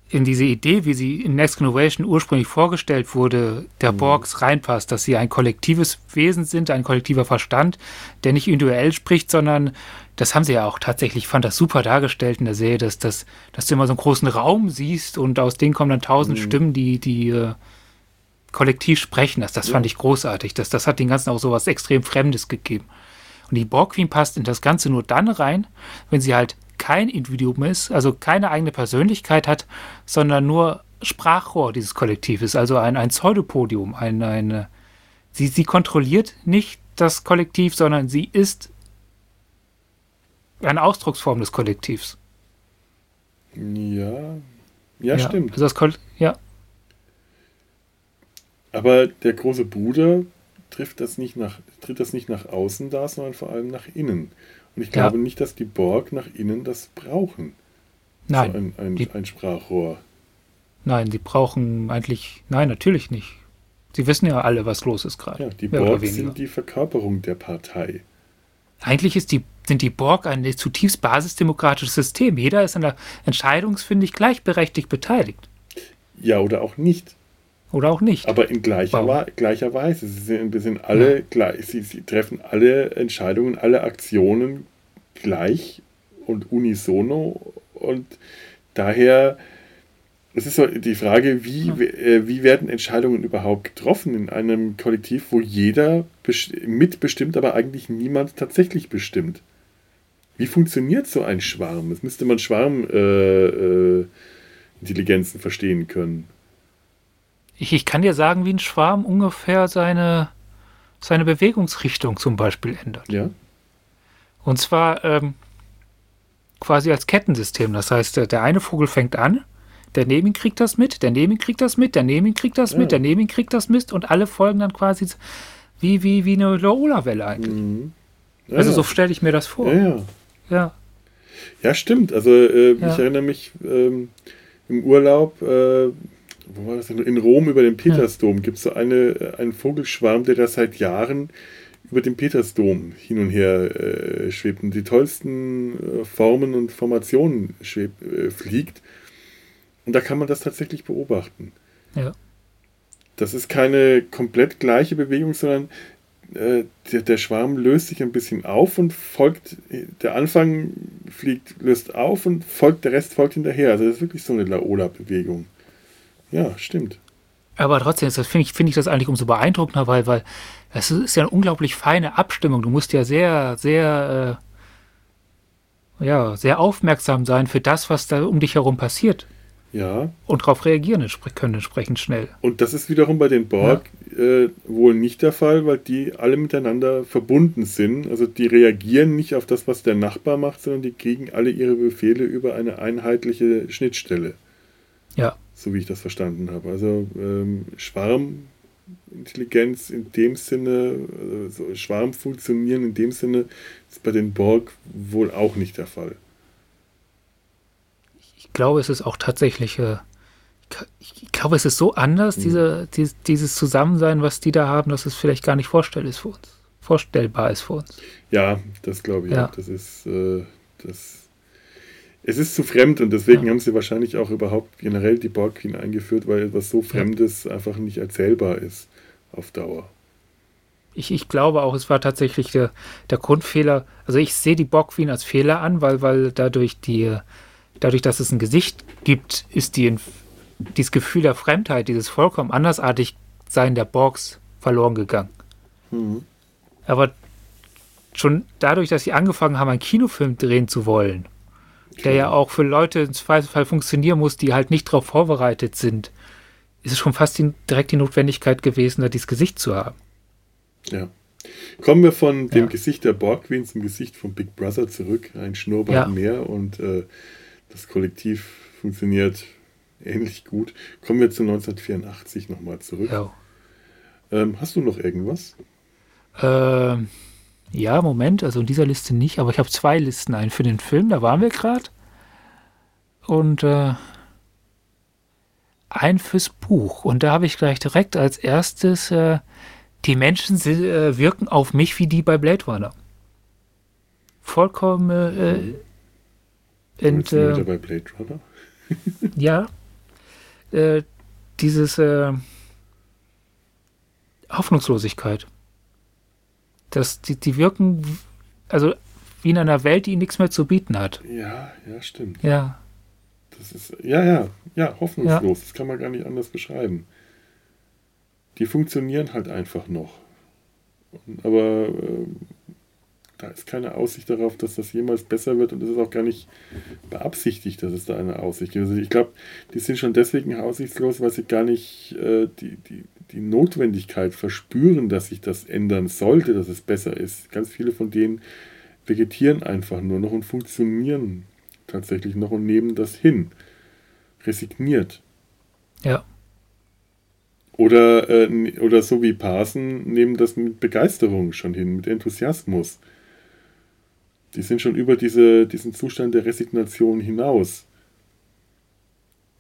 in diese Idee, wie sie in Next Generation ursprünglich vorgestellt wurde, der Borgs reinpasst, dass sie ein kollektives Wesen sind, ein kollektiver Verstand, der nicht individuell spricht, sondern das haben sie ja auch tatsächlich, ich fand das super dargestellt in der Serie, dass, dass, dass du immer so einen großen Raum siehst und aus denen kommen dann tausend Stimmen, die, die äh, kollektiv sprechen. Das, das fand ich großartig. Das, das hat den Ganzen auch so was extrem Fremdes gegeben. Und die Borg Queen passt in das Ganze nur dann rein, wenn sie halt kein Individuum ist, also keine eigene Persönlichkeit hat, sondern nur Sprachrohr dieses Kollektivs, also ein, ein Pseudopodium, ein, eine, sie, sie kontrolliert nicht das Kollektiv, sondern sie ist eine Ausdrucksform des Kollektivs. Ja, ja, stimmt. Also das Koll ja, Aber der große Bruder trifft das nicht nach, tritt das nicht nach außen da, sondern vor allem nach innen. Und ich Ja. glaube nicht, dass die Borg nach innen das brauchen. nein, So ein, ein, die- ein Sprachrohr. nein, sie brauchen eigentlich, nein, natürlich nicht. Sie wissen ja alle, was los ist gerade. Ja, die Borg sind die Verkörperung der Partei. Eigentlich ist die, sind die Borg ein zutiefst basisdemokratisches System. Jeder ist an der Entscheidungsfindung gleichberechtigt beteiligt. Ja, oder auch nicht. Oder auch nicht. Aber in gleicher? Wa- gleicher Weise. Sie sind, sind alle gleich. Sie, sie treffen alle Entscheidungen, alle Aktionen gleich und unisono. Und daher, es ist so die Frage, wie, äh, wie werden Entscheidungen überhaupt getroffen in einem Kollektiv, wo jeder best- mitbestimmt, aber eigentlich niemand tatsächlich bestimmt. Wie funktioniert so ein Schwarm? Das müsste man Schwarmintelligenzen äh, äh, verstehen können. Ich, ich kann dir sagen, wie ein Schwarm ungefähr seine, seine Bewegungsrichtung zum Beispiel ändert. Ja. Und zwar ähm, quasi als Kettensystem. Das heißt, der eine Vogel fängt an, der neben ihn kriegt das mit, der neben ihn kriegt das mit, der neben ihn kriegt das ja. mit, der neben ihn kriegt das mit und alle folgen dann quasi wie, wie, wie eine Lola-Welle eigentlich. Mhm. Ja, also so stelle ich mir das vor. Ja, ja. Ja, ja stimmt. Also äh, ich erinnere mich ähm, im Urlaub, äh, wo war das denn? In Rom über den Petersdom gibt es so eine, äh, einen Vogelschwarm, der da seit Jahren über den Petersdom hin und her äh, schwebt und die tollsten äh, Formen und Formationen schwebt, äh, fliegt. Und da kann man das tatsächlich beobachten. Ja. Das ist keine komplett gleiche Bewegung, sondern äh, der, der, Schwarm löst sich ein bisschen auf und folgt, der Anfang fliegt, löst auf und folgt, der Rest folgt hinterher. Also das ist wirklich so eine Laola-Bewegung. Ja, stimmt. Aber trotzdem finde ich, find ich das eigentlich umso beeindruckender, weil, weil es ist ja eine unglaublich feine Abstimmung. Du musst ja sehr, sehr, äh, ja, sehr aufmerksam sein für das, was da um dich herum passiert. Ja. Und darauf reagieren können entsprechend schnell. Und das ist wiederum bei den Borg ja. äh, wohl nicht der Fall, weil die alle miteinander verbunden sind. Also die reagieren nicht auf das, was der Nachbar macht, sondern die kriegen alle ihre Befehle über eine einheitliche Schnittstelle. Ja. So wie ich das verstanden habe. Also ähm, Schwarm Intelligenz in dem Sinne, also Schwarm funktionieren in dem Sinne, ist bei den Borg wohl auch nicht der Fall. Ich glaube, es ist auch tatsächlich, äh, ich glaube, es ist so anders, mhm. diese, die, dieses Zusammensein, was die da haben, dass es vielleicht gar nicht vorstellbar ist für uns. Vorstellbar ist für uns. Ja, das glaube ich ja. auch. Das ist, äh, das es ist zu fremd und deswegen ja. haben sie wahrscheinlich auch überhaupt generell die Borg Queen eingeführt, weil etwas so Fremdes einfach nicht erzählbar ist auf Dauer. Ich, ich glaube auch, es war tatsächlich der, der Grundfehler. Also ich sehe die Borg Queen als Fehler an, weil, weil dadurch die, dadurch, dass es ein Gesicht gibt, ist die, dieses Gefühl der Fremdheit, dieses vollkommen andersartig sein der Borgs verloren gegangen. Mhm. Aber schon dadurch, dass sie angefangen haben, einen Kinofilm drehen zu wollen, der ja auch für Leute im Zweifelsfall funktionieren muss, die halt nicht darauf vorbereitet sind, ist es schon fast die, direkt die Notwendigkeit gewesen, da dieses Gesicht zu haben. Ja. Kommen wir von dem ja. Gesicht der Borg Queen zum Gesicht von Big Brother zurück. Ein Schnurrbart ja. mehr und äh, das Kollektiv funktioniert ähnlich gut. Kommen wir zu 1984 nochmal zurück. Ja. Ähm, hast du noch irgendwas? Ähm. Ja, Moment, also in dieser Liste nicht, aber ich habe zwei Listen. Einen für den Film, da waren wir gerade. Und äh, ein fürs Buch. Und da habe ich gleich direkt als erstes, äh, die Menschen äh, wirken auf mich wie die bei Blade Runner. Vollkommen. Äh, mhm. Ent, äh, bei Blade Runner? ja. Äh, dieses äh, Hoffnungslosigkeit. Das, die, die wirken also wie in einer Welt, die nichts mehr zu bieten hat. Ja, ja, stimmt. Ja. Das ist, ja, ja, ja, hoffnungslos. Ja. Das kann man gar nicht anders beschreiben. Die funktionieren halt einfach noch. Aber äh, da ist keine Aussicht darauf, dass das jemals besser wird und es ist auch gar nicht beabsichtigt, dass es da eine Aussicht gibt. Also ich glaube, die sind schon deswegen aussichtslos, weil sie gar nicht äh, die, die, die Notwendigkeit verspüren, dass sich das ändern sollte, dass es besser ist. Ganz viele von denen vegetieren einfach nur noch und funktionieren tatsächlich noch und nehmen das hin. Resigniert. Ja. Oder, äh, oder so wie Parsen nehmen das mit Begeisterung schon hin, mit Enthusiasmus. Die sind schon über diese, diesen Zustand der Resignation hinaus.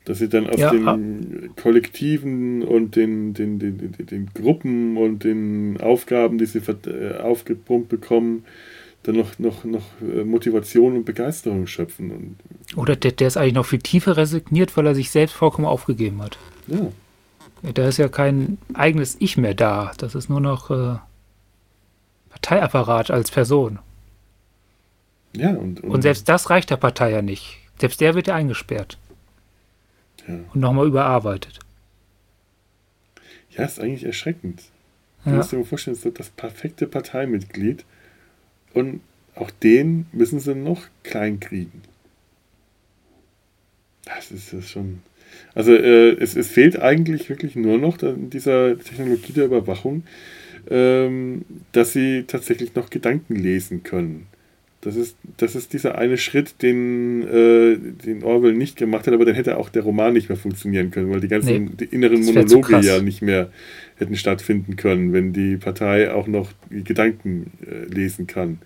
Dass sie dann aus ja, den ah. Kollektiven und den, den, den, den, den Gruppen und den Aufgaben, die sie äh, aufgepumpt bekommen, dann noch, noch, noch äh, Motivation und Begeisterung schöpfen. Und, Oder der, der ist eigentlich noch viel tiefer resigniert, weil er sich selbst vollkommen aufgegeben hat. Ja. Da ist ja kein eigenes Ich mehr da. Das ist nur noch äh, Parteiapparat als Person. Ja, und, und, und selbst das reicht der Partei ja nicht. Selbst der wird ja eingesperrt. Ja. Und nochmal überarbeitet. Ja, ist eigentlich erschreckend. Du ja. musst dir mal vorstellen, so das perfekte Parteimitglied und auch den müssen sie noch klein kriegen. Das ist das schon. Also äh, es, es fehlt eigentlich wirklich nur noch in dieser Technologie der Überwachung, ähm, dass sie tatsächlich noch Gedanken lesen können. Das ist, das ist dieser eine Schritt, den, äh, den Orwell nicht gemacht hat, aber dann hätte auch der Roman nicht mehr funktionieren können, weil die ganzen nee, die inneren Monologe ja nicht mehr hätten stattfinden können, wenn die Partei auch noch Gedanken äh, lesen kann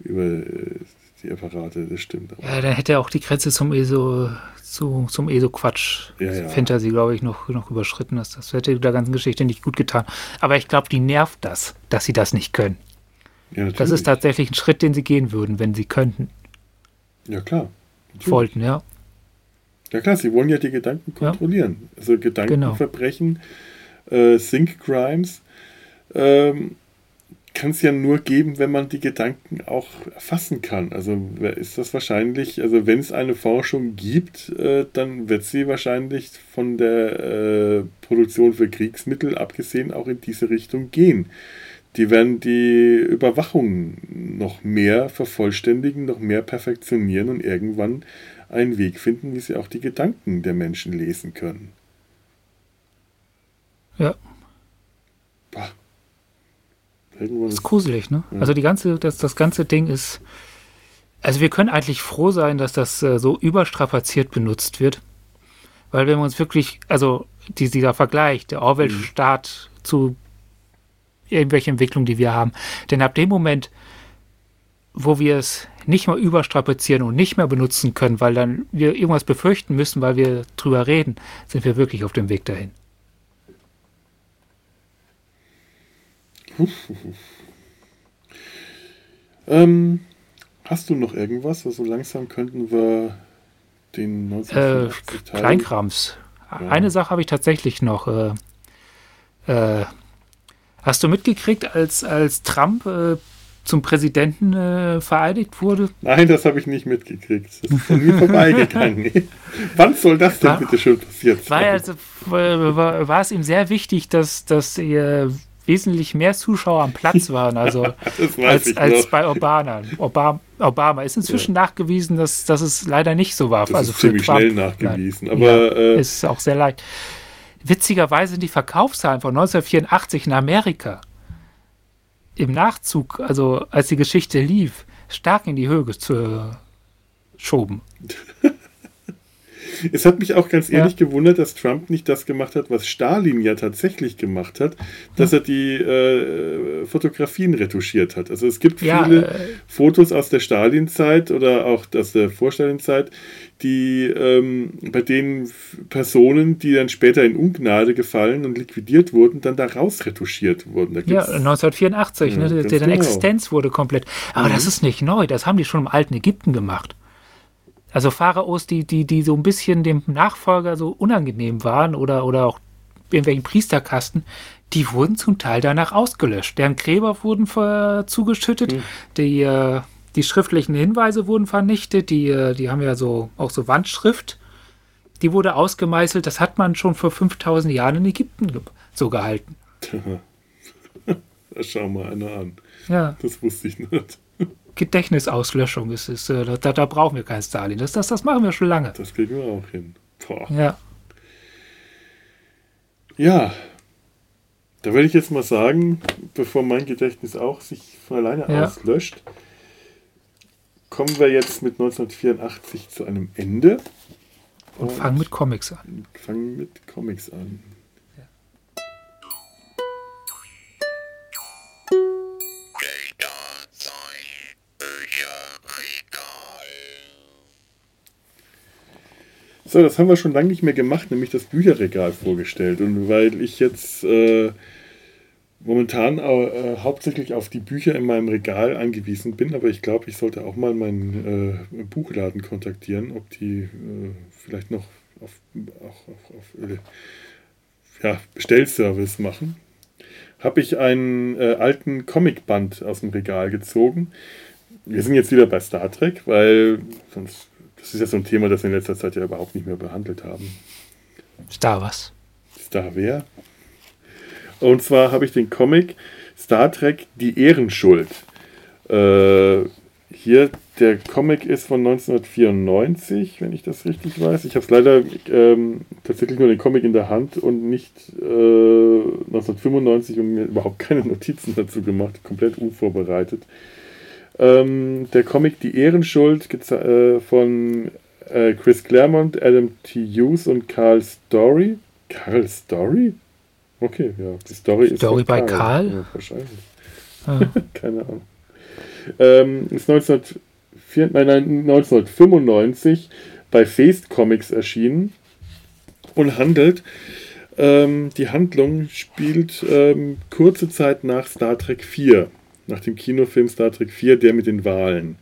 über äh, die Apparate, das stimmt. Ja, dann hätte er auch die Grenze zum ESO, zu, zum ESO-Quatsch, ja, ja. Fantasy, glaube ich, noch, noch überschritten. Das, das hätte der ganzen Geschichte nicht gut getan. Aber ich glaube, die nervt das, dass sie das nicht können. Ja, das ist tatsächlich ein Schritt, den sie gehen würden, wenn sie könnten. Ja, klar. Natürlich. Wollten, ja. Ja, klar, sie wollen ja die Gedanken kontrollieren. Ja. Also Gedankenverbrechen, genau. äh, Think Crimes. Ähm, kann es ja nur geben, wenn man die Gedanken auch erfassen kann. Also ist das wahrscheinlich, also wenn es eine Forschung gibt, äh, dann wird sie wahrscheinlich von der äh, Produktion für Kriegsmittel abgesehen auch in diese Richtung gehen. Die werden die Überwachung noch mehr vervollständigen, noch mehr perfektionieren und irgendwann einen Weg finden, wie sie auch die Gedanken der Menschen lesen können. Ja. Bah. Das ist gruselig, ne? Ja. Also die ganze, das, das ganze Ding ist. Also wir können eigentlich froh sein, dass das äh, so überstrapaziert benutzt wird. Weil wenn wir uns wirklich, also die, dieser Vergleich, der Orwell-Staat mhm. zu irgendwelche Entwicklungen, die wir haben. Denn ab dem Moment, wo wir es nicht mehr überstrapazieren und nicht mehr benutzen können, weil dann wir irgendwas befürchten müssen, weil wir drüber reden, sind wir wirklich auf dem Weg dahin. ähm, hast du noch irgendwas? Also langsam könnten wir den 1980 äh, Kleinkrams. Ja. Eine Sache habe ich tatsächlich noch. Äh, äh, hast du mitgekriegt, als, als Trump äh, zum Präsidenten äh, vereidigt wurde? Nein, das habe ich nicht mitgekriegt. Das ist an mir vorbeigegangen. Wann soll das denn war, bitte schon passiert sein? War, also, war, war, es ihm sehr wichtig, dass, dass ihr wesentlich mehr Zuschauer am Platz waren, also als, als bei Obama. Obama. Obama ist inzwischen ja. nachgewiesen, dass, dass es leider nicht so war. Das also ist ziemlich Trump. schnell nachgewiesen. Nein. Aber ja, äh, ist auch sehr leicht. Witzigerweise sind die Verkaufszahlen von 1984 in Amerika im Nachzug, also als die Geschichte lief, stark in die Höhe geschoben. Es hat mich auch ganz ehrlich ja. gewundert, dass Trump nicht das gemacht hat, was Stalin ja tatsächlich gemacht hat, dass er die äh, Fotografien retuschiert hat. Also es gibt ja, viele äh, Fotos aus der Stalin-Zeit oder auch aus der Vorstalin-Zeit, die ähm, bei denen Personen, die dann später in Ungnade gefallen und liquidiert wurden, dann da rausretuschiert wurden. Da ja, 1984, ja, ne, deren genau. Existenz wurde komplett. Aber mhm. das ist nicht neu, das haben die schon im alten Ägypten gemacht. Also Pharaos, die, die, die so ein bisschen dem Nachfolger so unangenehm waren oder, oder auch irgendwelchen Priesterkasten, die wurden zum Teil danach ausgelöscht. Deren Gräber wurden zugeschüttet, mhm. die, äh, die schriftlichen Hinweise wurden vernichtet, die, äh, die haben ja so auch so Wandschrift, die wurde ausgemeißelt. Das hat man schon vor 5000 Jahren in Ägypten so gehalten. schau mal einer an. Ja. Das wusste ich nicht. Gedächtnisauslöschung ist, ist äh, da, da, brauchen wir kein Stalin. Das, das, das machen wir schon lange. Das kriegen wir auch hin. Boah. Ja. Ja. Da würde ich jetzt mal sagen, bevor mein Gedächtnis auch sich von alleine ja. auslöscht, kommen wir jetzt mit 1984 zu einem Ende. Und, und fangen mit Comics an. Fangen mit Comics an. So, das haben wir schon lange nicht mehr gemacht, nämlich das Bücherregal vorgestellt. Und weil ich jetzt äh, momentan äh, hauptsächlich auf die Bücher in meinem Regal angewiesen bin, aber ich glaube, ich sollte auch mal meinen äh, Buchladen kontaktieren, ob die äh, vielleicht noch auf, auch auf, auf äh, ja, Bestellservice machen. Habe ich einen äh, alten Comicband aus dem Regal gezogen. Wir sind jetzt wieder bei Star Trek, weil sonst das ist ja so ein Thema, das wir in letzter Zeit ja überhaupt nicht mehr behandelt haben. Star was? Star wer? Und zwar habe ich den Comic Star Trek Die Ehrenschuld. Äh, hier, der Comic ist von 1994, wenn ich das richtig weiß. Ich habe es leider ähm, tatsächlich nur den Comic in der Hand und nicht äh, 1995 und mir überhaupt keine Notizen dazu gemacht, komplett unvorbereitet. Ähm, der Comic Die Ehrenschuld äh, von äh, Chris Claremont, Adam T. Hughes und Carl Story. Carl Story? Okay, ja. Die Story, Story ist. Story bei Carl? Carl? Ja, wahrscheinlich. Ah. Keine Ahnung. Ähm, ist 1904, nein, nein, 1995 bei Faced Comics erschienen und handelt. Ähm, die Handlung spielt ähm, kurze Zeit nach Star Trek 4, nach dem Kinofilm Star Trek 4, der mit den Wahlen.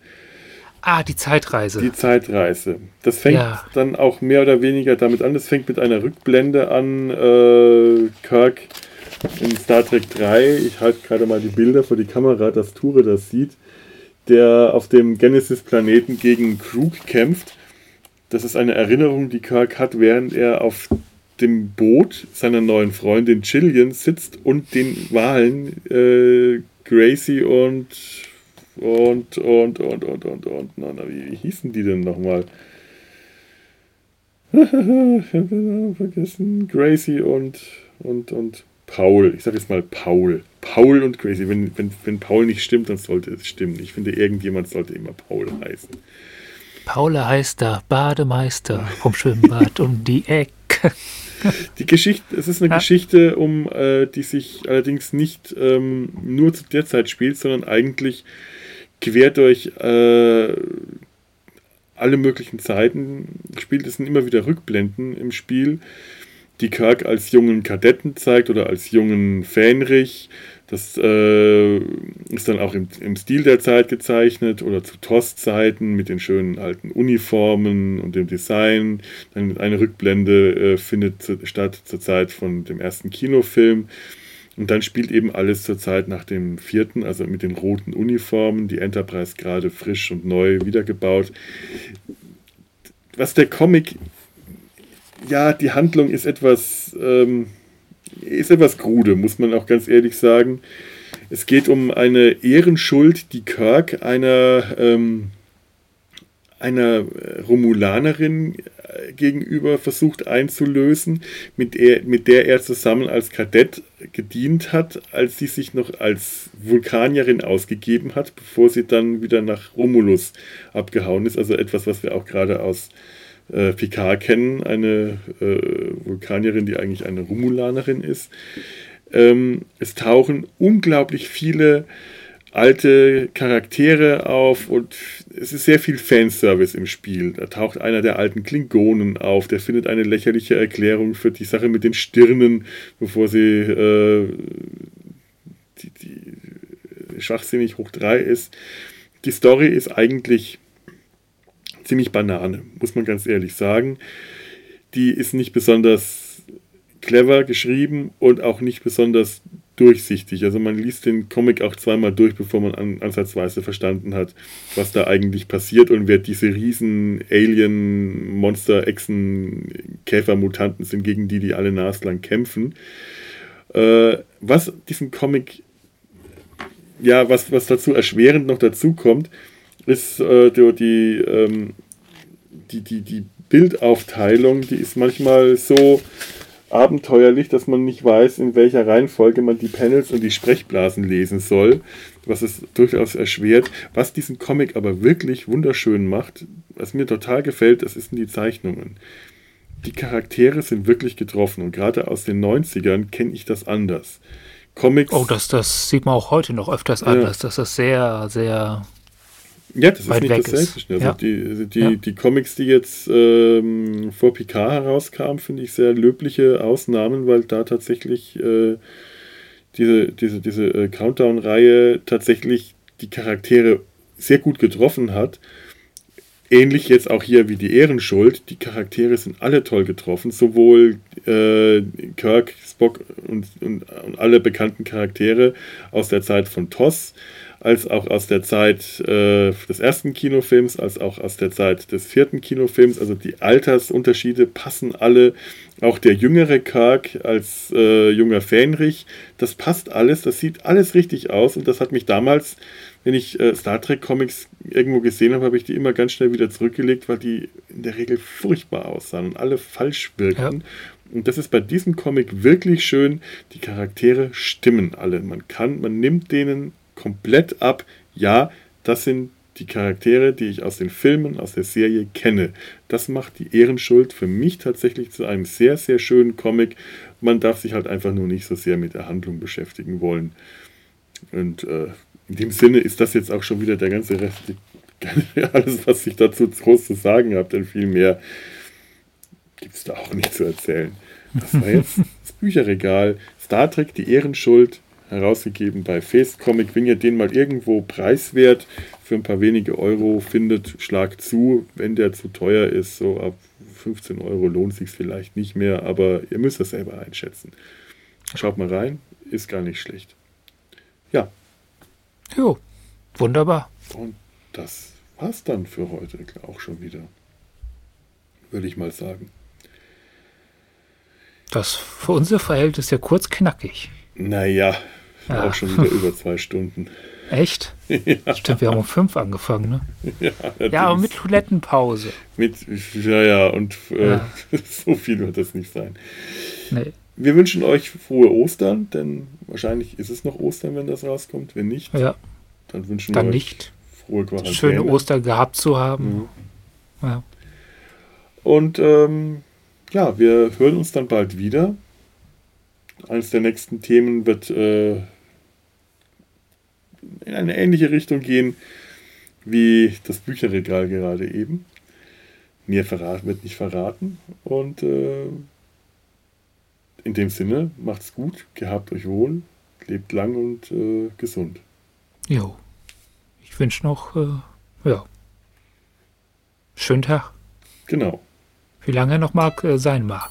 Ah, die Zeitreise. Die Zeitreise. Das fängt ja. dann auch mehr oder weniger damit an. Das fängt mit einer Rückblende an. Äh, Kirk in Star Trek 3. Ich halte gerade mal die Bilder vor die Kamera, dass Ture das sieht der auf dem Genesis-Planeten gegen Krug kämpft. Das ist eine Erinnerung, die Kirk hat, während er auf dem Boot seiner neuen Freundin Chillian sitzt und den Wahlen äh, Gracie und und und und und und und na, na, wie hießen die denn nochmal? ich habe vergessen. Gracie und und und Paul. Ich sage jetzt mal Paul. Paul und Crazy. Wenn, wenn, wenn Paul nicht stimmt, dann sollte es stimmen. Ich finde, irgendjemand sollte immer Paul heißen. Paul heißt der Bademeister vom Schwimmbad um die Ecke. Die Geschichte, es ist eine ja. Geschichte, um äh, die sich allerdings nicht ähm, nur zu der Zeit spielt, sondern eigentlich quer durch äh, alle möglichen Zeiten spielt. Es sind immer wieder Rückblenden im Spiel, die Kirk als jungen Kadetten zeigt oder als jungen Fähnrich das äh, ist dann auch im, im, Stil der Zeit gezeichnet oder zu TOS-Zeiten mit den schönen alten Uniformen und dem Design. Dann eine Rückblende äh, findet statt zur Zeit von dem ersten Kinofilm. Und dann spielt eben alles zur Zeit nach dem vierten, also mit den roten Uniformen, die Enterprise gerade frisch und neu wiedergebaut. Was der Comic, ja, die Handlung ist etwas. Ähm, ist etwas krude, muss man auch ganz ehrlich sagen. Es geht um eine Ehrenschuld, die Kirk einer, ähm, einer Romulanerin äh, gegenüber versucht einzulösen, mit der, mit der er zusammen als Kadett gedient hat, als sie sich noch als Vulkanierin ausgegeben hat, bevor sie dann wieder nach Romulus abgehauen ist. Also etwas, was wir auch gerade aus äh, Picard kennen, eine äh, Vulkanierin, die eigentlich eine Romulanerin ist. Ähm, es tauchen unglaublich viele alte Charaktere auf und es ist sehr viel Fanservice im Spiel. Da taucht einer der alten Klingonen auf, der findet eine lächerliche Erklärung für die Sache mit den Stirnen, bevor sie äh, die, die schwachsinnig hoch 3 ist. Die Story ist eigentlich ziemlich Banane, muss man ganz ehrlich sagen. Die ist nicht besonders clever geschrieben und auch nicht besonders durchsichtig. Also man liest den Comic auch zweimal durch, bevor man an, ansatzweise verstanden hat, was da eigentlich passiert und wer diese riesen Alien, Monster, Echsen, Käfer-Mutanten sind, gegen die die alle naslang kämpfen. Äh, was diesen Comic, ja, was, was dazu erschwerend noch dazu kommt, ist äh, die, die, ähm, die, die, die Bildaufteilung, die ist manchmal so abenteuerlich, dass man nicht weiß, in welcher Reihenfolge man die Panels und die Sprechblasen lesen soll, was es durchaus erschwert. Was diesen Comic aber wirklich wunderschön macht, was mir total gefällt, das sind die Zeichnungen. Die Charaktere sind wirklich getroffen und gerade aus den 90ern kenne ich das anders. Comics. Oh, das, das sieht man auch heute noch öfters anders, ja. dass das sehr, sehr ja, das ist nicht das Selbste. Also ja. die, die, ja. die Comics, die jetzt ähm, vor Picard herauskamen, finde ich sehr löbliche Ausnahmen, weil da tatsächlich äh, diese, diese, diese äh, Countdown-Reihe tatsächlich die Charaktere sehr gut getroffen hat. Ähnlich jetzt auch hier wie die Ehrenschuld. Die Charaktere sind alle toll getroffen, sowohl äh, Kirk, Spock und, und, und alle bekannten Charaktere aus der Zeit von TOS als auch aus der Zeit äh, des ersten Kinofilms, als auch aus der Zeit des vierten Kinofilms. Also die Altersunterschiede passen alle. Auch der jüngere Kirk als äh, junger Fähnrich, das passt alles, das sieht alles richtig aus und das hat mich damals, wenn ich äh, Star Trek Comics irgendwo gesehen habe, habe ich die immer ganz schnell wieder zurückgelegt, weil die in der Regel furchtbar aussahen und alle falsch wirkten. Ja. Und das ist bei diesem Comic wirklich schön. Die Charaktere stimmen alle. Man kann, man nimmt denen komplett ab. Ja, das sind die Charaktere, die ich aus den Filmen, aus der Serie kenne. Das macht die Ehrenschuld für mich tatsächlich zu einem sehr, sehr schönen Comic. Man darf sich halt einfach nur nicht so sehr mit der Handlung beschäftigen wollen. Und äh, in dem Sinne ist das jetzt auch schon wieder der ganze Rest, alles, was ich dazu groß zu sagen habe, denn viel mehr gibt es da auch nicht zu erzählen. Das war jetzt das Bücherregal. Star Trek, die Ehrenschuld, herausgegeben bei Face Comic. Wenn ihr den mal irgendwo preiswert für ein paar wenige Euro findet, schlag zu. Wenn der zu teuer ist, so ab 15 Euro lohnt sich vielleicht nicht mehr, aber ihr müsst das selber einschätzen. Schaut mal rein, ist gar nicht schlecht. Ja. Jo, wunderbar. Und das war's dann für heute auch schon wieder. Würde ich mal sagen. Das für unser Verhältnis ja kurz knackig. Naja, ja. auch schon wieder über zwei Stunden. Echt? Ja. Stimmt, wir haben um fünf angefangen, ne? Ja, ja aber mit Toilettenpause. Mit, ja, ja, und äh, ja. so viel wird das nicht sein. Nee. Wir wünschen euch frohe Ostern, denn wahrscheinlich ist es noch Ostern, wenn das rauskommt. Wenn nicht, ja. dann wünschen dann wir euch nicht. frohe Quarantäne. Schöne Ostern gehabt zu haben. Mhm. Ja. Und ähm, ja, wir hören uns dann bald wieder. Eines der nächsten Themen wird äh, in eine ähnliche Richtung gehen wie das Bücherregal gerade eben. Mir verraten, wird nicht verraten. Und äh, in dem Sinne, macht's gut, gehabt euch wohl, lebt lang und äh, gesund. Jo. Ich wünsche noch, äh, ja, schönen Tag. Genau. Wie lange er noch mag, äh, sein mag.